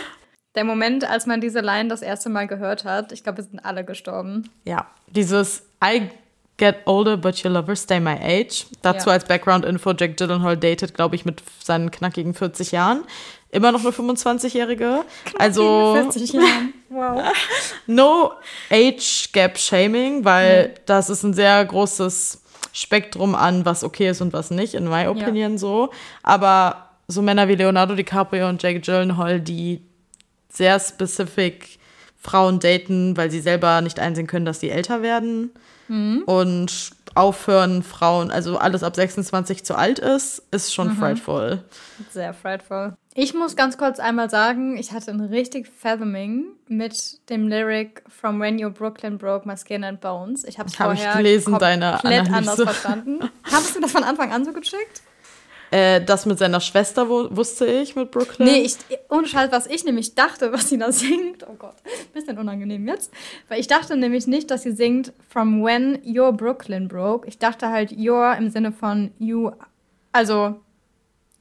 Der Moment, als man diese Line das erste Mal gehört hat, ich glaube, wir sind alle gestorben. Ja, dieses I get older, but your lovers stay my age. Dazu Ja. als Background-Info, Jack Gyllenhaal datet, glaube ich, mit seinen knackigen 40 Jahren. Immer noch eine 25-Jährige. Also 40 Jahren. Wow. no Age Gap Shaming, weil das ist ein sehr großes Spektrum an, was okay ist und was nicht, in my opinion so. Aber so Männer wie Leonardo DiCaprio und Jake Gyllenhaal, die sehr specific Frauen daten, weil sie selber nicht einsehen können, dass sie älter werden und aufhören, Frauen, also alles ab 26 zu alt ist, ist schon frightful. Sehr frightful. Ich muss ganz kurz einmal sagen, ich hatte ein richtig Fathoming mit dem Lyric From When Your Brooklyn Broke My Skin and Bones. Ich habe es Hab ich vorher gelesen, deine komplett Analyse. anders verstanden. Hast du das von Anfang an so gecheckt? Äh, das mit seiner Schwester wusste ich mit Brooklyn. Nee, ich, ohne Scheiß, was ich nämlich dachte, was sie da singt. Oh Gott, bisschen unangenehm jetzt. Weil ich dachte nämlich nicht, dass sie singt From when your Brooklyn broke. Ich dachte halt your im Sinne von you, also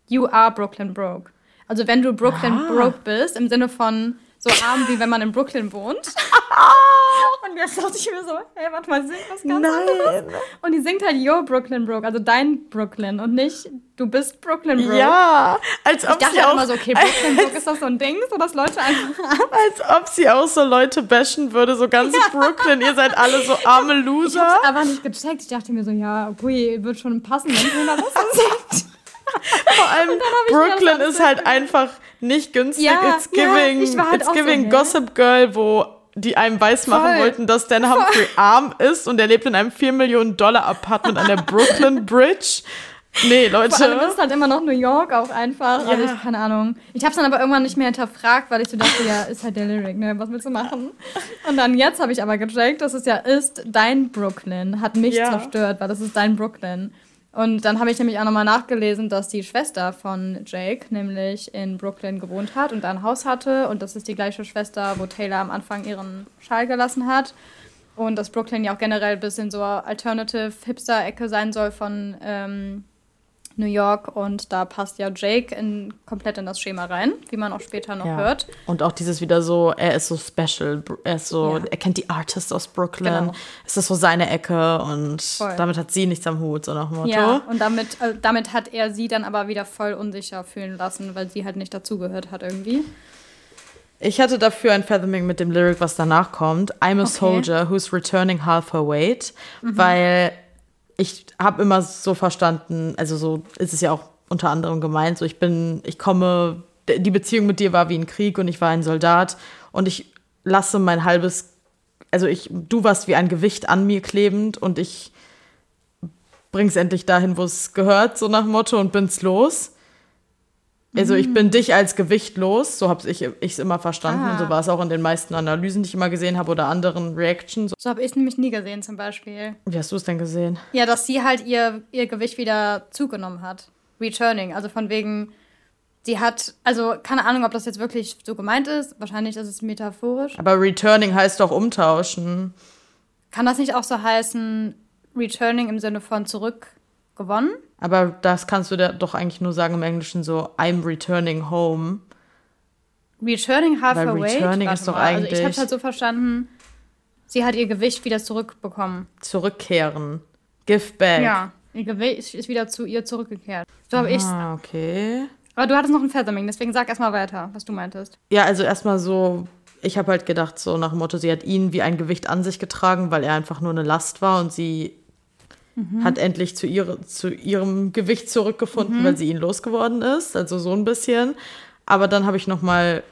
you are Brooklyn broke. Also wenn du Brooklyn Ah. broke bist, im Sinne von so arm, wie wenn man in Brooklyn wohnt. Und jetzt dachte ich mir so, hey, warte mal, sing was ganz anderes. Nein. Und die singt halt your Brooklyn broke, also dein Brooklyn und nicht du bist Brooklyn broke. Ja, als ob Ich dachte sie halt auch, immer so, okay, Brooklyn Brook ist das so ein Ding, so dass Leute einfach. als ob sie auch so Leute bashen würde, so ganz Brooklyn, ihr seid alle so arme Ich Loser. hab's aber nicht gecheckt. Ich dachte mir so, ja, okay, wird schon passen, wenn sie da was singt. Vor allem Brooklyn ist halt einfach nicht günstig. Ja, it's ja, giving, war halt it's so, giving hä? Gossip Girl, wo die einem weismachen Voll. wollten, dass Dan Humphrey arm ist und er lebt in einem 4 Millionen Dollar Apartment an der Brooklyn Bridge. Nee, Vor allem ist Leute. es halt immer noch New York auch einfach. Also Ja. ich, keine Ahnung. Ich hab's dann aber irgendwann nicht mehr hinterfragt, weil ich so dachte, ja, ist halt der Lyric, ne? Was willst du machen? Und dann jetzt habe ich aber gecheckt, dass es ja ist, dein Brooklyn hat mich Ja. zerstört, weil das ist dein Brooklyn. Und dann habe ich nämlich auch nochmal nachgelesen, dass die Schwester von Jake nämlich in Brooklyn gewohnt hat und da ein Haus hatte. Und das ist die gleiche Schwester, wo Taylor am Anfang ihren Schal gelassen hat. Und dass Brooklyn ja auch generell ein bisschen so Alternative Hipster-Ecke sein soll von ähm, New York. Und da passt ja Jake in, komplett in das Schema rein, wie man auch später noch Ja. hört. Und auch dieses wieder so, er ist so special, er ist so, Ja. er kennt die Artists aus Brooklyn, Genau. es ist so seine Ecke und Voll. damit hat sie nichts am Hut, so nach dem Motto. Ja, und damit, äh, damit hat er sie dann aber wieder voll unsicher fühlen lassen, weil sie halt nicht dazugehört hat irgendwie. Ich hatte dafür ein Fathoming mit dem Lyric, was danach kommt. I'm a Okay. soldier who's returning half her weight, weil ich habe immer so verstanden, also so ist es ja auch unter anderem gemeint, so ich bin, ich komme, die Beziehung mit dir war wie ein Krieg und ich war ein Soldat und ich lasse mein halbes, also ich, du warst wie ein Gewicht an mir klebend und ich bring's endlich dahin, wo es gehört, so nach Motto und bin's los. Also ich bin dich als Gewicht los, so habe ich es immer verstanden Ah. und so war es auch in den meisten Analysen, die ich immer gesehen habe oder anderen Reactions. So habe ich es nämlich nie gesehen zum Beispiel. Wie hast du es denn gesehen? Ja, dass sie halt ihr, ihr Gewicht wieder zugenommen hat. Returning. Also von wegen, sie hat, also keine Ahnung, ob das jetzt wirklich so gemeint ist. Wahrscheinlich ist es metaphorisch. Aber returning heißt doch umtauschen. Kann das nicht auch so heißen, returning im Sinne von zurückgewonnen? Aber das kannst du doch eigentlich nur sagen im Englischen so, I'm returning home. Returning half Weil returning ist doch mal, Also ich habe eigentlich- halt so verstanden, sie hat ihr Gewicht wieder zurückbekommen. Zurückkehren. Give back. Ja, ihr Gewicht ist wieder zu ihr zurückgekehrt. So habe. Ah, okay. Aber du hattest noch ein Featherming, deswegen sag erstmal weiter, was du meintest. Ja, also erstmal so, ich habe halt gedacht, so nach dem Motto, sie hat ihn wie ein Gewicht an sich getragen, weil er einfach nur eine Last war und sie mhm. hat endlich zu, ihre, zu ihrem Gewicht zurückgefunden, mhm. weil sie ihn losgeworden ist. Also so ein bisschen. Aber dann habe ich noch mal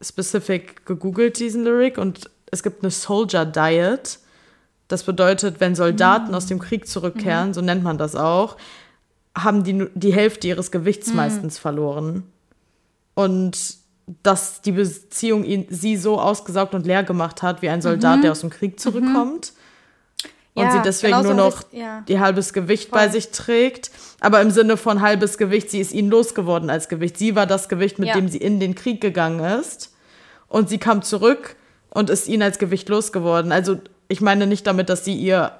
specific gegoogelt, diesen Lyric, und es gibt eine Soldier Diet. Das bedeutet, wenn Soldaten mhm. aus dem Krieg zurückkehren, mhm. so nennt man das auch, haben die die Hälfte ihres Gewichts mhm. meistens verloren. Und dass die Beziehung ihn, sie so ausgesaugt und leer gemacht hat, wie ein Soldat, mhm. der aus dem Krieg zurückkommt. Und ja, sie deswegen nur noch ich, ja. die halbes Gewicht Voll. bei sich trägt. Aber im Sinne von halbes Gewicht, sie ist ihn losgeworden als Gewicht. Sie war das Gewicht, mit ja. dem sie in den Krieg gegangen ist. Und sie kam zurück und ist ihn als Gewicht losgeworden. Also ich meine nicht damit, dass sie ihr,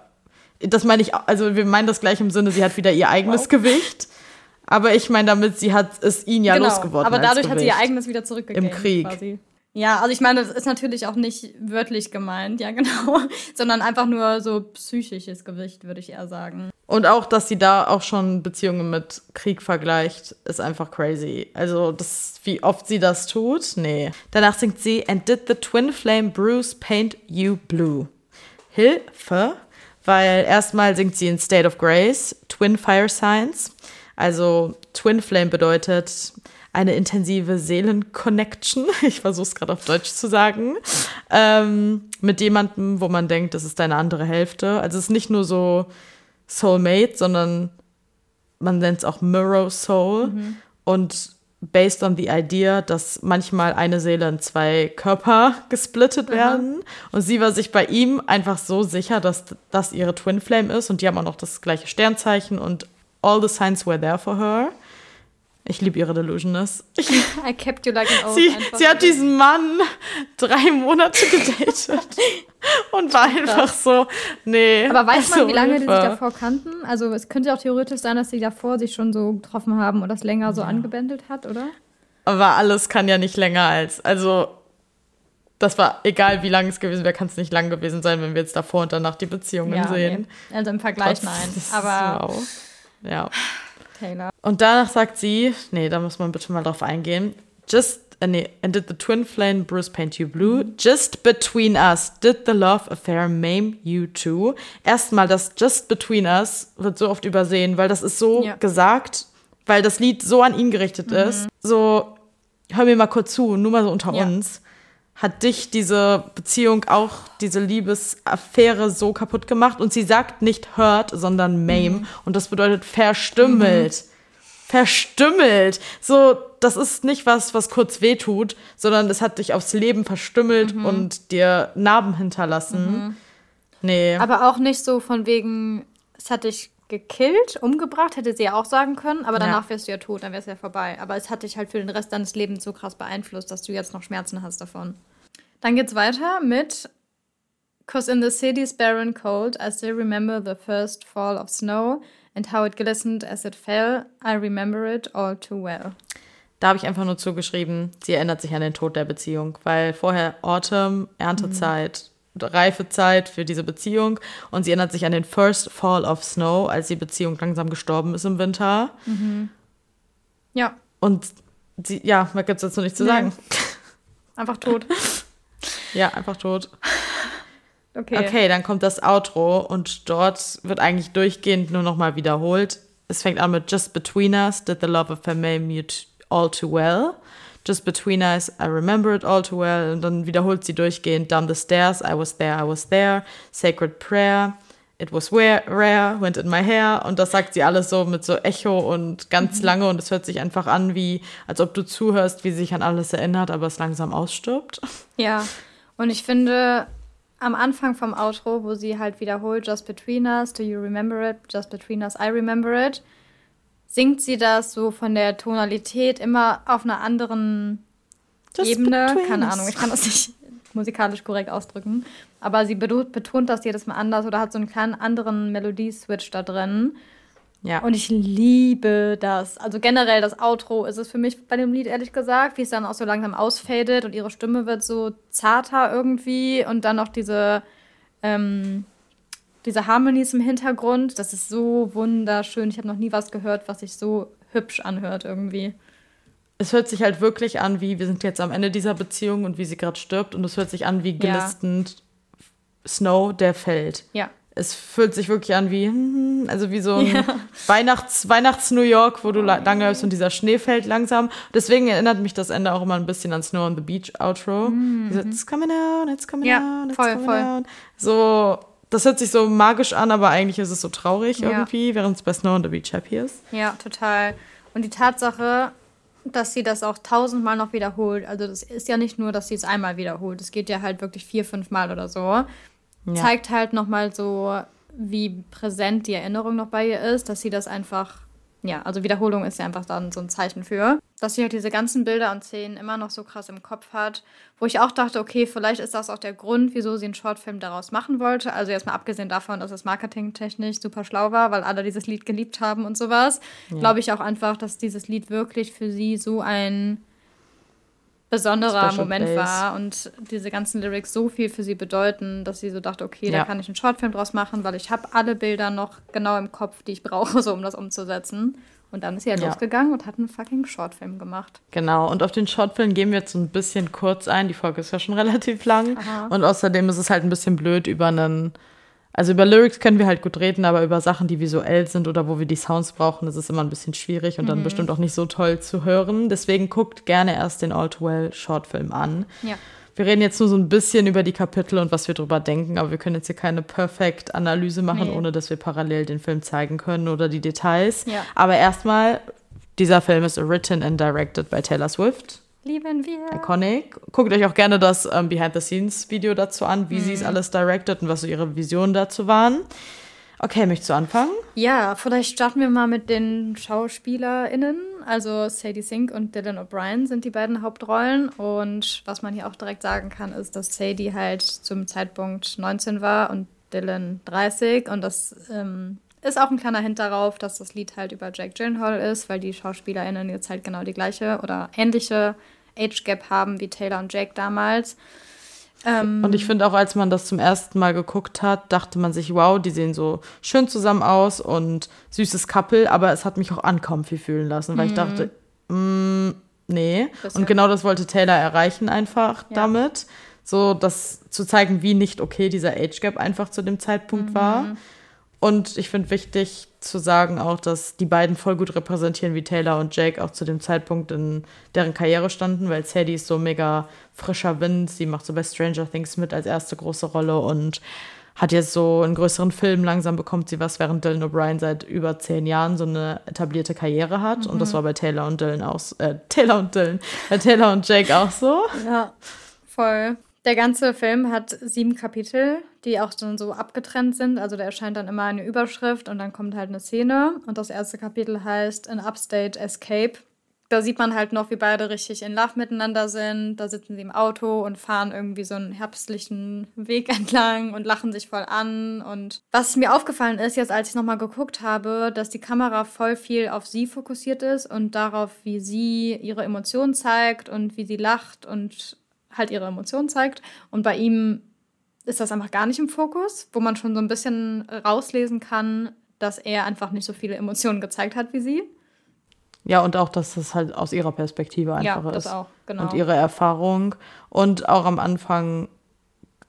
das meine ich, also wir meinen das gleich im Sinne, sie hat wieder ihr eigenes wow. Gewicht. Aber ich meine damit, sie hat es ihn ja genau, losgeworden. Aber dadurch hat sie ihr eigenes wieder zurückgegeben. Im Krieg. Quasi. Ja, also ich meine, das ist natürlich auch nicht wörtlich gemeint, ja genau, sondern einfach nur so psychisches Gewicht, würde ich eher sagen. Und auch, dass sie da auch schon Beziehungen mit Krieg vergleicht, ist einfach crazy. Also, das, wie oft sie das tut, nee. Danach singt sie And did the twin flame Bruce paint you blue? Hilfe, weil erstmal singt sie in State of Grace, Twin Fire Signs. Also Twin Flame bedeutet eine intensive Seelenconnection. Ich versuche es gerade auf Deutsch zu sagen. Ähm, mit jemandem, wo man denkt, das ist deine andere Hälfte. Also es ist nicht nur so Soulmate, sondern man nennt es auch Mirror Soul. Mhm. Und based on the idea, dass manchmal eine Seele in zwei Körper gesplittet mhm. werden. Und sie war sich bei ihm einfach so sicher, dass das ihre Twin Flame ist. Und die haben auch noch das gleiche Sternzeichen und all the signs were there for her. Ich liebe ihre Delusionist. I kept you like an old. Sie, sie hat diesen Mann drei Monate gedatet und war einfach so, nee. Aber weiß man, wie lange Hilfe. die sich davor kannten? Also es könnte auch theoretisch sein, dass sie davor sich schon so getroffen haben und das länger so ja. angebändelt hat, oder? Aber alles kann ja nicht länger als, also das war egal, wie lang es gewesen wäre, kann es nicht lang gewesen sein, wenn wir jetzt davor und danach die Beziehungen ja, sehen. Nee. Also im Vergleich Trotz, nein. Aber wow. ja. Taylor. Und danach sagt sie, nee, da muss man bitte mal drauf eingehen. Just, uh, nee, and did the twin flame Bruce paint you blue? Just between us, did the love affair maim you too? Erstmal, das Just between us wird so oft übersehen, weil das ist so ja. gesagt, weil das Lied so an ihn gerichtet mhm. ist. So, hör mir mal kurz zu, nur mal so unter ja. uns hat dich diese Beziehung auch, diese Liebesaffäre so kaputt gemacht. Und sie sagt nicht hurt, sondern maim. Mhm. Und das bedeutet verstümmelt. Mhm. Verstümmelt. So, das ist nicht was, was kurz wehtut, sondern es hat dich aufs Leben verstümmelt mhm. und dir Narben hinterlassen. Mhm. Nee. Aber auch nicht so von wegen, es hat dich gekillt, umgebracht, hätte sie ja auch sagen können, aber danach ja. wärst du ja tot, dann wär's ja vorbei. Aber es hat dich halt für den Rest deines Lebens so krass beeinflusst, dass du jetzt noch Schmerzen hast davon. Dann geht's weiter mit Cause in the city's barren cold, I still remember the first fall of snow and how it glistened as it fell. I remember it all too well. Da habe ich einfach nur zugeschrieben, sie erinnert sich an den Tod der Beziehung, weil vorher Autumn, Erntezeit, mhm. Reifezeit für diese Beziehung und sie erinnert sich an den First Fall of Snow, als die Beziehung langsam gestorben ist im Winter. Mhm. Ja. Und sie, ja, was gibt es dazu nicht zu sagen? Einfach tot. Ja, einfach tot. Okay. Okay, dann kommt das Outro und dort wird eigentlich durchgehend nur nochmal wiederholt. Es fängt an mit Just between us, did the love of made you all too well. Just between us, I remember it all too well. Und dann wiederholt sie durchgehend Down the stairs, I was there, I was there. Sacred prayer, it was rare, rare, went in my hair. Und das sagt sie alles so mit so Echo und ganz mhm. lange. Und es hört sich einfach an, wie als ob du zuhörst, wie sie sich an alles erinnert, aber es langsam ausstirbt. Ja. Und ich finde, am Anfang vom Outro, wo sie halt wiederholt, Just Between Us, Do You Remember It? Just Between Us, I Remember It, singt sie das so von der Tonalität immer auf einer anderen Just Ebene. Keine. Ahnung, ich kann das nicht musikalisch korrekt ausdrücken. Aber sie betont das jedes Mal anders oder hat so einen kleinen anderen Melodieswitch da drin. Ja. Und ich liebe das. Also generell das Outro ist es für mich bei dem Lied ehrlich gesagt, wie es dann auch so langsam ausfadet und ihre Stimme wird so zarter irgendwie und dann noch diese ähm, diese Harmonies im Hintergrund. Das ist so wunderschön. Ich habe noch nie was gehört, was sich so hübsch anhört irgendwie. es hört sich halt wirklich an, wie wir sind jetzt am Ende dieser Beziehung und wie sie gerade stirbt und es hört sich an wie gelistend ja. Snow, der fällt. Ja. Es fühlt sich wirklich an wie, hm, also wie so ein ja. Weihnachts, Weihnachts-New York, wo du lange läufst und dieser Schnee fällt langsam. Deswegen erinnert mich das Ende auch immer ein bisschen an Snow on the Beach Outro. Mhm. It's coming down, it's coming ja, down, it's voll, coming voll. down. So, das hört sich so magisch an, aber eigentlich ist es so traurig ja. irgendwie, während es bei Snow on the Beach happy ist. Ja, total. Und die Tatsache, dass sie das auch tausendmal noch wiederholt. Also das ist ja nicht nur, dass sie es einmal wiederholt. Es geht ja halt wirklich vier, fünf Mal oder so. Ja. Zeigt halt nochmal so, wie präsent die Erinnerung noch bei ihr ist, dass sie das einfach ja, also Wiederholung ist ja einfach dann so ein Zeichen für, dass sie halt diese ganzen Bilder und Szenen immer noch so krass im Kopf hat, wo ich auch dachte, okay, vielleicht ist das auch der Grund, wieso sie einen Shortfilm daraus machen wollte. Also jetzt mal abgesehen davon, dass es marketingtechnisch super schlau war, weil alle dieses Lied geliebt haben und sowas, ja. glaube ich auch einfach, dass dieses Lied wirklich für sie so ein besonderer Special Moment Days. war und diese ganzen Lyrics so viel für sie bedeuten, dass sie so dachte, okay, ja. da kann ich einen Shortfilm draus machen, weil ich habe alle Bilder noch genau im Kopf, die ich brauche, so um das umzusetzen. Und dann ist sie halt ja. losgegangen und hat einen fucking Shortfilm gemacht. Genau, und auf den Shortfilm gehen wir jetzt so ein bisschen kurz ein. Die Folge ist ja schon relativ lang. Aha. Und außerdem ist es halt ein bisschen blöd, über einen also über Lyrics können wir halt gut reden, aber über Sachen, die visuell sind oder wo wir die Sounds brauchen, ist es immer ein bisschen schwierig und mhm. dann bestimmt auch nicht so toll zu hören. Deswegen guckt gerne erst den All Too Well Shortfilm an. Ja. Wir reden jetzt nur so ein bisschen über die Kapitel und was wir drüber denken, aber wir können jetzt hier keine perfekt Analyse machen, nee. ohne dass wir parallel den Film zeigen können oder die Details. Ja. Aber erstmal, dieser Film ist written and directed by Taylor Swift. Lieben wir. Iconic. Guckt euch auch gerne das ähm, Behind-the-Scenes-Video dazu an, wie mhm. sie es alles directed und was so ihre Visionen dazu waren. Okay, möchtest du anfangen? Ja, vielleicht starten wir mal mit den SchauspielerInnen. Also Sadie Sink und Dylan O'Brien sind die beiden Hauptrollen. Und was man hier auch direkt sagen kann, ist, dass Sadie halt zum Zeitpunkt 19 war und Dylan 30. Und das ähm, ist auch ein kleiner Hint darauf, dass das Lied halt über Jack Gyllenhaal ist, weil die SchauspielerInnen jetzt halt genau die gleiche oder ähnliche Age Gap haben wie Taylor und Jake damals. Ähm, und ich finde auch, als man das zum ersten Mal geguckt hat, dachte man sich, wow, die sehen so schön zusammen aus und süßes Couple, aber es hat mich auch uncomfy fühlen lassen, weil ich mhm. dachte, mm, nee. Und genau das wollte Taylor erreichen einfach ja. damit. So, das zu zeigen, wie nicht okay dieser Age Gap einfach zu dem Zeitpunkt mhm. war. Und ich finde wichtig zu sagen auch, dass die beiden voll gut repräsentieren, wie Taylor und Jake auch zu dem Zeitpunkt in deren Karriere standen, weil Sadie ist so mega frischer Wind. Sie macht so bei Stranger Things mit als erste große Rolle und hat jetzt so in größeren Filmen langsam bekommt sie was, während Dylan O'Brien seit über zehn Jahren so eine etablierte Karriere hat. Mhm. Und das mhm. war bei Taylor und Dylan auch, äh, Taylor und Dylan, bei Taylor und Jake auch so. Ja, voll. Der ganze Film hat sieben Kapitel, die auch dann so abgetrennt sind. Also da erscheint dann immer eine Überschrift und dann kommt halt eine Szene. Und das erste Kapitel heißt An Upstate Escape. Da sieht man halt noch, wie beide richtig in Love miteinander sind. Da sitzen sie im Auto und fahren irgendwie so einen herbstlichen Weg entlang und lachen sich voll an. Und was mir aufgefallen ist, jetzt als ich nochmal geguckt habe, dass die Kamera voll viel auf sie fokussiert ist und darauf, wie sie ihre Emotionen zeigt und wie sie lacht und halt ihre Emotionen zeigt. Und bei ihm ist das einfach gar nicht im Fokus, wo man schon so ein bisschen rauslesen kann, dass er einfach nicht so viele Emotionen gezeigt hat wie sie. Ja, und auch, dass das halt aus ihrer Perspektive einfach ja, das ist. Auch, genau. Und ihre Erfahrung. Und auch am Anfang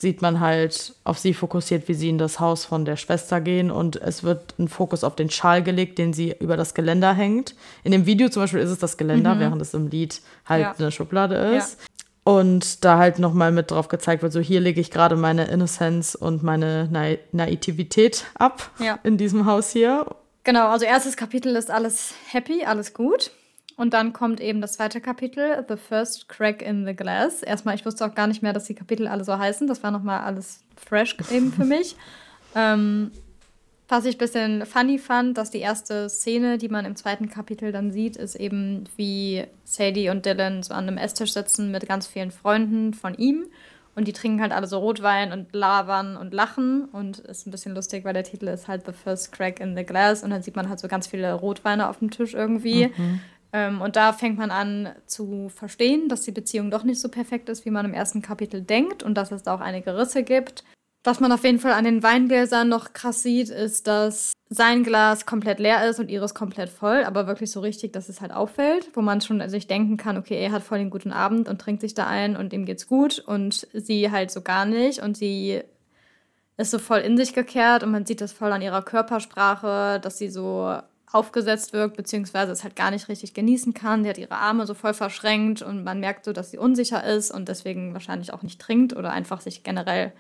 sieht man halt auf sie fokussiert, wie sie in das Haus von der Schwester gehen und es wird ein Fokus auf den Schal gelegt, den sie über das Geländer hängt. In dem Video zum Beispiel ist es das Geländer, mhm. während es im Lied halt ja. eine Schublade ist. Ja. Und da halt nochmal mit drauf gezeigt wird, so hier lege ich gerade meine Innocence und meine Na Naivität ab ja. in diesem Haus hier. Genau, also erstes Kapitel ist alles happy, alles gut. Und dann kommt eben das zweite Kapitel, The First Crack in the Glass. Erstmal, ich wusste auch gar nicht mehr, dass die Kapitel alle so heißen. Das war nochmal alles fresh eben für mich. ähm, was ich ein bisschen funny fand, dass die erste Szene, die man im zweiten Kapitel dann sieht, ist eben, wie Sadie und Dylan so an einem Esstisch sitzen mit ganz vielen Freunden von ihm. Und die trinken halt alle so Rotwein und labern und lachen. Und ist ein bisschen lustig, weil der Titel ist halt The First Crack in the Glass. Und dann sieht man halt so ganz viele Rotweine auf dem Tisch irgendwie. Mhm. Ähm, und da fängt man an zu verstehen, dass die Beziehung doch nicht so perfekt ist, wie man im ersten Kapitel denkt. Und dass es da auch einige Risse gibt. Was man auf jeden Fall an den Weingläsern noch krass sieht, ist, dass sein Glas komplett leer ist und ihres komplett voll, aber wirklich so richtig, dass es halt auffällt, wo man schon sich denken kann, okay, er hat voll den guten Abend und trinkt sich da ein und ihm geht's gut und sie halt so gar nicht und sie ist so voll in sich gekehrt und man sieht das voll an ihrer Körpersprache, dass sie so aufgesetzt wirkt, beziehungsweise es halt gar nicht richtig genießen kann. Die hat ihre Arme so voll verschränkt und man merkt so, dass sie unsicher ist und deswegen wahrscheinlich auch nicht trinkt oder einfach sich generell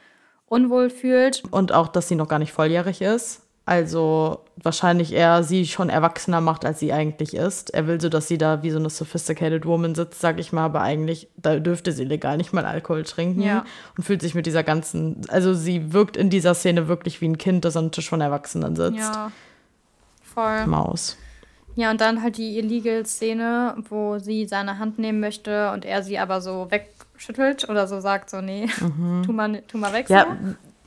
unwohl fühlt. Und auch, dass sie noch gar nicht volljährig ist. Also wahrscheinlich eher sie schon erwachsener macht, als sie eigentlich ist. Er will so, dass sie da wie so eine sophisticated woman sitzt, sag ich mal, aber eigentlich, da dürfte sie legal nicht mal Alkohol trinken Ja. und fühlt sich mit dieser ganzen, also sie wirkt in dieser Szene wirklich wie ein Kind, das am Tisch von Erwachsenen sitzt. Ja, voll. Maus. Ja, und dann halt die Illegal-Szene, wo sie seine Hand nehmen möchte und er sie aber so wegschüttelt oder so sagt, so, nee, tu, mal, tu mal weg. so. Mhm. Ja,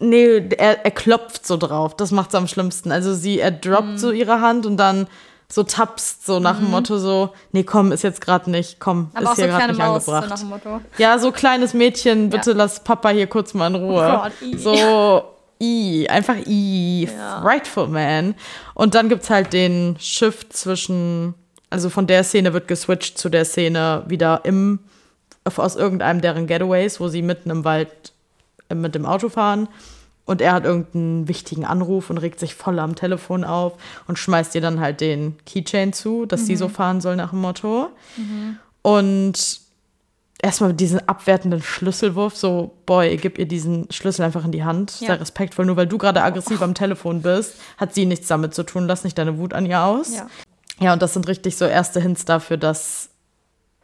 nee, er, er klopft so drauf. Das macht's am schlimmsten. Also sie, er droppt Mhm. so ihre Hand und dann so tapst, so nach dem Motto so, nee, komm, ist jetzt gerade nicht, komm, aber auch ist so hier gerade kleine nicht Maus, so angebracht. nach dem Motto. Ja, so kleines Mädchen, bitte lass Papa hier kurz mal in Ruhe. Oh Gott, so, i, einfach i, Ja. rightful man. Und dann gibt's halt den Shift zwischen, also von der Szene wird geswitcht zu der Szene wieder im, aus irgendeinem deren Getaways, wo sie mitten im Wald äh, mit dem Auto fahren. Und er hat irgendeinen wichtigen Anruf und regt sich voll am Telefon auf und schmeißt ihr dann halt den Keychain zu, dass sie so fahren soll nach dem Motto. Und erstmal mit diesem abwertenden Schlüsselwurf, so, boy, gib ihr diesen Schlüssel einfach in die Hand, Ja. sei respektvoll, nur weil du gerade aggressiv am Telefon bist, hat sie nichts damit zu tun, lass nicht deine Wut an ihr aus. Ja. Ja, und das sind richtig so erste Hints dafür, dass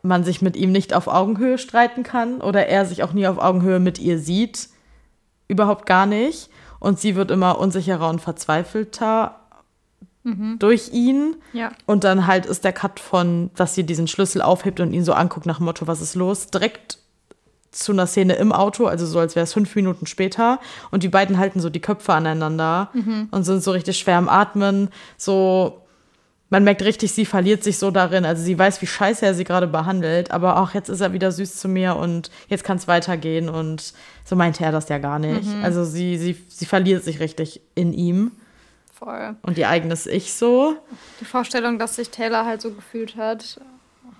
man sich mit ihm nicht auf Augenhöhe streiten kann oder er sich auch nie auf Augenhöhe mit ihr sieht. Überhaupt gar nicht. Und sie wird immer unsicherer und verzweifelter durch ihn. Ja. Und dann halt ist der Cut von, dass sie diesen Schlüssel aufhebt und ihn so anguckt nach dem Motto, was ist los? Direkt zu einer Szene im Auto, also so als wäre es fünf Minuten später. Und die beiden halten so die Köpfe aneinander und sind so richtig schwer am Atmen. So, man merkt richtig, sie verliert sich so darin. Also sie weiß, wie scheiße er sie gerade behandelt, aber auch jetzt ist er wieder süß zu mir und jetzt kann es weitergehen. Und so meinte er das ja gar nicht. Also sie, sie, sie verliert sich richtig in ihm Voll. und ihr eigenes Ich so. Die Vorstellung, dass sich Taylor halt so gefühlt hat.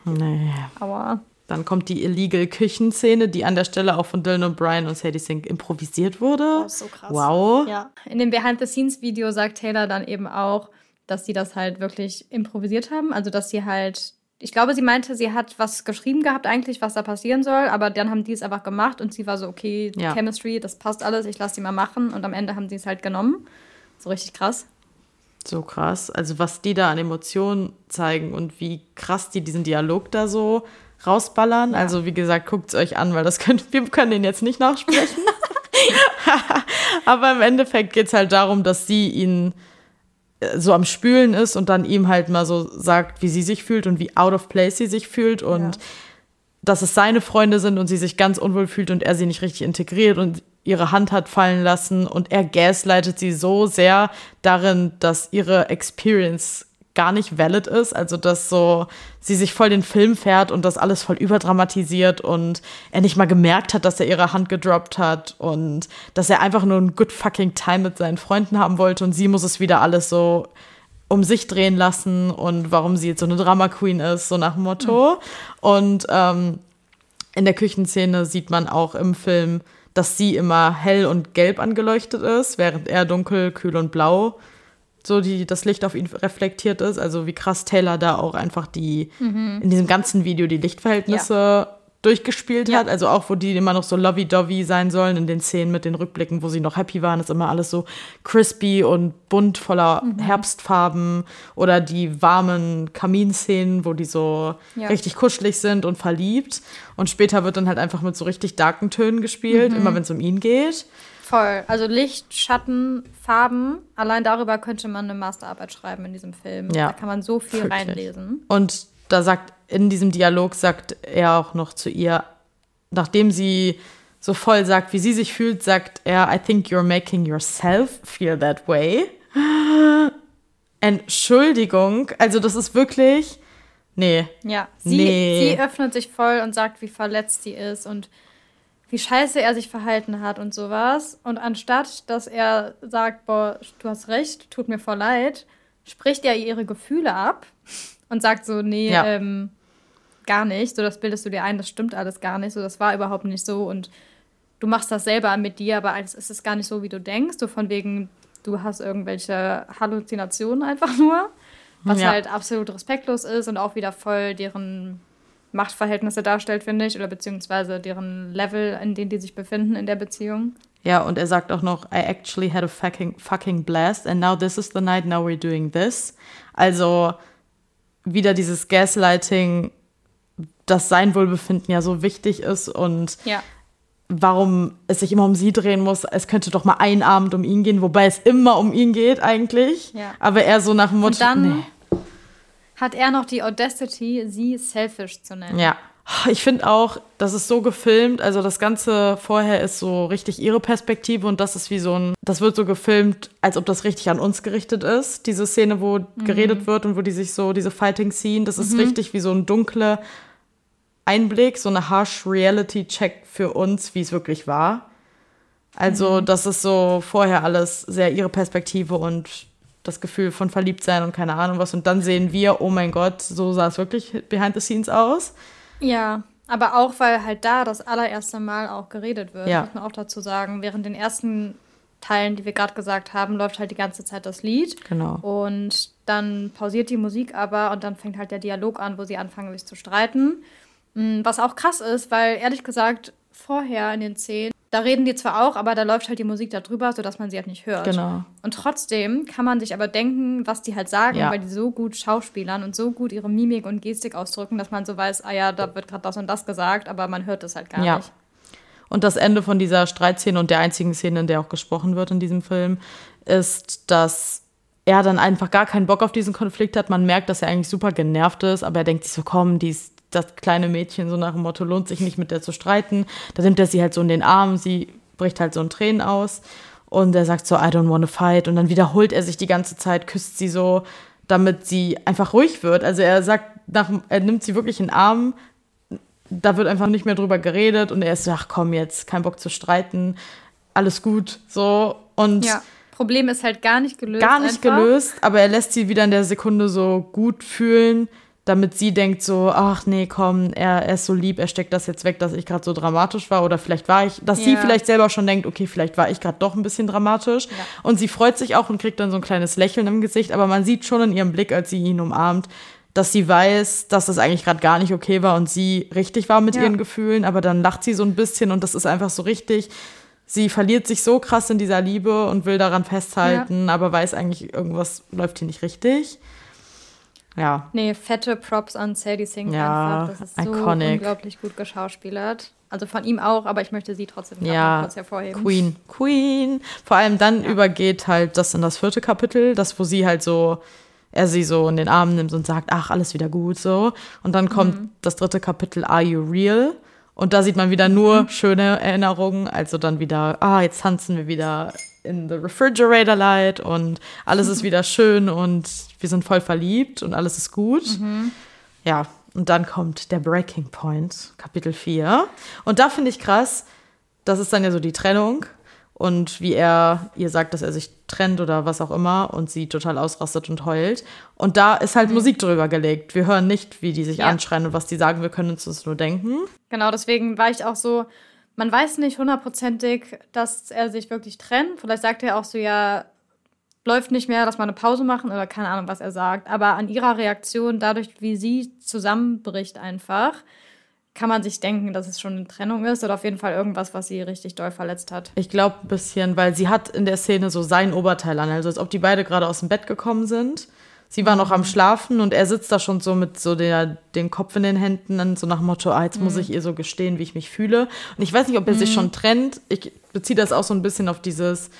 Nee. Aber Dann kommt die illegal Küchenszene, die an der Stelle auch von Dylan O'Brien und Sadie Sink improvisiert wurde. Oh, so krass. Wow. Ja. In dem Behind-the-Scenes-Video sagt Taylor dann eben auch, dass sie das halt wirklich improvisiert haben. Also, dass sie halt, ich glaube, sie meinte, sie hat was geschrieben gehabt eigentlich, was da passieren soll, aber dann haben die es einfach gemacht und sie war so, okay, Ja. Chemistry, das passt alles, ich lasse die mal machen und am Ende haben sie es halt genommen. So richtig krass. So krass. Also was die da an Emotionen zeigen und wie krass die diesen Dialog da so rausballern. Also wie gesagt, guckt es euch an, weil das können, wir können den jetzt nicht nachsprechen. Aber im Endeffekt geht es halt darum, dass sie ihn so am Spülen ist und dann ihm halt mal so sagt, wie sie sich fühlt und wie out of place sie sich fühlt und Ja. dass es seine Freunde sind und sie sich ganz unwohl fühlt und er sie nicht richtig integriert und ihre Hand hat fallen lassen und er gaslightet sie so sehr darin, dass ihre Experience gar nicht valid ist, also dass so sie sich voll den Film fährt und das alles voll überdramatisiert und er nicht mal gemerkt hat, dass er ihre Hand gedroppt hat und dass er einfach nur ein good fucking time mit seinen Freunden haben wollte und sie muss es wieder alles so um sich drehen lassen und warum sie jetzt so eine Drama Queen ist, so nach dem Motto. Und ähm, in der Küchenszene sieht man auch im Film, dass sie immer hell und gelb angeleuchtet ist, während er dunkel, kühl und blau so die das Licht auf ihn reflektiert ist. Also wie krass Taylor da auch einfach die in diesem ganzen Video die Lichtverhältnisse durchgespielt Ja. hat. Also auch, wo die immer noch so lovey-dovey sein sollen in den Szenen mit den Rückblicken, wo sie noch happy waren, ist immer alles so crispy und bunt voller Herbstfarben oder die warmen Kaminszenen, wo die so Ja. richtig kuschelig sind und verliebt. Und später wird dann halt einfach mit so richtig darken Tönen gespielt, immer wenn es um ihn geht. Voll. Also Licht, Schatten, Farben. Allein darüber könnte man eine Masterarbeit schreiben in diesem Film. Ja. Da kann man so viel Wirklich. reinlesen. Und da sagt, in diesem Dialog sagt er auch noch zu ihr, nachdem sie so voll sagt, wie sie sich fühlt, sagt er, I think you're making yourself feel that way. Entschuldigung, also das ist wirklich, nee, Ja, sie, Nee. sie öffnet sich voll und sagt, wie verletzt sie ist und wie scheiße er sich verhalten hat und sowas. Und anstatt, dass er sagt, boah, du hast recht, tut mir voll leid, spricht er ihre Gefühle ab und sagt so, nee, ja. ähm, gar nicht. So, das bildest du dir ein, das stimmt alles gar nicht. So, das war überhaupt nicht so. Und du machst das selber mit dir, aber es ist gar nicht so, wie du denkst. So von wegen, du hast irgendwelche Halluzinationen einfach nur. Was ja. halt absolut respektlos ist und auch wieder voll deren Machtverhältnisse darstellt, finde ich, oder beziehungsweise deren Level, in denen die sich befinden in der Beziehung. Ja, und er sagt auch noch, I actually had a fucking, fucking blast and now this is the night, now we're doing this. Also wieder dieses Gaslighting, dass sein Wohlbefinden ja so wichtig ist und ja. warum es sich immer um sie drehen muss. Es könnte doch mal ein Abend um ihn gehen, wobei es immer um ihn geht eigentlich. Ja. Aber er so nach dem Motto, und dann, nee hat er noch die Audacity, sie selfish zu nennen. Ja. Ich finde auch, das ist so gefilmt, also das Ganze vorher ist so richtig ihre Perspektive und das ist wie so ein, das wird so gefilmt, als ob das richtig an uns gerichtet ist. Diese Szene, wo mhm. geredet wird und wo die sich so, diese Fighting Scene, das ist mhm. richtig wie so ein dunkler Einblick, so eine harsh Reality Check für uns, wie es wirklich war. Also, mhm. das ist so vorher alles sehr ihre Perspektive und das Gefühl von verliebt sein und keine Ahnung was. Und dann sehen wir, oh mein Gott, so sah es wirklich behind the scenes aus. Ja, aber auch, weil halt da das allererste Mal auch geredet wird, ja. muss man auch dazu sagen. Während den ersten Teilen, die wir gerade gesagt haben, läuft halt die ganze Zeit das Lied. Genau. Und dann pausiert die Musik aber und dann fängt halt der Dialog an, wo sie anfangen, sich zu streiten. Mm, was auch krass ist, weil ehrlich gesagt, vorher in den Szenen da reden die zwar auch, aber da läuft halt die Musik da drüber, sodass man sie halt nicht hört. Genau. Und trotzdem kann man sich aber denken, was die halt sagen, ja. weil die so gut schauspielern und so gut ihre Mimik und Gestik ausdrücken, dass man so weiß, ah ja, da wird gerade das und das gesagt, aber man hört es halt gar ja. nicht. Und das Ende von dieser Streitszene und der einzigen Szene, in der auch gesprochen wird in diesem Film, ist, dass er dann einfach gar keinen Bock auf diesen Konflikt hat. Man merkt, dass er eigentlich super genervt ist, aber er denkt sich so, komm, die ist das kleine Mädchen so nach dem Motto, lohnt sich nicht mit der zu streiten. Da nimmt er sie halt so in den Arm, sie bricht halt so in Tränen aus und er sagt so, I don't wanna fight und dann wiederholt er sich die ganze Zeit, küsst sie so, damit sie einfach ruhig wird. Also er sagt, nach, er nimmt sie wirklich in den Arm, da wird einfach nicht mehr drüber geredet und er ist so, ach komm jetzt, kein Bock zu streiten, alles gut, so und ja. Problem ist halt gar nicht gelöst. Gar nicht einfach. gelöst, aber er lässt sie wieder in der Sekunde so gut fühlen, damit sie denkt so, ach nee, komm, er, er ist so lieb, er steckt das jetzt weg, dass ich gerade so dramatisch war oder vielleicht war ich, dass ja. sie vielleicht selber schon denkt, okay, vielleicht war ich gerade doch ein bisschen dramatisch ja. und sie freut sich auch und kriegt dann so ein kleines Lächeln im Gesicht, aber man sieht schon in ihrem Blick, als sie ihn umarmt, dass sie weiß, dass das eigentlich gerade gar nicht okay war und sie richtig war mit ja. ihren Gefühlen, aber dann lacht sie so ein bisschen und das ist einfach so richtig. Sie verliert sich so krass in dieser Liebe und will daran festhalten, aber weiß eigentlich, irgendwas läuft hier nicht richtig. Ja. Nee, fette Props an Sadie Sink ja, einfach. Das ist so unglaublich gut geschauspielert. Also von ihm auch, aber ich möchte sie trotzdem ja, kurz hervorheben. Queen, Queen. Vor allem dann ja. übergeht halt das in das vierte Kapitel, das, wo sie halt so, er sie so in den Arm nimmt und sagt, ach, alles wieder gut, so. Und dann kommt mhm. das dritte Kapitel, Are You Real? Und da sieht man wieder nur mhm. schöne Erinnerungen. Also dann wieder, ah, jetzt tanzen wir wieder in the refrigerator light und alles ist wieder schön und wir sind voll verliebt und alles ist gut. Mhm. Ja, und dann kommt der Breaking Point, Kapitel 4. Und da finde ich krass, das ist dann ja so die Trennung und wie er ihr sagt, dass er sich trennt oder was auch immer und sie total ausrastet und heult. Und da ist halt mhm. Musik drüber gelegt. Wir hören nicht, wie die sich ja. anschreien und was die sagen, wir können uns das nur denken. Genau, deswegen war ich auch so, man weiß nicht hundertprozentig, dass er sich wirklich trennt. Vielleicht sagt er auch so, ja, läuft nicht mehr, lass mal eine Pause machen oder keine Ahnung, was er sagt. Aber an ihrer Reaktion, dadurch, wie sie zusammenbricht einfach, kann man sich denken, dass es schon eine Trennung ist oder auf jeden Fall irgendwas, was sie richtig doll verletzt hat. Ich glaube ein bisschen, weil sie hat in der Szene so sein Oberteil an, also als ob die beide gerade aus dem Bett gekommen sind Sie war noch am Schlafen und er sitzt da schon so mit so der, den Kopf in den Händen und so nach dem Motto, ah, jetzt mhm. muss ich ihr so gestehen, wie ich mich fühle. Und ich weiß nicht, ob er mhm. sich schon trennt. Ich beziehe das auch so ein bisschen auf dieses,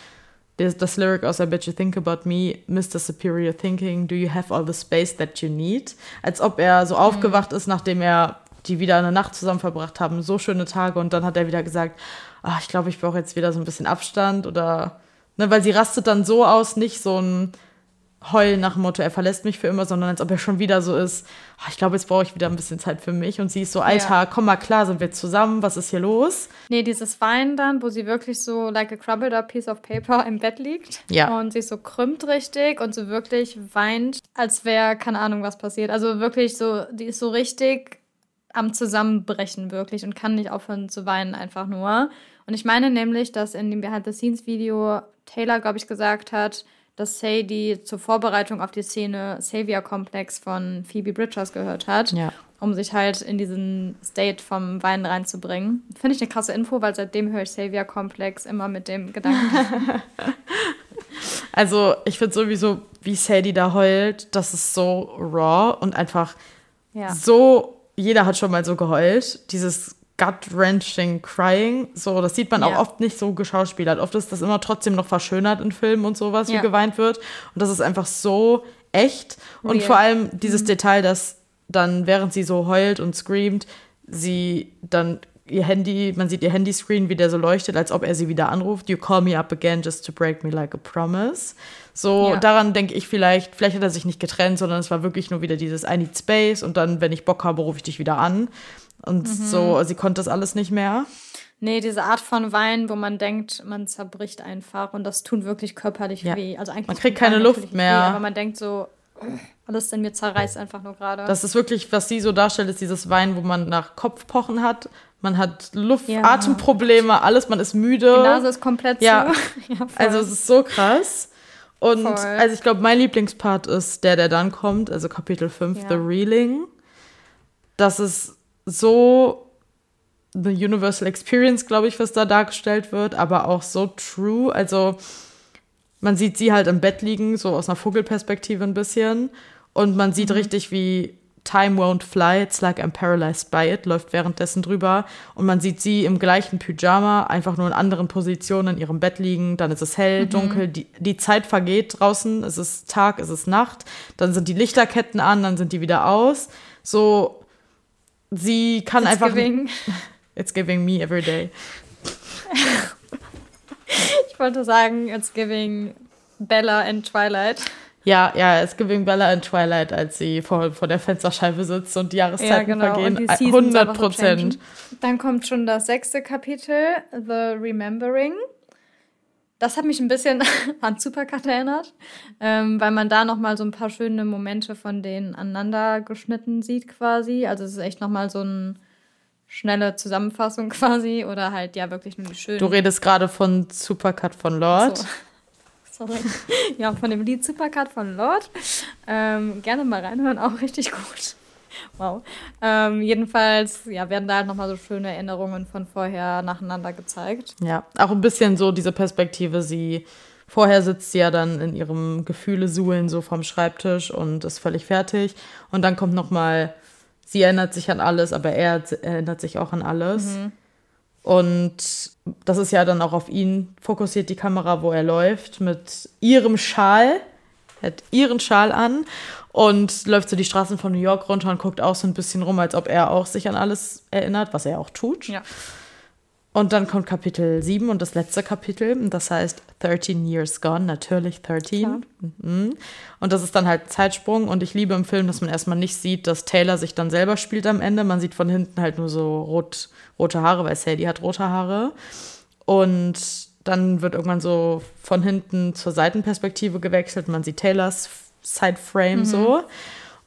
das, das Lyric aus I Bet You Think About Me, Mr. Superior Thinking, do you have all the space that you need? Als ob er so mhm. aufgewacht ist, nachdem er die wieder eine Nacht zusammen verbracht haben, so schöne Tage und dann hat er wieder gesagt, ah, ich glaube, ich brauche jetzt wieder so ein bisschen Abstand oder, ne, weil sie rastet dann so aus, nicht so ein heulen nach dem Motto, er verlässt mich für immer, sondern als ob er schon wieder so ist, oh, ich glaube, jetzt brauche ich wieder ein bisschen Zeit für mich. Und sie ist so, Alter, ja. komm mal klar, sind wir zusammen, was ist hier los? Nee, dieses Weinen dann, wo sie wirklich so like a crumbled up piece of paper im Bett liegt. Ja. Und sich so krümmt richtig und so wirklich weint, als wäre, keine Ahnung, was passiert. Also wirklich so, die ist so richtig am Zusammenbrechen wirklich und kann nicht aufhören zu weinen einfach nur. Und ich meine nämlich, dass in dem Behind-the-Scenes-Video Taylor, glaube ich, gesagt hat, dass Sadie zur Vorbereitung auf die Szene Savior-Komplex von Phoebe Bridgers gehört hat, ja. um sich halt in diesen State vom Weinen reinzubringen. Finde ich eine krasse Info, weil seitdem höre ich Savior-Komplex immer mit dem Gedanken. also ich finde sowieso, wie Sadie da heult, das ist so raw und einfach ja. so, jeder hat schon mal so geheult. Dieses gut-wrenching Crying. So, das sieht man ja. auch oft nicht so geschauspielert. Oft ist das immer trotzdem noch verschönert in Filmen und sowas, ja. wie geweint wird. Und das ist einfach so echt. Und Real. vor allem dieses mhm. Detail, dass dann, während sie so heult und screamt, sie dann ihr Handy, man sieht ihr Handyscreen, wie der so leuchtet, als ob er sie wieder anruft. You call me up again just to break me like a promise. So, ja. daran denke ich vielleicht, vielleicht hat er sich nicht getrennt, sondern es war wirklich nur wieder dieses I need space und dann, wenn ich Bock habe, rufe ich dich wieder an. Und mhm. so, sie konnte das alles nicht mehr. Nee, diese Art von Wein, wo man denkt, man zerbricht einfach und das tut wirklich körperlich ja. weh. Also eigentlich man kriegt keine Luft mehr. Weh, aber man denkt so, alles in mir zerreißt einfach nur gerade. Das ist wirklich, was sie so darstellt, ist dieses Wein, wo man nach Kopfpochen hat. Man hat Luft, ja. Atemprobleme, alles, man ist müde. Die Nase ist komplett ja. zu. ja, also es ist so krass. Und voll. also ich glaube, mein Lieblingspart ist der, der dann kommt, also Kapitel 5, ja. The Reeling. Das ist so the Universal Experience, glaube ich, was da dargestellt wird, aber auch so true. Also man sieht sie halt im Bett liegen, so aus einer Vogelperspektive ein bisschen. Und man sieht mhm. richtig, wie Time won't fly, it's like I'm paralyzed by it, läuft währenddessen drüber. Und man sieht sie im gleichen Pyjama, einfach nur in anderen Positionen in ihrem Bett liegen. Dann ist es hell, mhm. dunkel, die, die Zeit vergeht draußen, es ist Tag, es ist Nacht. Dann sind die Lichterketten an, dann sind die wieder aus. So sie kann it's einfach. Giving. It's giving me every day. ich wollte sagen, it's giving Bella in Twilight. Ja, ja, it's giving Bella in Twilight, als sie vor, vor der Fensterscheibe sitzt und die Jahreszeiten ja, genau. vergehen. 100 Prozent. Dann kommt schon das sechste Kapitel, The Remembering. Das hat mich ein bisschen an Supercut erinnert, ähm, weil man da noch mal so ein paar schöne Momente von denen aneinander geschnitten sieht quasi. Also es ist echt noch mal so eine schnelle Zusammenfassung quasi oder halt ja wirklich nur die schönen. Du redest gerade von Supercut von Lord. So. Sorry. Ja, von dem Lied Supercut von Lord. Ähm, gerne mal reinhören, auch richtig gut. Wow. Ähm, jedenfalls ja, werden da halt nochmal so schöne Erinnerungen von vorher nacheinander gezeigt. Ja, auch ein bisschen so diese Perspektive, sie vorher sitzt sie ja dann in ihrem Gefühle suhlen so vom Schreibtisch und ist völlig fertig. Und dann kommt nochmal, sie erinnert sich an alles, aber er erinnert sich auch an alles. Mhm. Und das ist ja dann auch auf ihn fokussiert, die Kamera, wo er läuft, mit ihrem Schal. Er hat ihren Schal an und läuft so die Straßen von New York runter und guckt auch so ein bisschen rum, als ob er auch sich an alles erinnert, was er auch tut. Ja. Und dann kommt Kapitel 7 und das letzte Kapitel, das heißt 13 Years Gone, natürlich 13. Mhm. Und das ist dann halt Zeitsprung und ich liebe im Film, dass man erstmal nicht sieht, dass Taylor sich dann selber spielt am Ende. Man sieht von hinten halt nur so rot, rote Haare, weil Sadie hat rote Haare. Und dann wird irgendwann so von hinten zur Seitenperspektive gewechselt. Man sieht Taylors Sideframe mhm. so.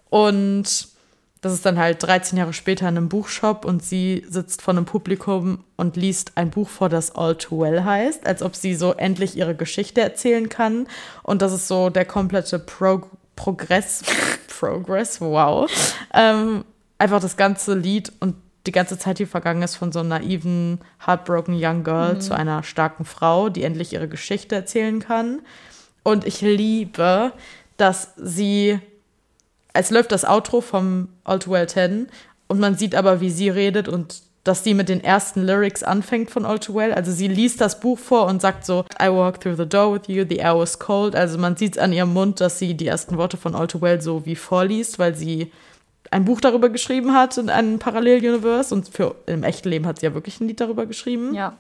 Und das ist dann halt 13 Jahre später in einem Buchshop und sie sitzt vor einem Publikum und liest ein Buch vor, das All Too Well heißt, als ob sie so endlich ihre Geschichte erzählen kann. Und das ist so der komplette Pro Progress, Progress, wow. Ähm, einfach das ganze Lied und die ganze Zeit, die vergangen ist, von so einer naiven, heartbroken young girl mhm. zu einer starken Frau, die endlich ihre Geschichte erzählen kann. Und ich liebe, dass sie, es läuft das Outro vom All Too Well 10 und man sieht aber, wie sie redet und dass sie mit den ersten Lyrics anfängt von All Too Well. Also sie liest das Buch vor und sagt so, I walk through the door with you, the air was cold. Also man sieht an ihrem Mund, dass sie die ersten Worte von All Too Well so wie vorliest, weil sie ein Buch darüber geschrieben hat in einem Parallel-Universe und für im echten Leben hat sie ja wirklich ein Lied darüber geschrieben. Ja.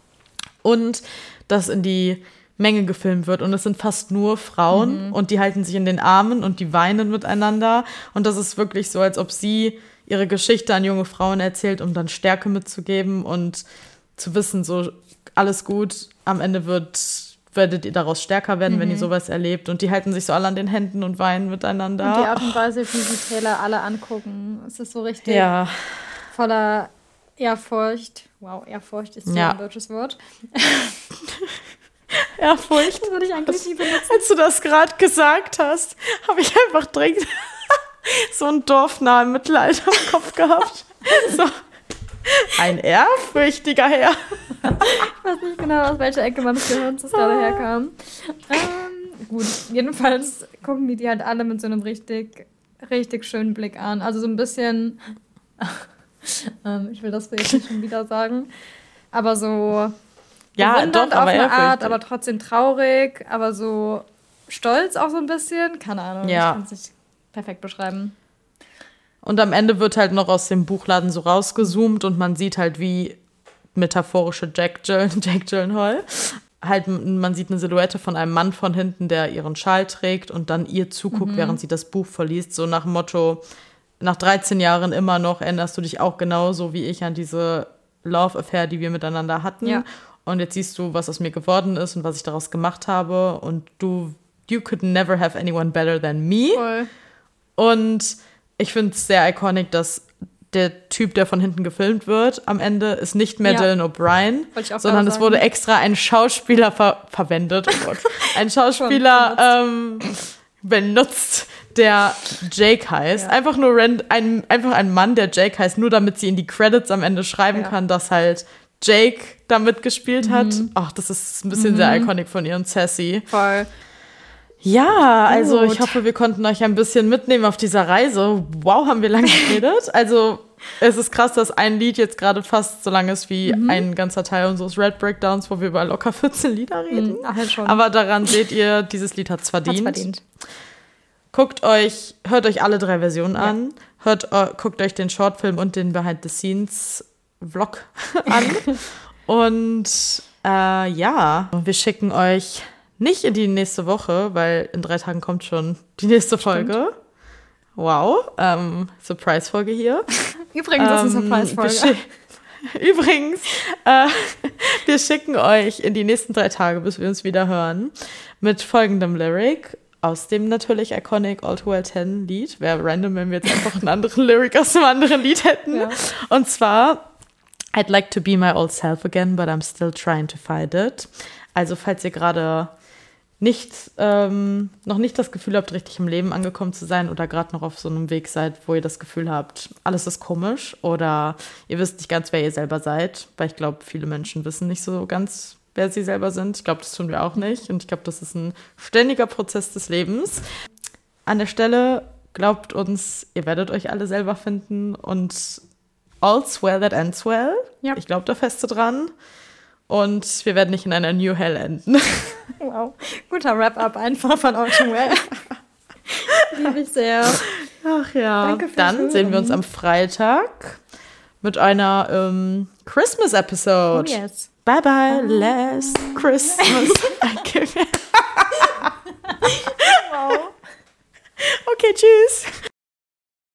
Und das in die Menge gefilmt wird und es sind fast nur Frauen und die halten sich in den Armen und die weinen miteinander und das ist wirklich so, als ob sie ihre Geschichte an junge Frauen erzählt, um dann Stärke mitzugeben und zu wissen, so alles gut, am Ende wird werdet ihr daraus stärker werden, wenn ihr sowas erlebt und die halten sich so alle an den Händen und weinen miteinander. Und die Art und Weise, wie sie Taylor alle angucken, es ist so richtig ja, voller Ehrfurcht. Wow, Ehrfurcht ist so Ja. ein deutsches Wort. Ehrfurcht. Das würde ich eigentlich nie benutzen. Als du das gerade gesagt hast, habe ich einfach dringend so ein dorfnahen Mittelalter im Kopf gehabt. So. Ein ehrfürchtiger Herr. Ich weiß nicht genau, aus welcher Ecke meines Gehirns das gerade herkam. Ähm, gut, jedenfalls gucken die die halt alle mit so einem richtig, richtig schönen Blick an. Also so ein bisschen, ähm, ich will das jetzt nicht schon wieder sagen, aber so Ja, doch, auf eine Art, aber trotzdem traurig, aber so stolz auch so ein bisschen. Keine Ahnung, Ja. ich kann es nicht perfekt beschreiben. Und am Ende wird halt noch aus dem Buchladen so rausgezoomt und man sieht halt, wie metaphorische Jack, Gyll Jack Gyllenhaal halt, man sieht eine Silhouette von einem Mann von hinten, der ihren Schal trägt und dann ihr zuguckt, während sie das Buch verliest. So nach dem Motto, nach 13 Jahren immer noch erinnerst du dich auch genauso wie ich an diese Love Affair, die wir miteinander hatten. Ja. Und jetzt siehst du, was aus mir geworden ist und was ich daraus gemacht habe. Und du, you could never have anyone better than me. Voll. Und ich finde es sehr iconic, dass der Typ, der von hinten gefilmt wird, am Ende ist nicht mehr Ja. Dylan O'Brien, sondern es wurde extra ein Schauspieler ver verwendet. Oh. Ein Schauspieler ähm, benutzt, der Jake heißt. Ja. Einfach nur ein, einfach ein Mann, der Jake heißt, nur damit sie in die Credits am Ende schreiben Ja. Kann, dass halt Jake da mitgespielt hat. Ach, das ist ein bisschen sehr iconic von ihr und Sassy. Voll. Ja, also Gut. ich hoffe, wir konnten euch ein bisschen mitnehmen auf dieser Reise. Wow, haben wir lange geredet. Also es ist krass, dass ein Lied jetzt gerade fast so lang ist wie Mhm. ein ganzer Teil unseres Red Breakdowns, wo wir über locker 14 Lieder reden. Mhm, halt. Aber daran seht ihr, dieses Lied hat's verdient. Hat's verdient. Guckt euch, hört euch alle drei Versionen an. Hört, äh, guckt euch den Shortfilm und den Behind-the-Scenes-Vlog an. und äh, ja, wir schicken euch nicht in die nächste Woche, weil in drei Tagen kommt schon die nächste Folge. Wow, ähm, Surprise-Folge hier. Übrigens ist es Ähm, eine wir Surprise-Folge. Übrigens, äh, wir schicken euch in die nächsten drei Tage, bis wir uns wieder hören, mit folgendem Lyric aus dem natürlich iconic All Too Well 10 Lied. Wäre random, wenn wir jetzt einfach einen anderen Lyric aus einem anderen Lied hätten. Ja. Und zwar, I'd like to be my old self again, but I'm still trying to find it. Also, falls ihr gerade nicht, ähm, noch nicht das Gefühl habt, richtig im Leben angekommen zu sein oder gerade noch auf so einem Weg seid, wo ihr das Gefühl habt, alles ist komisch oder ihr wisst nicht ganz, wer ihr selber seid, weil ich glaube, viele Menschen wissen nicht so ganz, wer sie selber sind. Ich glaube, das tun wir auch nicht und ich glaube, das ist ein ständiger Prozess des Lebens. An der Stelle glaubt uns, ihr werdet euch alle selber finden und all's well that ends well. Ja. Ich glaube da feste dran. Und wir werden nicht in einer New Hell enden. Wow. Guter Wrap-up einfach von Ocean Well. Liebe ich sehr. Ach ja. Danke fürs Dann sehen wir uns am Freitag mit einer ähm, Christmas-Episode. Oh yes. Bye bye, last Christmas. Danke. Wow. okay, tschüss.